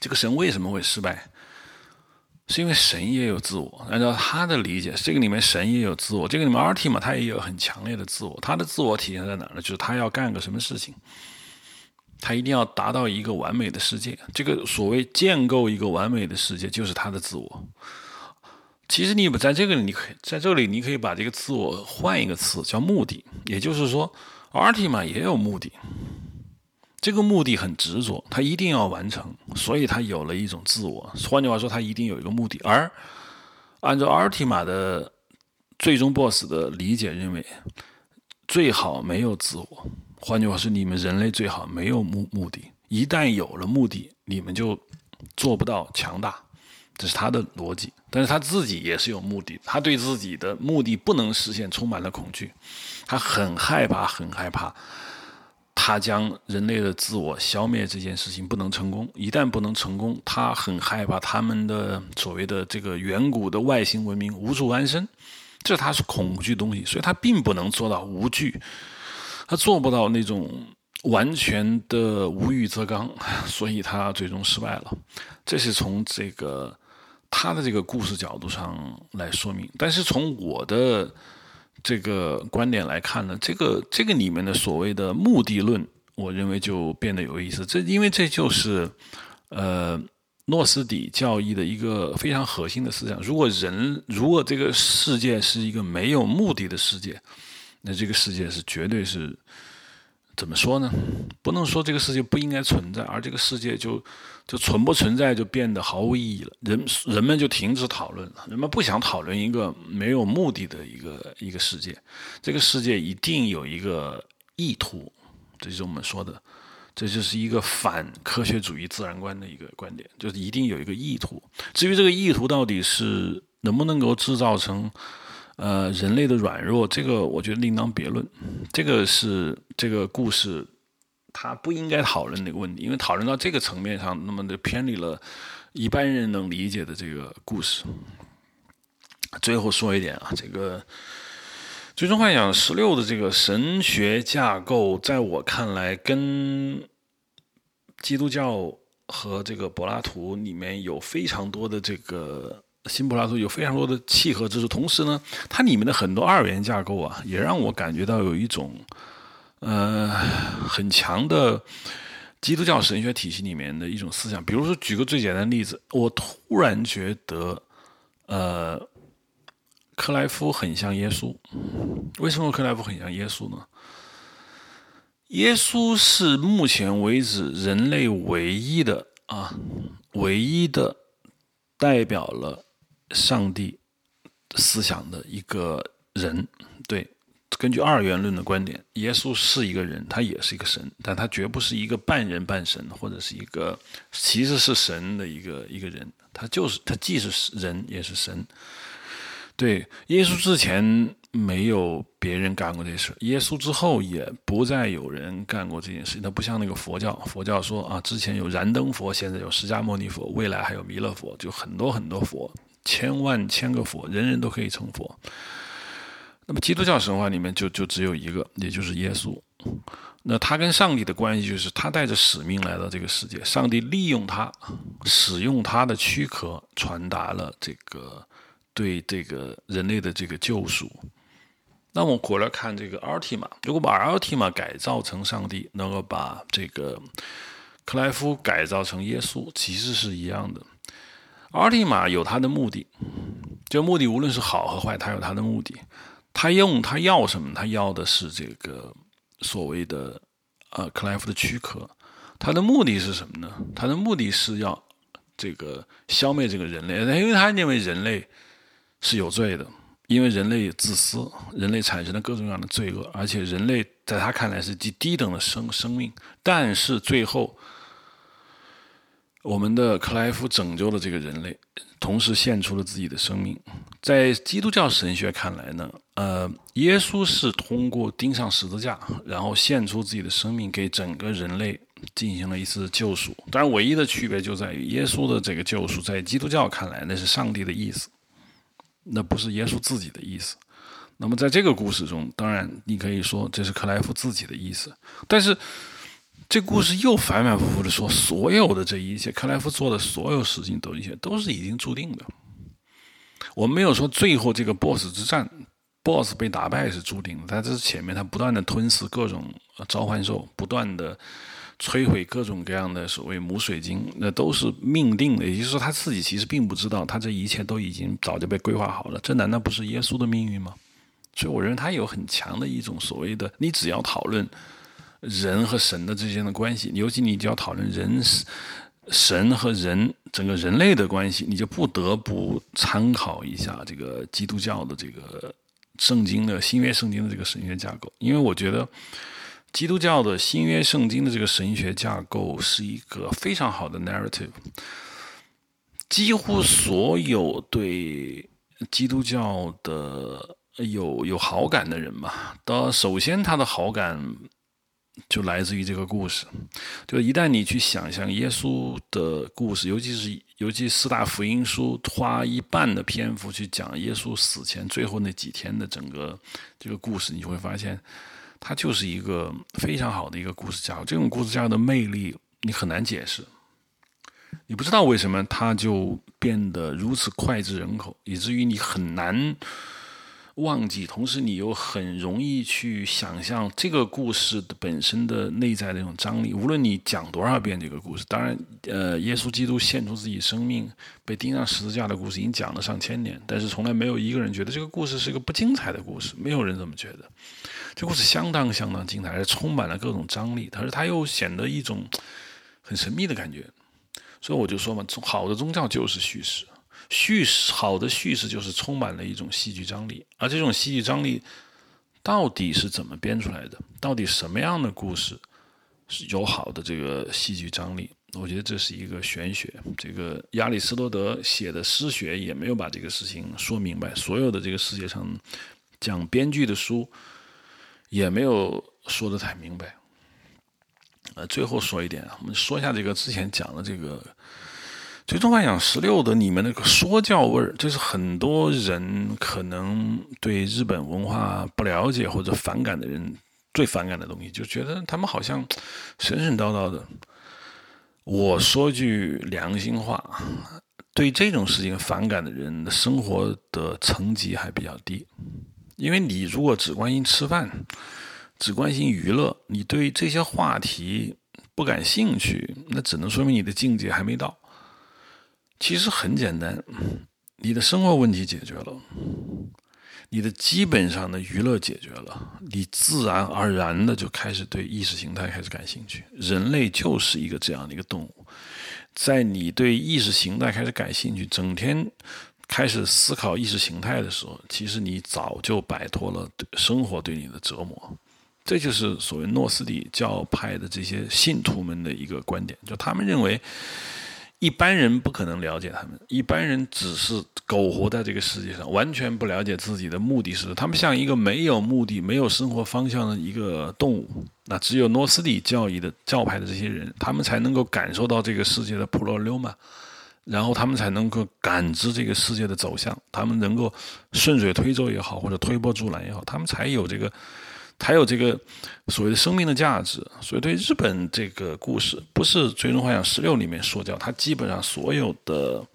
这个神为什么会失败？是因为神也有自我，按照他的理解，这个里面神也有自我，这个里面阿尔提玛他也有很强烈的自我，他的自我体现在哪呢？就是他要干个什么事情，他一定要达到一个完美的世界。这个所谓建构一个完美的世界，就是他的自我。其实你在这个里，你可以在这里，你可以把这个自我换一个词，叫目的。也就是说，阿尔提玛也有目的。这个目的很执着，他一定要完成，所以他有了一种自我。换句话说，他一定有一个目的。而按照阿尔提玛的最终 BOSS 的理解认为，最好没有自我。换句话说，你们人类最好没有目目的。一旦有了目的，你们就做不到强大。这是他的逻辑。但是他自己也是有目的，他对自己的目的不能实现充满了恐惧，他很害怕，很害怕。他将人类的自我消灭这件事情不能成功。一旦不能成功，他很害怕他们的所谓的这个远古的外星文明无处安身，这他是恐惧东西，所以他并不能做到无惧，他做不到那种完全的无欲则刚，所以他最终失败了。这是从这个他的这个故事角度上来说明，但是从我的。这个观点来看呢，这个这个里面的所谓的目的论，我认为就变得有意思。这因为这就是，呃，诺斯底教义的一个非常核心的思想。如果人如果这个世界是一个没有目的的世界，那这个世界是绝对是。怎么说呢？不能说这个世界不应该存在，而这个世界就就存不存在就变得毫无意义了。人人们就停止讨论了，人们不想讨论一个没有目的的一个一个世界。这个世界一定有一个意图，这就是我们说的，这就是一个反科学主义自然观的一个观点，就是一定有一个意图。至于这个意图到底是能不能够制造成。呃，人类的软弱，这个我觉得另当别论。这个是这个故事，他不应该讨论那个问题，因为讨论到这个层面上，那么就偏离了一般人能理解的这个故事。最后说一点啊，这个《最终幻想十六》的这个神学架构，在我看来，跟基督教和这个柏拉图里面有非常多的这个。新柏拉图有非常多的契合之处，同时呢，它里面的很多二元架构啊，也让我感觉到有一种呃很强的基督教神学体系里面的一种思想。比如说，举个最简单的例子，我突然觉得，呃，克莱夫很像耶稣。为什么克莱夫很像耶稣呢？耶稣是目前为止人类唯一的啊，唯一的代表了。上帝思想的一个人，对，根据二元论的观点，耶稣是一个人，他也是一个神，但他绝不是一个半人半神，或者是一个其实是神的一个一个人，他就是他既是人也是神。对，耶稣之前没有别人干过这事，耶稣之后也不再有人干过这件事。他不像那个佛教，佛教说啊，之前有燃灯佛，现在有释迦牟尼佛，未来还有弥勒佛，就很多很多佛。千万千个佛，人人都可以成佛。那么基督教神话里面就就只有一个，也就是耶稣。那他跟上帝的关系就是他带着使命来到这个世界，上帝利用他，使用他的躯壳，传达了这个对这个人类的这个救赎。那我们回来看这个阿尔提玛，如果把阿尔提玛改造成上帝，能够把这个克莱夫改造成耶稣，其实是一样的。阿提玛有他的目的，这目的无论是好和坏，他有他的目的。他用他要什么？他要的是这个所谓的呃克莱夫的躯壳。他的目的是什么呢？他的目的是要这个消灭这个人类，因为他认为人类是有罪的，因为人类自私，人类产生了各种各样的罪恶，而且人类在他看来是极低等的生生命。但是最后。我们的克莱夫拯救了这个人类，同时献出了自己的生命。在基督教神学看来呢，呃，耶稣是通过钉上十字架，然后献出自己的生命，给整个人类进行了一次救赎。当然，唯一的区别就在于耶稣的这个救赎，在基督教看来那是上帝的意思，那不是耶稣自己的意思。那么在这个故事中，当然你可以说这是克莱夫自己的意思，但是。这故事又反反复复的说，所有的这一切，克莱夫做的所有事情都一切都是已经注定的。我们没有说最后这个 BOSS 之战，BOSS 被打败是注定的，在这是前面他不断的吞噬各种召唤兽，不断的摧毁各种各样的所谓母水晶，那都是命定的。也就是说，他自己其实并不知道，他这一切都已经早就被规划好了。这难道不是耶稣的命运吗？所以，我认为他有很强的一种所谓的，你只要讨论。人和神的之间的关系，尤其你就要讨论人、神和人整个人类的关系，你就不得不参考一下这个基督教的这个圣经的新约圣经的这个神学架构，因为我觉得基督教的新约圣经的这个神学架构是一个非常好的 narrative，几乎所有对基督教的有有好感的人吧，的首先他的好感。就来自于这个故事。就一旦你去想象耶稣的故事，尤其是尤其四大福音书花一半的篇幅去讲耶稣死前最后那几天的整个这个故事，你会发现，它就是一个非常好的一个故事架构。这种故事架构的魅力，你很难解释。你不知道为什么它就变得如此脍炙人口，以至于你很难。忘记，同时你又很容易去想象这个故事的本身的内在的那种张力。无论你讲多少遍这个故事，当然，呃，耶稣基督献出自己生命被钉上十字架的故事已经讲了上千年，但是从来没有一个人觉得这个故事是一个不精彩的故事，没有人这么觉得。这故事相当相当精彩，而且充满了各种张力，但是它又显得一种很神秘的感觉。所以我就说嘛，好的宗教就是叙事。叙事好的叙事就是充满了一种戏剧张力，而这种戏剧张力到底是怎么编出来的？到底什么样的故事是有好的这个戏剧张力？我觉得这是一个玄学。这个亚里士多德写的诗学也没有把这个事情说明白，所有的这个世界上讲编剧的书也没有说的太明白。呃，最后说一点，我们说一下这个之前讲的这个。最终幻想十六的里面那个说教味儿，就是很多人可能对日本文化不了解或者反感的人最反感的东西，就觉得他们好像神神叨叨的。我说句良心话，对这种事情反感的人的生活的层级还比较低，因为你如果只关心吃饭，只关心娱乐，你对这些话题不感兴趣，那只能说明你的境界还没到。其实很简单，你的生活问题解决了，你的基本上的娱乐解决了，你自然而然的就开始对意识形态开始感兴趣。人类就是一个这样的一个动物，在你对意识形态开始感兴趣，整天开始思考意识形态的时候，其实你早就摆脱了生活对你的折磨。这就是所谓诺斯底教派的这些信徒们的一个观点，就他们认为。一般人不可能了解他们，一般人只是苟活在这个世界上，完全不了解自己的目的是。他们像一个没有目的、没有生活方向的一个动物。那只有诺斯底教义的教派的这些人，他们才能够感受到这个世界的普罗溜嘛，然后他们才能够感知这个世界的走向，他们能够顺水推舟也好，或者推波助澜也好，他们才有这个。还有这个所谓的生命的价值，所以对日本这个故事，不是《最终幻想十六》里面说教，它基本上所有的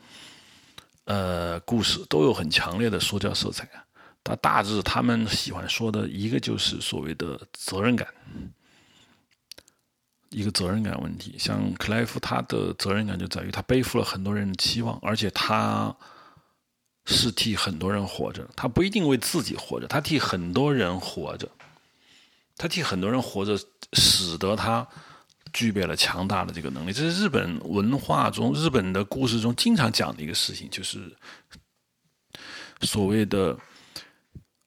呃故事都有很强烈的说教色彩。它大致他们喜欢说的一个就是所谓的责任感，一个责任感问题。像克莱夫，他的责任感就在于他背负了很多人的期望，而且他是替很多人活着，他不一定为自己活着，他替很多人活着。他替很多人活着，使得他具备了强大的这个能力。这是日本文化中、日本的故事中经常讲的一个事情，就是所谓的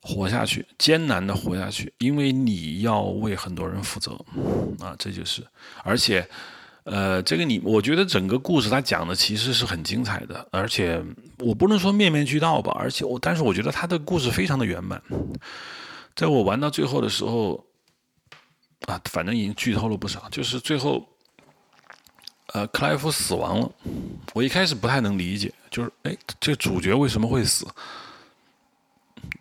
活下去，艰难的活下去，因为你要为很多人负责啊，这就是。而且，呃，这个你，我觉得整个故事他讲的其实是很精彩的，而且我不能说面面俱到吧，而且我，但是我觉得他的故事非常的圆满。在我玩到最后的时候。啊，反正已经剧透了不少。就是最后，呃，克莱夫死亡了。我一开始不太能理解，就是哎，这主角为什么会死？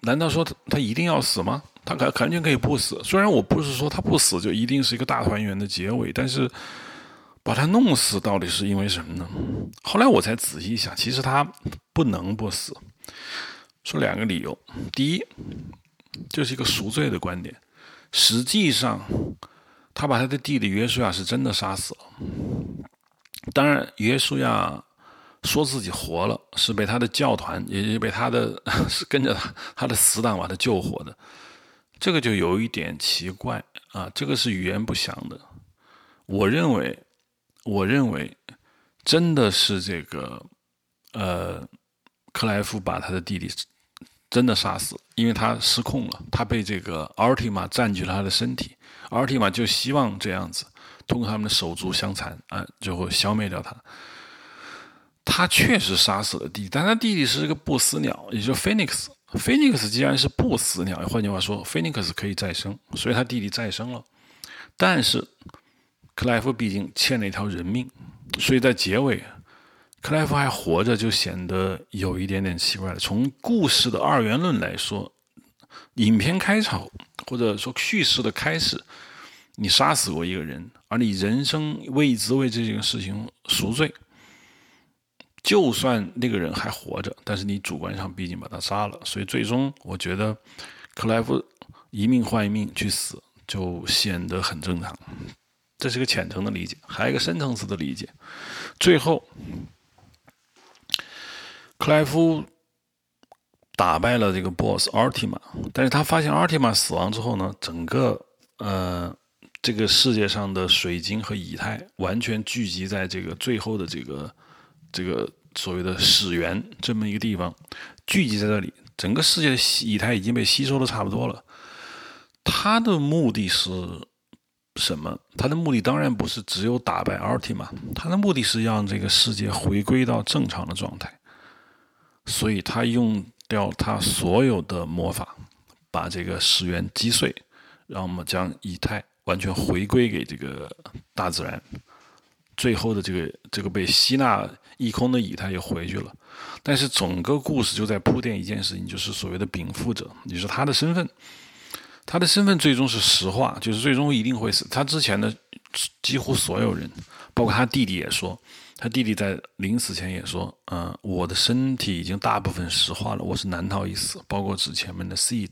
难道说他他一定要死吗？他可完全可以不死。虽然我不是说他不死就一定是一个大团圆的结尾，但是把他弄死到底是因为什么呢？后来我才仔细想，其实他不能不死。说两个理由，第一，就是一个赎罪的观点。实际上，他把他的弟弟约书亚是真的杀死了。当然，约书亚说自己活了，是被他的教团，也是被他的 是跟着他他的死党把他救活的。这个就有一点奇怪啊，这个是语言不详的。我认为，我认为真的是这个呃，克莱夫把他的弟弟。真的杀死，因为他失控了，他被这个奥尔提玛占据了他的身体，奥尔提玛就希望这样子，通过他们的手足相残啊，就会消灭掉他。他确实杀死了弟弟，但他弟弟是一个不死鸟，也就是 Phoenix。Phoenix 既然是不死鸟，换句话说，Phoenix 可以再生，所以他弟弟再生了。但是克莱夫毕竟欠了一条人命，所以在结尾，克莱夫还活着就显得有一点点奇怪了。从故事的二元论来说，影片开场或者说叙事的开始，你杀死过一个人，而你人生为之为这件事情赎罪。就算那个人还活着，但是你主观上毕竟把他杀了，所以最终我觉得克莱夫一命换一命去死，就显得很正常。这是个浅层的理解，还有一个深层次的理解。最后，克莱夫打败了这个 BOSS 阿尔提玛，但是他发现阿尔提玛死亡之后呢，整个呃这个世界上的水晶和以太完全聚集在这个最后的这个。这个所谓的始源这么一个地方聚集在这里，整个世界的以太已经被吸收的差不多了。他的目的是什么？他的目的当然不是只有打败 t 提玛，他的目的是让这个世界回归到正常的状态。所以他用掉他所有的魔法，把这个始源击碎，让我们将以太完全回归给这个大自然。最后的这个这个被吸纳一空的以太又回去了，但是整个故事就在铺垫一件事情，就是所谓的禀赋者，也是他的身份，他的身份最终是实话，就是最终一定会死。他之前的几乎所有人，包括他弟弟也说，他弟弟在临死前也说，嗯，我的身体已经大部分石化了，我是难逃一死，包括指前面的 seed。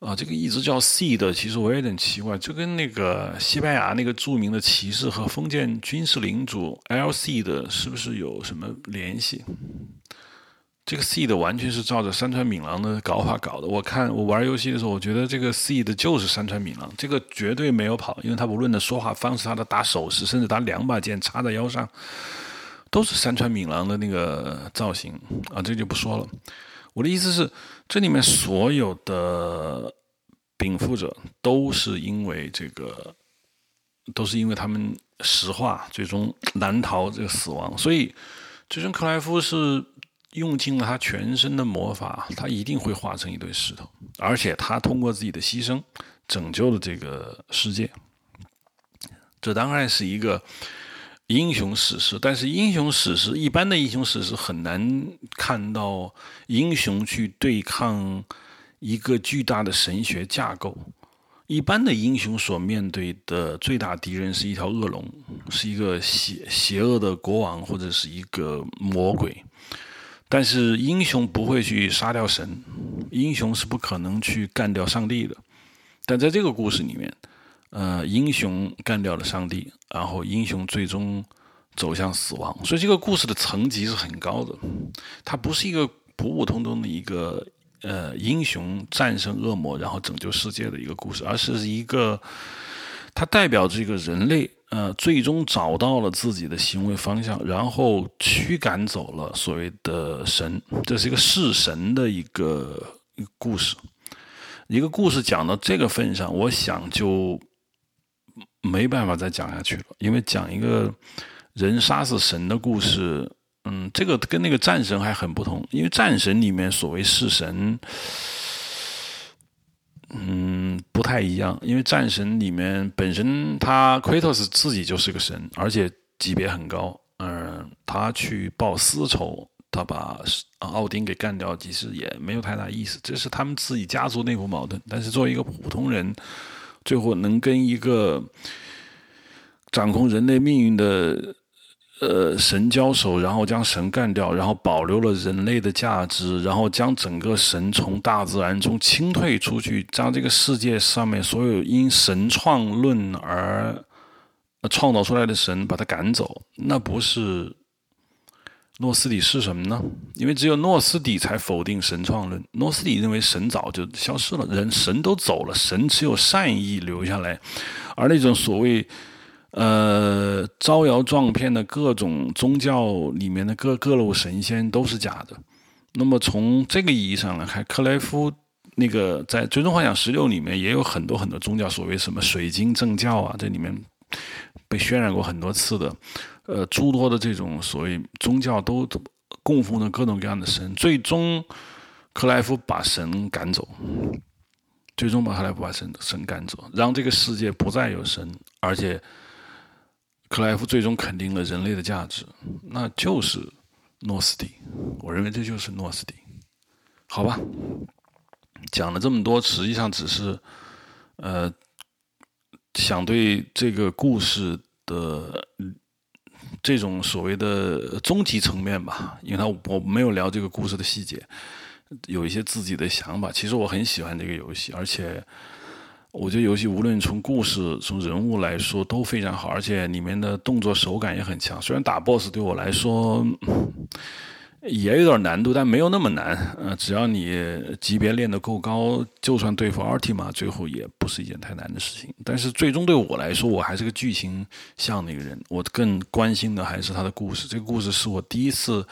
啊，这个一直叫 seed，，其实我有点奇怪，就跟那个西班牙那个著名的骑士和封建军事领主 L C 的，是不是有什么联系？这个 seed 完全是照着山川敏郎的搞法搞的。我看我玩游戏的时候，我觉得这个 seed 就是山川敏郎，这个绝对没有跑，因为他无论的说话方式，他的打手势，甚至打两把剑插在腰上，都是山川敏郎的那个造型啊，这就不说了。我的意思是，这里面所有的禀赋者都是因为这个，都是因为他们石化，最终难逃这个死亡。所以，最终克莱夫是用尽了他全身的魔法，他一定会化成一堆石头，而且他通过自己的牺牲拯救了这个世界。这当然是一个。英雄史诗，但是英雄史诗一般的英雄史诗很难看到英雄去对抗一个巨大的神学架构。一般的英雄所面对的最大敌人是一条恶龙，是一个邪邪恶的国王或者是一个魔鬼。但是英雄不会去杀掉神，英雄是不可能去干掉上帝的。但在这个故事里面。呃，英雄干掉了上帝，然后英雄最终走向死亡，所以这个故事的层级是很高的。它不是一个普普通通的一个呃英雄战胜恶魔然后拯救世界的一个故事，而是一个它代表这个人类呃最终找到了自己的行为方向，然后驱赶走了所谓的神。这是一个弑神的一个故事。一个故事讲到这个份上，我想就。没办法再讲下去了，因为讲一个人杀死神的故事，嗯，这个跟那个战神还很不同。因为战神里面所谓弑神，嗯，不太一样。因为战神里面本身他奎托斯自己就是个神，而且级别很高。嗯，他去报私仇，他把奥丁给干掉，其实也没有太大意思。这是他们自己家族内部矛盾。但是作为一个普通人。最后能跟一个掌控人类命运的呃神交手，然后将神干掉，然后保留了人类的价值，然后将整个神从大自然中清退出去，将这个世界上面所有因神创论而创造出来的神把他赶走，那不是。诺斯底是什么呢？因为只有诺斯底才否定神创论。诺斯底认为神早就消失了，人神都走了，神只有善意留下来。而那种所谓呃招摇撞骗的各种宗教里面的各各路神仙都是假的。那么从这个意义上来看，克莱夫那个在《最终幻想十六》里面也有很多很多宗教，所谓什么水晶正教啊，这里面被渲染过很多次的。呃，诸多的这种所谓宗教都供奉着各种各样的神，最终克莱夫把神赶走，最终把克莱夫把神神赶走，让这个世界不再有神，而且克莱夫最终肯定了人类的价值，那就是诺斯底。我认为这就是诺斯底。好吧，讲了这么多，实际上只是呃想对这个故事的。这种所谓的终极层面吧，因为他我没有聊这个故事的细节，有一些自己的想法。其实我很喜欢这个游戏，而且我觉得游戏无论从故事、从人物来说都非常好，而且里面的动作手感也很强。虽然打 BOSS 对我来说。也有点难度，但没有那么难。呃，只要你级别练得够高，就算对付 Ultima，最后也不是一件太难的事情。但是最终对我来说，我还是个剧情向的一个人，我更关心的还是他的故事。这个故事是我第一次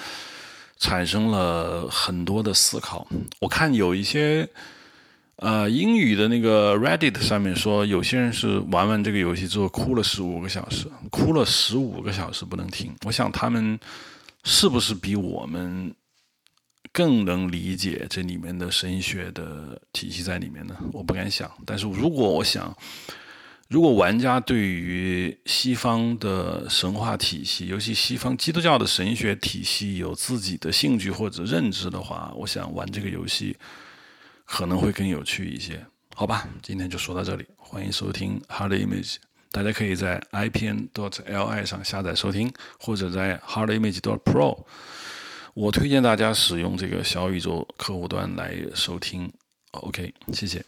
产生了很多的思考。我看有一些呃英语的那个 Reddit 上面说，有些人是玩完这个游戏之后哭了十五个小时，哭了十五个小时不能停。我想他们。是不是比我们更能理解这里面的神学的体系在里面呢？我不敢想。但是如果我想，如果玩家对于西方的神话体系，尤其西方基督教的神学体系有自己的兴趣或者认知的话，我想玩这个游戏可能会更有趣一些。好吧，今天就说到这里。欢迎收听 Hard Image。大家可以在 ipn.dot.li 上下载收听，或者在 hardimage.dot.pro。我推荐大家使用这个小宇宙客户端来收听。OK，谢谢。